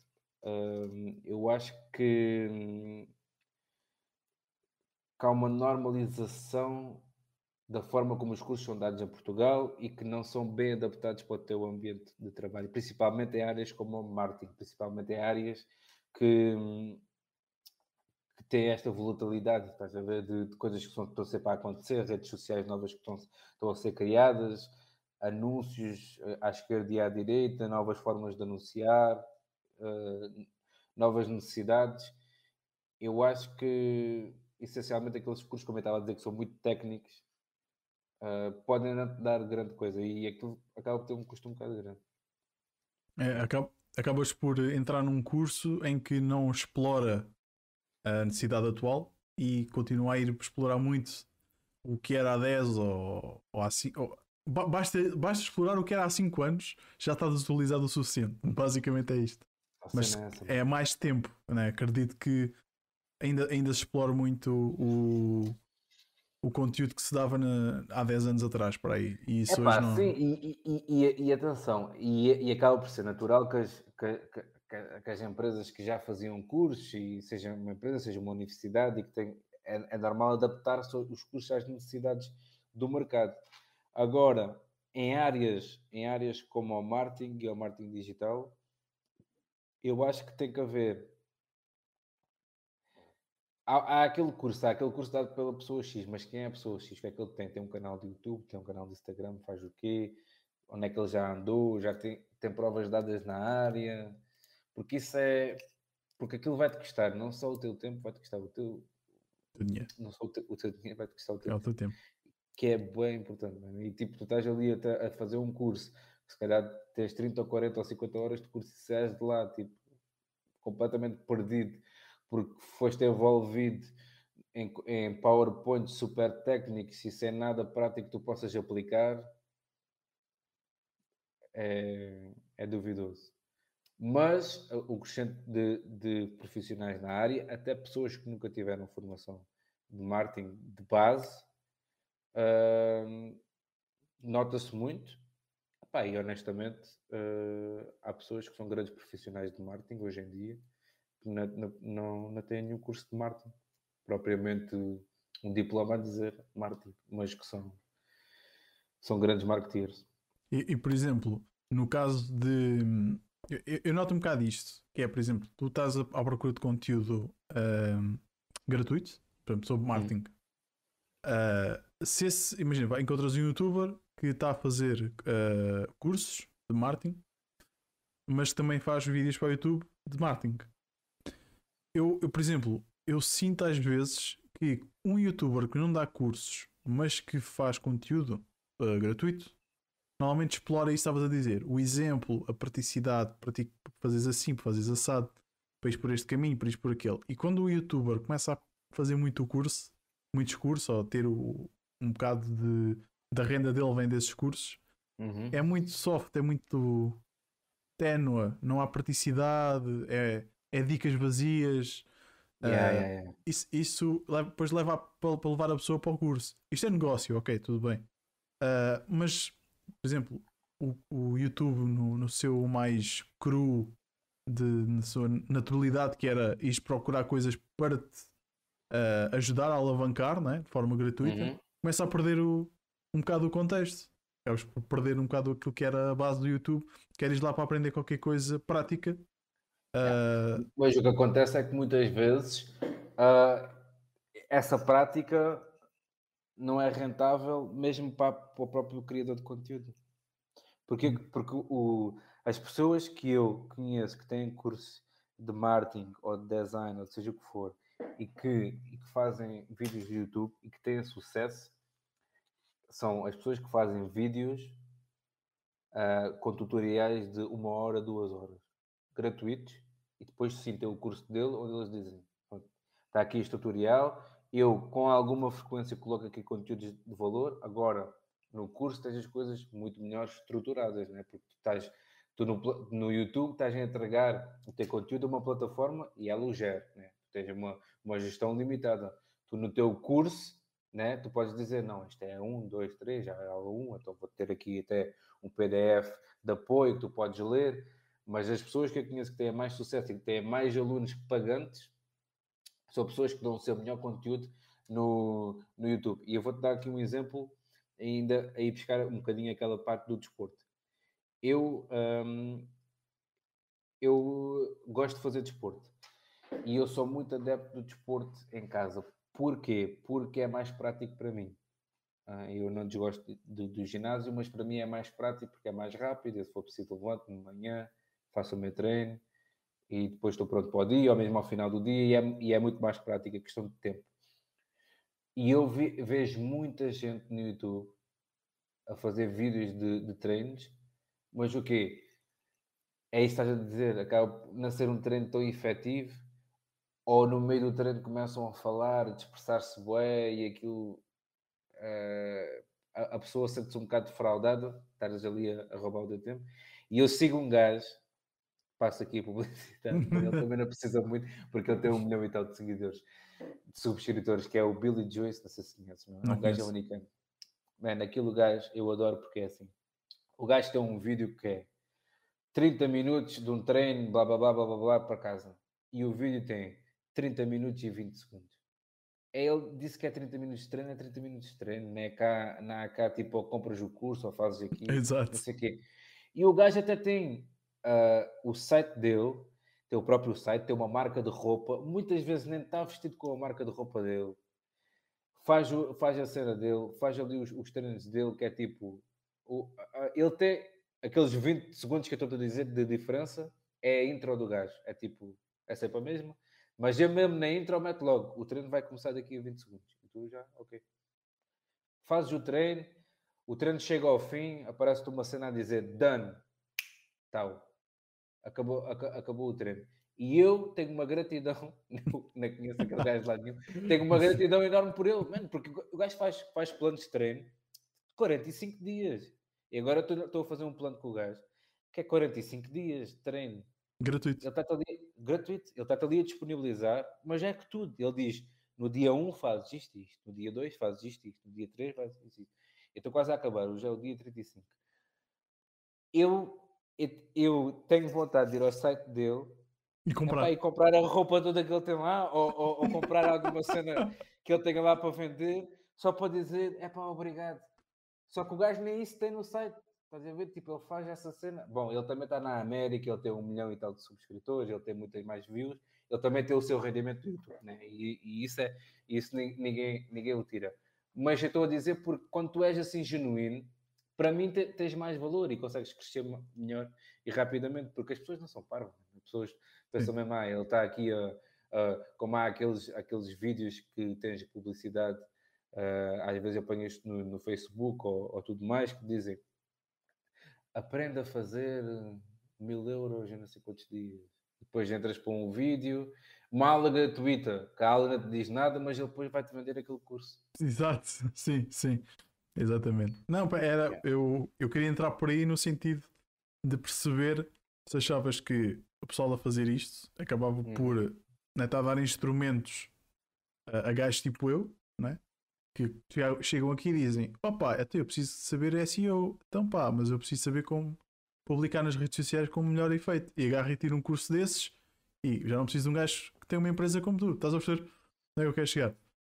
Eu acho que, que há uma normalização da forma como os cursos são dados em Portugal e que não são bem adaptados para o teu ambiente de trabalho, principalmente em áreas como o marketing, principalmente em áreas que, têm esta volatilidade, estás a ver, de, de coisas que estão, estão sempre a acontecer, redes sociais novas que estão, estão a ser criadas, anúncios eh, à esquerda e à direita, novas formas de anunciar, uh, novas necessidades. Eu acho que, essencialmente, aqueles cursos, como eu estava a dizer, que são muito técnicos, uh, podem dar grande coisa e aquilo acaba por ter um custo um bocado grande. É, acaba, acabas por entrar num curso em que não explora a necessidade atual e continua a ir explorar muito o que era há 10 ou, ou há 5. Basta, basta explorar o que era há 5 anos, já está desatualizado o suficiente. Basicamente é isto. Mas é, é mais tempo, né? acredito que ainda, ainda se explora muito o, o conteúdo que se dava na, há 10 anos atrás, para aí. E isso Epá, não... Sim, e, e, e, e atenção, e, e, acaba por ser natural que as, que, que, que as, empresas que já faziam cursos, e seja uma empresa, seja uma universidade, e que tem, é, é normal adaptar os cursos às necessidades do mercado. Agora, em áreas, em áreas como o marketing e o marketing digital, eu acho que tem que haver há, há, aquele curso, há aquele curso dado pela pessoa X, mas quem é a pessoa X? O que é que ele tem? Tem um canal de YouTube, tem um canal de Instagram, faz o quê? Onde é que ele já andou? Já tem, tem provas dadas na área? Porque isso é. Porque aquilo vai-te custar, não só o teu tempo, vai-te custar o teu. O dinheiro. Não só o teu, o teu dinheiro, vai-te custar o teu, é o teu tempo. Que é bem importante. Mano. E tipo, tu estás ali a, a, fazer um curso, se calhar tens 30 ou 40 ou 50 horas de curso e sais de lá, tipo, completamente perdido porque foste envolvido em, em PowerPoint super técnicos e sem nada prático que tu possas aplicar, é, é duvidoso. Mas o crescente de, de, profissionais na área, até pessoas que nunca tiveram formação de marketing de base, uh, nota-se muito. Epá, e honestamente, uh, há pessoas que são grandes profissionais de marketing hoje em dia não, não, não têm nenhum curso de marketing, propriamente um diploma a dizer marketing, mas que são, são grandes marketeers. E, e por exemplo, no caso de. Eu, eu, noto um bocado isto, que é, por exemplo, tu estás à procura de conteúdo gratuito, por exemplo, sobre marketing. Uh, se esse, imagina, encontras um youtuber que está a fazer uh, cursos de marketing, mas também faz vídeos para o YouTube de marketing eu, eu, por exemplo, eu sinto às vezes que um youtuber que não dá cursos, mas que faz conteúdo uh, gratuito, normalmente explora isso estavas a dizer. O exemplo, a praticidade, para ti fazeres assim, para fazeres assado, para ir por este caminho, para ir por aquele. E quando o youtuber começa a fazer muito curso, muitos cursos, ou ter o, um bocado de, da renda dele vem desses cursos, uhum. é muito soft, é muito ténua, não há praticidade, é é dicas vazias, Yeah, Uh, yeah, yeah. Isso, isso leva- depois leva para, para levar a pessoa para o curso. Isto é negócio, ok, tudo bem. Uh, mas, por exemplo, o, o YouTube no, no seu mais cru, de, na sua naturalidade, que era ires procurar coisas para te uh, ajudar a alavancar né, de forma gratuita, Uhum. começa a perder o, um bocado o contexto. Acabas por perder um bocado aquilo que era a base do YouTube. Queres ir lá para aprender qualquer coisa prática. Uh, Mas o que acontece é que muitas vezes ah, essa prática não é rentável mesmo para, para o próprio criador de conteúdo. Porque, porque o, as pessoas que eu conheço que têm curso de marketing ou de design, ou seja o que for, e que, e que fazem vídeos de YouTube e que têm sucesso, são as pessoas que fazem vídeos ah, com tutoriais de uma hora, duas horas, gratuitos, e depois sim tem o curso dele, onde eles dizem: "Pronto, está aqui este tutorial, eu com alguma frequência coloco aqui conteúdos de valor, agora no curso tens as coisas muito melhor estruturadas, né? porque tu estás. Tu no, no YouTube estás a entregar o teu conteúdo a uma plataforma e ela o gera, né? Tu tens uma, uma gestão limitada. Tu no teu curso, né? Tu podes dizer, não, isto é um, dois, três, já é aula um, então vou ter aqui até um PDF de apoio que tu podes ler, mas as pessoas que eu conheço que têm mais sucesso e que têm mais alunos pagantes são pessoas que dão o seu melhor conteúdo no, no YouTube. E eu vou-te dar aqui um exemplo, ainda aí buscar um bocadinho aquela parte do desporto. Eu, hum, eu gosto de fazer desporto e eu sou muito adepto do desporto em casa. Porquê? Porque é mais prático para mim. Ah, eu não desgosto de- do, do ginásio, mas para mim é mais prático porque é mais rápido. Se for preciso, levanto de manhã, faço o meu treino e depois estou pronto para o dia, ou mesmo ao final do dia, e é, e é muito mais prático, é questão de tempo. E eu vejo muita gente no YouTube a fazer vídeos de, de treinos, mas o quê? É isso que estás a dizer, acaba por não ser um treino tão efetivo, ou no meio do treino começam a falar, a dispersar-se bué, e aquilo eh, a, a pessoa sente-se um bocado defraudada, estás ali a, a roubar o teu tempo. E eu sigo um gajo, passo aqui a publicidade, ele também não precisa muito, porque ele tem um milhão e tal de seguidores, de subscritores, que é o Billy Joyce, não sei se conheces, não é? Não um gajo americano. Mano, aquele gajo eu adoro porque é assim. O gajo tem um vídeo que é 30 minutos de um treino, blá blá blá blá blá, blá para casa. E o vídeo tem 30 minutos e 20 segundos. É, Ele disse que é 30 minutos de treino, é 30 minutos de treino, não é cá, não é cá tipo, ou compras o curso ou fazes aqui, Exato. não sei o quê. E o gajo até tem ah, o site dele, tem o próprio site, tem uma marca de roupa, muitas vezes nem está vestido com a marca de roupa dele. Faz, o- faz a cena dele, faz ali os, os treinos dele, que é tipo. o- ele tem aqueles 20 segundos que eu estou a dizer de diferença, é a intro do gajo. É tipo, é sempre a mesma. Mas eu mesmo na intro mete logo, o treino vai começar daqui a 20 segundos. E tu já, ok. Fazes o treino, o treino chega ao fim, aparece-te uma cena a dizer done, tal. Acabou, aca- acabou o treino. E eu tenho uma gratidão, não, não conheço aquele gajo lá nenhum, tenho uma gratidão enorme por ele, mano, porque o gajo faz, faz planos de treino de 45 dias. E agora estou estou a fazer um plano com o gajo que é 45 dias de treino. Gratuito. Ele está ali, gratuito, ele está ali a disponibilizar, mas é que tudo. Ele diz: no dia 1 fazes isto, isto, no dia 2 fazes isto, isto, no dia 3 fazes isto, isto. Eu estou quase a acabar, hoje é o dia 35. Eu, eu, tenho vontade de ir ao site dele E epá, comprar. e comprar a roupa toda que ele tem lá, ou, ou, ou comprar alguma cena que ele tenha lá para vender, só para dizer: é pá, obrigado. Só que o gajo nem isso tem no site. Estás a ver? Tipo, ele faz essa cena. Bom, ele também está na América, ele tem um milhão e tal de subscritores, ele tem muitas mais views, ele também tem o seu rendimento do YouTube, né? e, e isso é isso ni- ninguém, ninguém o tira. Mas eu estou a dizer porque quando tu és assim genuíno, para mim te- tens mais valor e consegues crescer melhor e rapidamente, porque as pessoas não são parvas. né? As pessoas pensam mesmo, ah, ele está aqui a, a- como há aqueles, aqueles vídeos que tens de publicidade, ah, às vezes eu ponho isto no, no Facebook ou, ou tudo mais, que dizem aprenda a fazer mil euros em não sei quantos dias. Depois entras para um vídeo, uma aula gratuita, que a aula não te diz nada, mas ele depois vai-te vender aquele curso. Exato, sim, sim. Exatamente. Não, era, eu, eu queria entrar por aí no sentido de perceber se achavas que o pessoal a fazer isto acabava Hum. por né, está a dar instrumentos a, a gajos tipo eu, né? que chegam aqui e dizem: opa, até eu preciso saber SEO, então pá, mas eu preciso saber como publicar nas redes sociais com o melhor efeito. E agarro e tiro um curso desses e já não preciso de um gajo que tem uma empresa como tu. Estás a perceber? Onde é que eu quero chegar?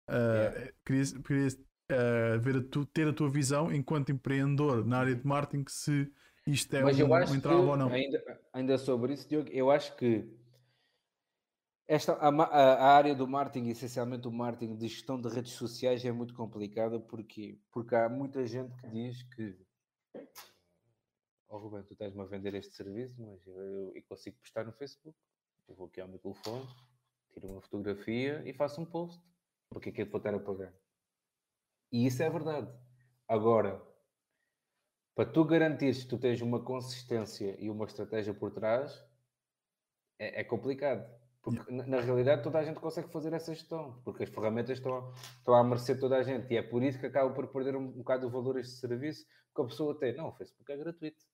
Uh, yeah. Queria, queria uh, ver a tu, ter a tua visão enquanto empreendedor na área de marketing se isto é Mas um, eu acho um ou não. Ainda, ainda sobre isso, Diogo, eu acho que esta, a, a, área do marketing, essencialmente o marketing de gestão de redes sociais, é muito complicada porque, porque há muita gente que diz que oh Ruben, tu estás-me a vender este serviço, mas eu, eu, eu consigo postar no Facebook. Eu vou aqui ao meu telefone, tiro uma fotografia e faço um post. Porque é que eu vou estar a pagar? E isso é verdade. Agora, para tu garantires que tu tens uma consistência e uma estratégia por trás, é, é complicado. Porque na, na, realidade toda a gente consegue fazer essa gestão, porque as ferramentas estão, estão à mercê de toda a gente e é por isso que acaba por perder um, um bocado o valor este serviço que a pessoa tem. Não, o Facebook é gratuito.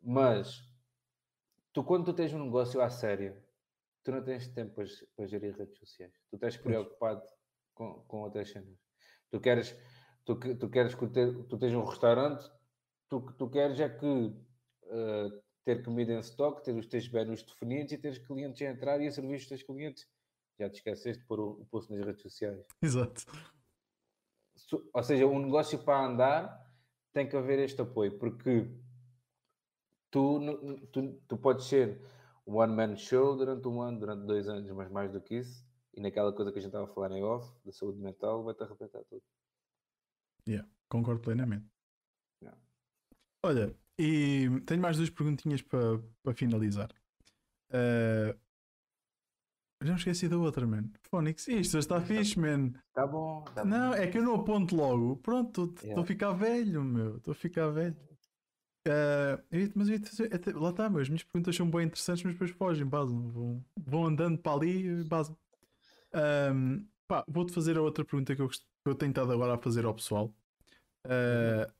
Mas tu, quando tu tens um negócio à séria, tu não tens tempo para, para gerir redes sociais. Tu estás preocupado com, com outras cenas. Tu queres, tu, tu queres que tu, tu tens um restaurante, tu tu queres é que uh, ter comida em stock, ter os teus menus definidos e ter os clientes a entrar e a servir os teus clientes. Já te esqueceste de pôr o, o post nas redes sociais. Exato. Ou seja, um negócio para andar tem que haver este apoio, porque tu, tu, tu podes ser um one-man show durante um ano, durante dois anos, mas mais do que isso, e naquela coisa que a gente estava a falar em off, da saúde mental, vai-te arrebentar tudo. Yeah, concordo plenamente. Yeah. Olha, e tenho mais duas perguntinhas para pa finalizar. Uh, já me esqueci da outra, man. Phonics, isto está fixe, man. Tá bom. Tá não, bom. é que eu não aponto logo. Pronto, estou yeah. a ficar velho, meu. Estou a ficar velho. Uh, mas eu até, lá está, as minhas perguntas são bem interessantes, mas depois fogem, basam, vão, vão andando para ali e basam. Um, pá, vou-te fazer a outra pergunta que eu, que eu tenho estado agora a fazer ao pessoal. Uh,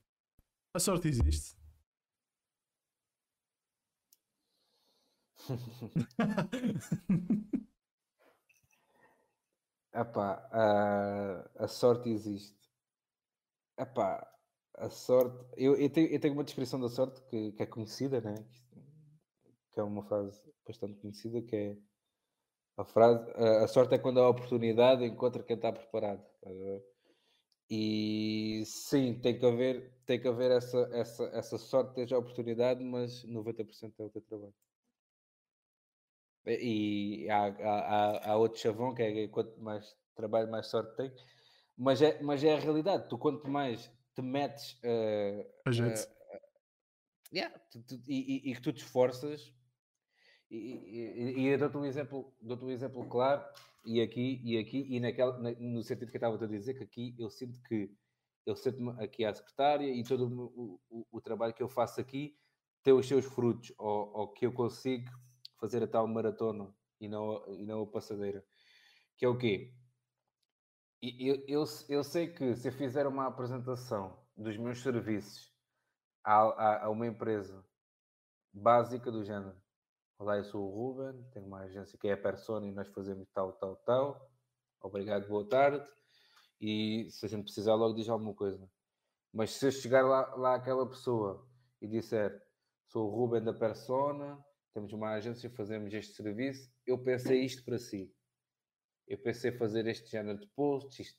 a sorte existe? Epá, a, a sorte existe. Epá, a sorte. Eu, eu, tenho, eu tenho uma descrição da sorte que, que é conhecida, né? que é uma frase bastante conhecida, que é a frase a, a sorte é quando a oportunidade encontra quem está preparado. E sim, tem que haver, tem que haver essa, essa, essa sorte, esteja a oportunidade, mas 90% é o teu trabalho. E há, há, há outro chavão que é quanto mais trabalho, mais sorte tem. Mas é, mas é a realidade. Tu quanto mais te metes uh, uh, yeah, tu, tu, e, e, que tu te esforças e, e, e dou-te um exemplo, dou um exemplo claro e aqui e aqui e naquela, na, no sentido que eu estava a dizer que aqui eu sinto que eu sinto-me aqui à secretária e todo o, o, o, trabalho que eu faço aqui tem os seus frutos ou, ou, que eu consigo fazer a tal maratona e não, e não a passadeira que é o quê? Eu, eu, eu sei que se eu fizer uma apresentação dos meus serviços a, a, a uma empresa básica do género, olá, eu sou o Ruben, tenho uma agência que é a Persona e nós fazemos tal, tal, tal, obrigado, boa tarde, e se a gente precisar logo diz alguma coisa. Mas se chegar lá, lá aquela pessoa e disser, sou o Ruben da Persona, temos uma agência, fazemos este serviço, eu pensei isto para si eu pensei fazer este género de posts,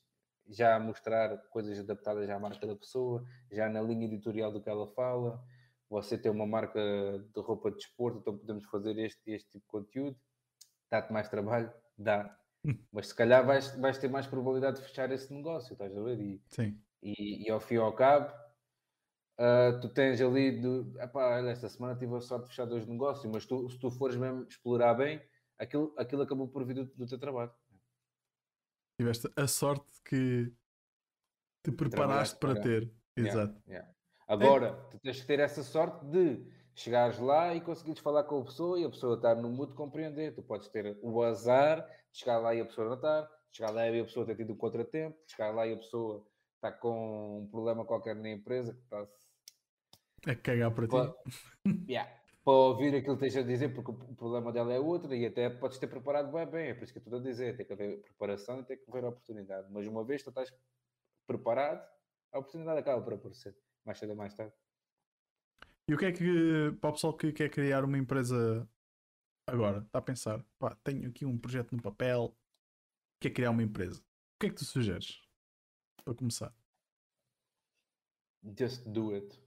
já mostrar coisas adaptadas à marca da pessoa, já na linha editorial do que ela fala. Você tem uma marca de roupa de desporto, então podemos fazer este, este tipo de conteúdo. Dá-te mais trabalho? Dá. Mas se calhar vais, vais ter mais probabilidade de fechar esse negócio, estás a ver? E, Sim. E, e ao fim e ao cabo, uh, tu tens ali, do, epá, esta semana tive a sorte de fechar dois negócios, mas tu, se tu fores mesmo explorar bem, aquilo, aquilo acabou por vir do, do teu trabalho. Tiveste a sorte que te preparaste para, ter. Yeah, Exato. Yeah. Agora, tu tens que ter essa sorte de chegares lá e conseguires falar com a pessoa e a pessoa estar no de compreender. Tu podes ter o azar de chegar lá e a pessoa não estar, chegar lá e a pessoa ter tido um contratempo, chegar lá e a pessoa está com um problema qualquer na empresa que está a cagar para ti. Yeah. para ouvir aquilo que esteja a dizer, porque o problema dela é outro e até podes ter preparado bem, bem, é por isso que eu estou a dizer, tem que haver preparação e tem que haver oportunidade. Mas uma vez que tu estás preparado, a oportunidade acaba por aparecer, mais cedo ou mais tarde. E o que é que, para o pessoal que quer criar uma empresa agora, está a pensar, pá, tenho aqui um projeto no papel, quer criar uma empresa. O que é que tu sugeres? Para começar. Just do it.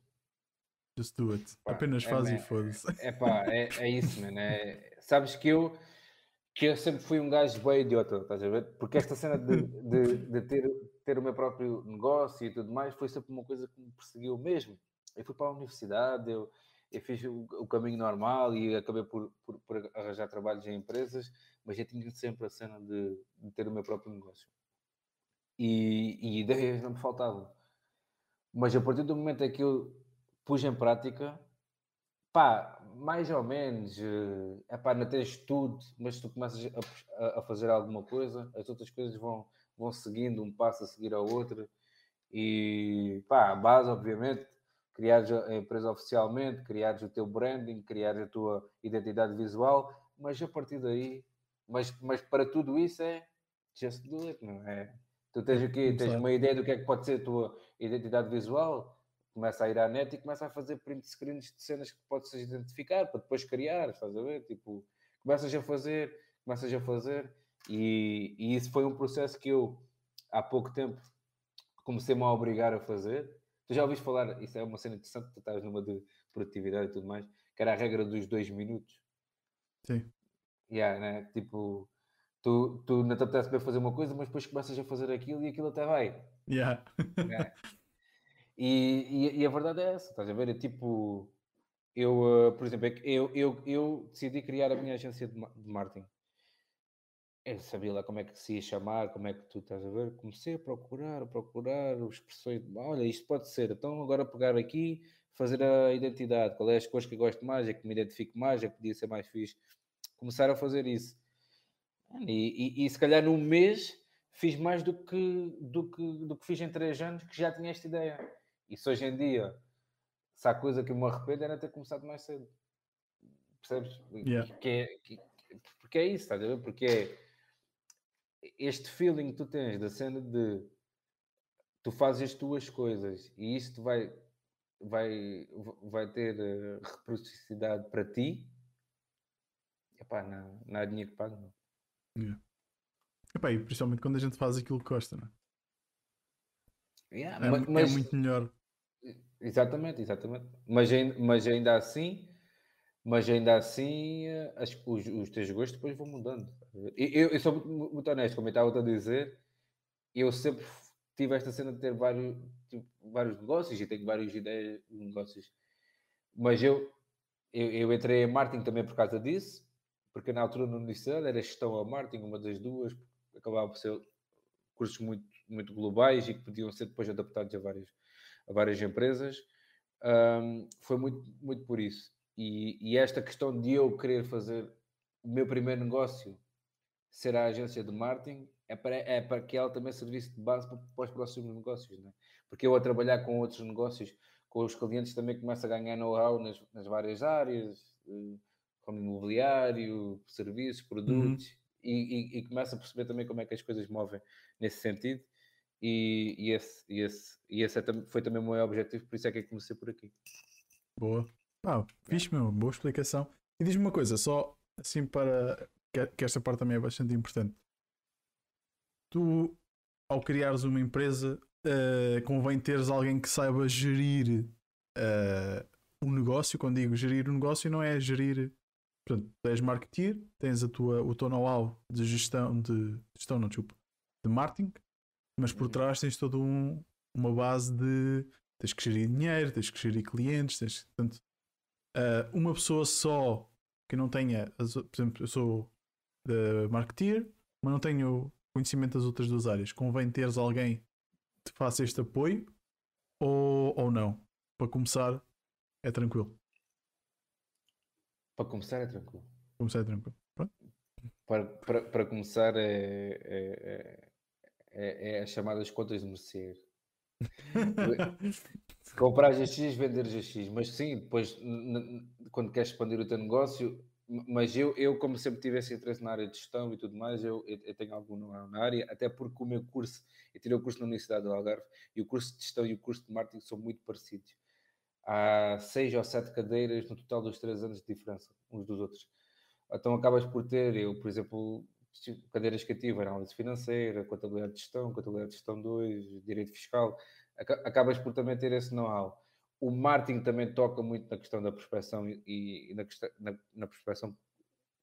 Just do it. Pá, Apenas é, faz e foda-se. É pá, é, é isso, mano. É, sabes que eu, que eu sempre fui um gajo bem idiota, estás a ver? Porque esta cena de, de, de, ter, ter o meu próprio negócio e tudo mais foi sempre uma coisa que me perseguiu mesmo. Eu fui para a universidade, eu, eu fiz o, o caminho normal e acabei por, por, por, arranjar trabalhos em empresas, mas eu tinha sempre a cena de, de ter o meu próprio negócio. E, e ideias não me faltavam. Mas a partir do momento em que eu pus em prática, pá, mais ou menos, é pá, não tens tudo, mas tu começas a, a, fazer alguma coisa, as outras coisas vão, vão seguindo, um passo a seguir ao outro, e pá, a base, obviamente, criares a empresa oficialmente, criares o teu branding, criares a tua identidade visual, mas a partir daí, mas, mas para tudo isso é just do it, não é? Tu tens o quê? Tens uma ideia do que é que pode ser a tua identidade visual? Começa a ir à net e começa a fazer print screens de cenas que podes identificar para depois criar, estás a ver? Tipo, começas a fazer, começas a fazer, e, e isso foi um processo que eu há pouco tempo comecei-me a obrigar a fazer. Tu já ouviste falar, isso é uma cena interessante, tu estás numa de produtividade e tudo mais, que era a regra dos dois minutos. Sim. Yeah, né? Tipo, Tu, tu não te apetece bem fazer uma coisa, mas depois começas a fazer aquilo e aquilo até vai. Yeah. é. e, e, e, a verdade é essa, estás a ver? É tipo, eu, uh, por exemplo, é eu, eu, eu decidi criar a minha agência de, de marketing. Eu sabia lá como é que se ia chamar, como é que tu estás a ver. Comecei a procurar, a procurar expressões. Olha, isto pode ser. Então, agora pegar aqui, fazer a identidade. Qual é as coisas que eu gosto mais, é que me identifico mais, é que podia ser mais fixe. Começar a fazer isso. E, e, e, se calhar num mês fiz mais do que, do, que, do que fiz em três anos, que já tinha esta ideia. E se hoje em dia, se há coisa que eu me arrependo, era ter começado mais cedo. Percebes? Yeah. Que é, que, porque é isso, estás a ver? Porque é este feeling que tu tens da cena de tu fazes as tuas coisas e isto vai, vai, vai ter uh, reciprocidade para ti. Epá, não, não há dinheiro que pague, não. Yeah. Epá, e principalmente quando a gente faz aquilo que gosta, não é? Yeah, é, mas, é mas, muito melhor. Exatamente, exatamente. Mas, mas ainda assim, mas ainda assim eh, as, os, os teus gostos depois vão mudando. Eu, eu sou muito, honesto, como eu estava a dizer, eu sempre tive esta cena de ter vários, tipo, vários negócios e tenho várias ideias de negócios. Mas eu, eu, eu entrei em marketing também por causa disso porque na altura no universidade era gestão ou marketing, uma das duas, acabava por ser cursos muito, muito globais e que podiam ser depois adaptados a várias, a várias empresas. Um, foi muito, muito por isso. E, e, esta questão de eu querer fazer o meu primeiro negócio ser a agência de marketing é para, é para que ela também servisse de base para, para os próximos negócios, né? porque eu a trabalhar com outros negócios, com os clientes também começo a ganhar know-how nas, nas várias áreas, eh, como imobiliário, serviços, uhum. produtos, uhum. e, e, e começa a perceber também como é que as coisas movem nesse sentido. E, e esse, e esse, e esse é, foi também o meu objetivo, por isso é que eu comecei por aqui. Boa. Ah, fixe, meu, boa explicação. E diz-me uma coisa, só assim para que, esta parte também é bastante importante. Tu, ao criares uma empresa, uh, convém teres alguém que saiba gerir uh, o negócio. Quando digo gerir o negócio, não é gerir Portanto, tu és marketeer, tens a tua, o teu know-how de gestão, de gestão, não, desculpa, de marketing, mas por uhum. trás tens toda um, uma base de tens que gerir dinheiro, tens que gerir clientes, tens, portanto, uh, uma pessoa só que não tenha, por exemplo, eu sou de marketeer, mas não tenho conhecimento das outras duas áreas. Convém teres alguém que te faça este apoio ou, ou não? Para começar, é tranquilo. Para começar é tranquilo. Começar é tranquilo. Para, para, para começar é, é, é, é as chamadas contas de merecer. Comprar GX, vender GX, mas sim, depois quando queres expandir o teu negócio, mas eu, eu, como sempre tive esse interesse na área de gestão e tudo mais, eu, eu tenho algum na área, até porque o meu curso, eu tirei o curso na Universidade do Algarve e o curso de gestão e o curso de marketing são muito parecidos. Há seis ou sete cadeiras no total dos três anos de diferença uns dos outros. Então acabas por ter, eu, por exemplo, cadeiras que análise financeira, contabilidade de gestão, contabilidade de gestão 2, direito fiscal, acabas por também ter esse know-how o marketing também toca muito na questão da prospecção e, e na, na, na, prospecção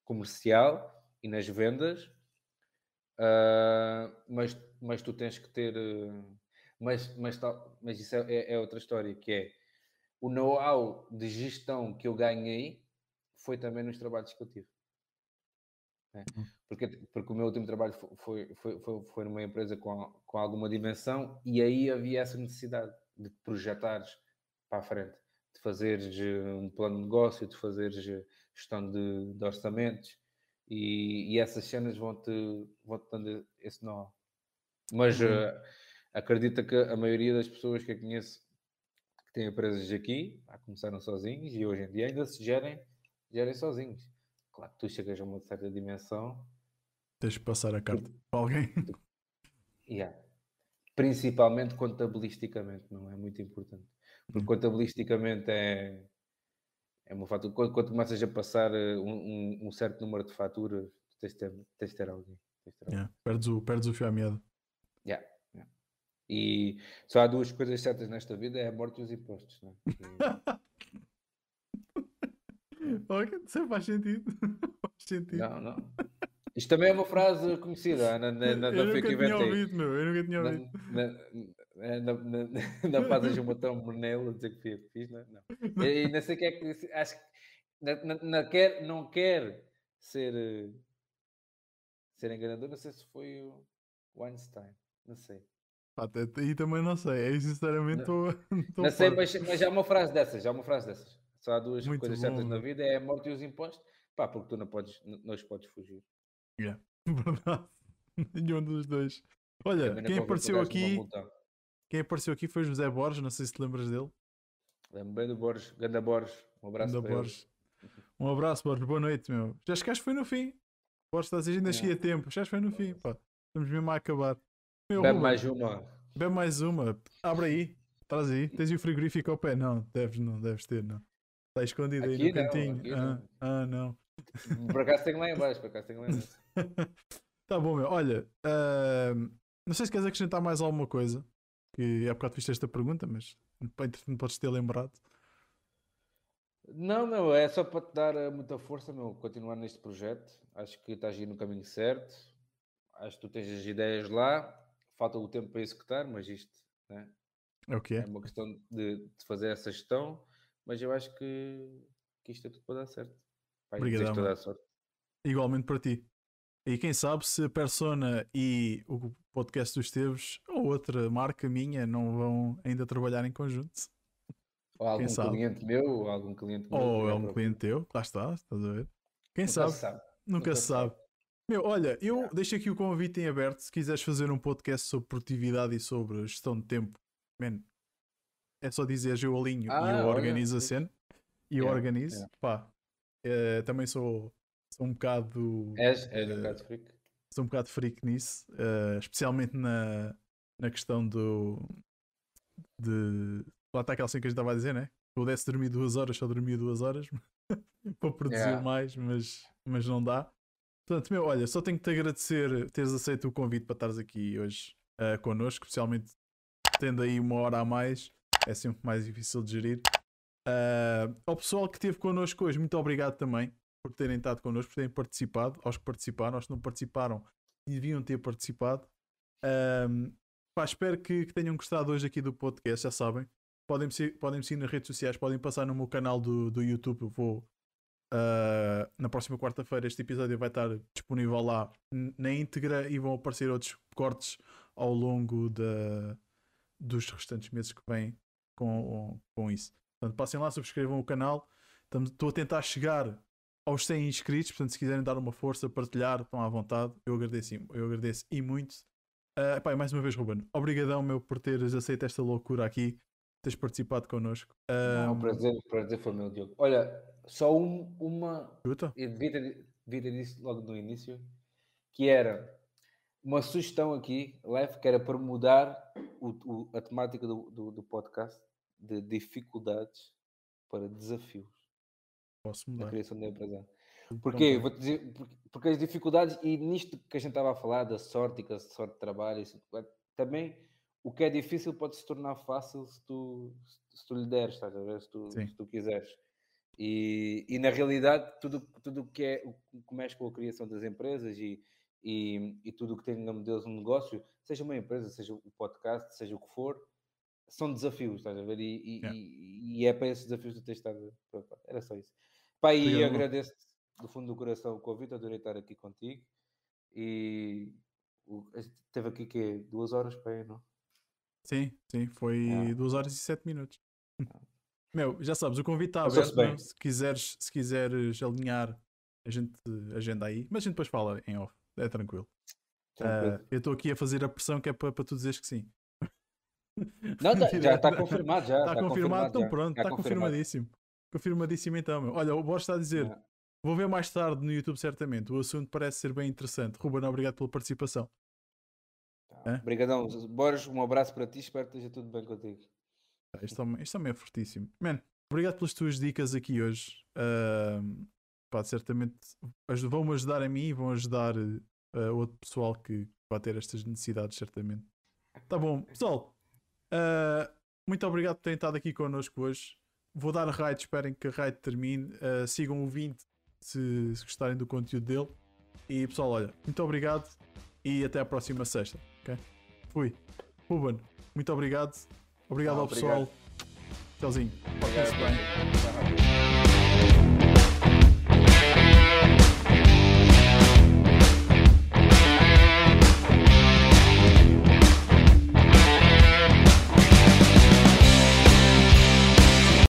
comercial e nas vendas, uh, mas, mas tu tens que ter. Mas, mas, mas isso é, é, é outra história, que é o know-how de gestão que eu ganhei foi também nos trabalhos que eu tive. É. Porque, porque o meu último trabalho foi, foi, foi, foi numa empresa com, com alguma dimensão e aí havia essa necessidade de projetares para a frente, de fazeres um plano de negócio, de fazeres gestão de, de orçamentos e, e, essas cenas vão-te vão -te dando esse nó. Mas uhum. uh, acredita que a maioria das pessoas que eu conheço que têm empresas aqui começaram sozinhos e hoje em dia ainda se gerem, gerem sozinhos. Claro que tu chegas a uma certa dimensão. Tens que passar a carta para alguém. Yeah. Principalmente contabilisticamente, não é muito importante. Porque contabilisticamente é, é uma fatura. Quando, quando começas a passar eh, um, um, um, certo número de faturas, tens de ter, tens de ter alguém. De ter yeah. perdes, o, perdes o fio à meada. Yeah. yeah. E só há duas coisas certas nesta vida: é a morte e os impostos. Não é? E... ok, isso faz sentido. faz sentido. Não, não. Isto também é uma frase conhecida na, na, na, eu nunca tinha ouvido, meu. Eu nunca tinha ouvido. Na, na, na, na, não fazes uma tão a dizer que fiz, não, não. E não sei o que é que acho que não, não, quer, não quer ser, ser enganador, não sei se foi o Einstein, não sei. Até aí também não sei, aí sinceramente estou. Não sei, mas, mas já há uma frase dessas, já há uma frase dessas. Só há duas Muito coisas bom, certas na vida: é a morte e os impostos. Pá, porque tu não podes, não os podes fugir. Yeah. Verdade. Nenhum dos dois. Olha, quem apareceu aqui. Quem apareceu aqui foi José Borges, não sei se te lembras dele. Lembro bem do Borges, Ganda Borges. Um abraço Ganda para Borges. Um abraço, Borges, boa noite, meu. Já acho que foi no fim. Borges, estás ainda cheguei a tempo. Já foi no fim, pá. Estamos mesmo a acabar. Meu, Bebe mais uma. Bebe mais uma. Abre aí. Traz aí. Tens o frigorífico ao pé? Não, deves, não, deves ter, não. Está escondido aqui aí no não, cantinho. Ah, não. ah, não. Por acaso tenho lá em baixo, por acaso tenho lá tá bom, meu. Olha, uh, não sei se queres acrescentar mais alguma coisa. Que é bocado viste esta pergunta, mas não podes ter lembrado. Não, meu, é só para te dar eh, muita força, meu, continuar neste projeto. Acho que estás aí no caminho certo. Acho que tu tens as ideias lá. Falta o tempo para executar, mas isto né? é, o que é. é uma questão de, de, fazer essa gestão. Mas eu acho que, que isto é tudo para dar certo. Obrigado. Igualmente para ti. E quem sabe se a Persona e o podcast dos Teves ou outra marca minha não vão ainda trabalhar em conjunto. Ou algum cliente meu, ou algum cliente meu. Ou é um cliente teu, lá está, estás a ver? Quem Nunca sabe? Sabe? Nunca, se sabe. sabe. Meu, olha, eu yeah. deixo aqui o convite em aberto. Se quiseres fazer um podcast sobre produtividade e sobre gestão de tempo, man, é só dizer eu alinho ah, e eu organizo a cena. E eu organizo. Yeah. Pá, é, também sou Sou um bocado. És, és um uh, bocado freak. Sou um bocado freak nisso, uh, especialmente na, na questão do. De. Lá está aquela cena que a gente estava a dizer, né? Se pudesse dormir duas horas, só dormia duas horas para produzir yeah. mais, mas, mas não dá. Portanto, meu, olha, só tenho que te agradecer teres aceito o convite para estares aqui hoje uh, connosco, especialmente tendo aí uma hora a mais, é sempre mais difícil de gerir. Uh, ao pessoal que esteve connosco hoje, muito obrigado também por terem estado connosco, por terem participado, aos que participaram, aos que não participaram deviam ter participado. Um, pá, espero que, que, tenham gostado hoje aqui do podcast, já sabem. Podem me, podem seguir nas redes sociais, podem passar no meu canal do, do YouTube. Eu vou uh, na próxima quarta-feira. Este episódio vai estar disponível lá na íntegra e vão aparecer outros cortes ao longo dos restantes meses que vêm com, com isso. Portanto, passem lá, subscrevam o canal. Estou a tentar chegar aos 100 inscritos, portanto, se quiserem dar uma força, partilhar, estão à vontade. Eu agradeço, eu agradeço e muito. Uh, pá, mais uma vez, Ruben, obrigadão meu por teres aceito esta loucura aqui. teres participado connosco. Não, o Um, prazer, prazer foi meu, Diogo. Olha, só um- uma. escuta? Eu devia ter, devia ter dito logo no início, que era uma sugestão aqui, leve, que era para mudar o- o- a temática do, do, do podcast de dificuldades para desafios Posso na mudar. criação da empresa. Porquê? Vou-te dizer, porque, porque as dificuldades, e nisto que a gente estava a falar, da sorte e que a sorte de trabalho, isso, também o que é difícil pode se tornar fácil se tu, se tu lhe deres, estás a ver? Se tu, se tu quiseres. E, e na realidade, tudo tudo o que é mexe com a criação das empresas e, e, e tudo o que tem na modelo de um negócio, seja uma empresa, seja o podcast, seja o que for, são desafios, estás a ver? E, Yeah. e- e é para esses desafios que tu tens preocupado. Era só isso. E Obrigado, Lu. agradeço-te do fundo do coração o convite, adorei estar aqui contigo. E o, teve aqui que duas horas para não? Sim, sim, foi Ah. 2 horas e 7 minutos. Meu, já sabes, o convite está aberto. Se quiseres, se quiseres alinhar, a gente agenda aí. Mas a gente depois fala em off. É tranquilo. Tranquilo. Ah, eu estou aqui a fazer a pressão que é para tu dizeres que sim. Não, tá- já está confirmado, já. Está tá confirmado, então já. pronto, Tá está confirmado. confirmadíssimo. Confirmadíssimo então, meu. Olha, o Bosch está a dizer, Já. vou ver mais tarde no YouTube certamente. O assunto parece ser bem interessante. Ruben, obrigado pela participação. É? Obrigadão. Boris, um abraço para ti, espero que esteja tudo bem contigo. Isto também, isto também é fortíssimo. Man, obrigado pelas tuas dicas aqui hoje. Ahm, pá, certamente vão-me ajudar a mim e vão ajudar eh, outro pessoal que vai ter estas necessidades, certamente. Tá bom, pessoal. ah, muito obrigado por terem estado aqui connosco hoje. Vou dar a raid, esperem que a raid termine. Ah, sigam o 20 se, se gostarem do conteúdo dele. E pessoal, olha, muito obrigado e até à próxima sexta. ok? Fui. Ruben, muito obrigado. Obrigado Ah, ao obrigado. pessoal. Tchauzinho. Obrigado.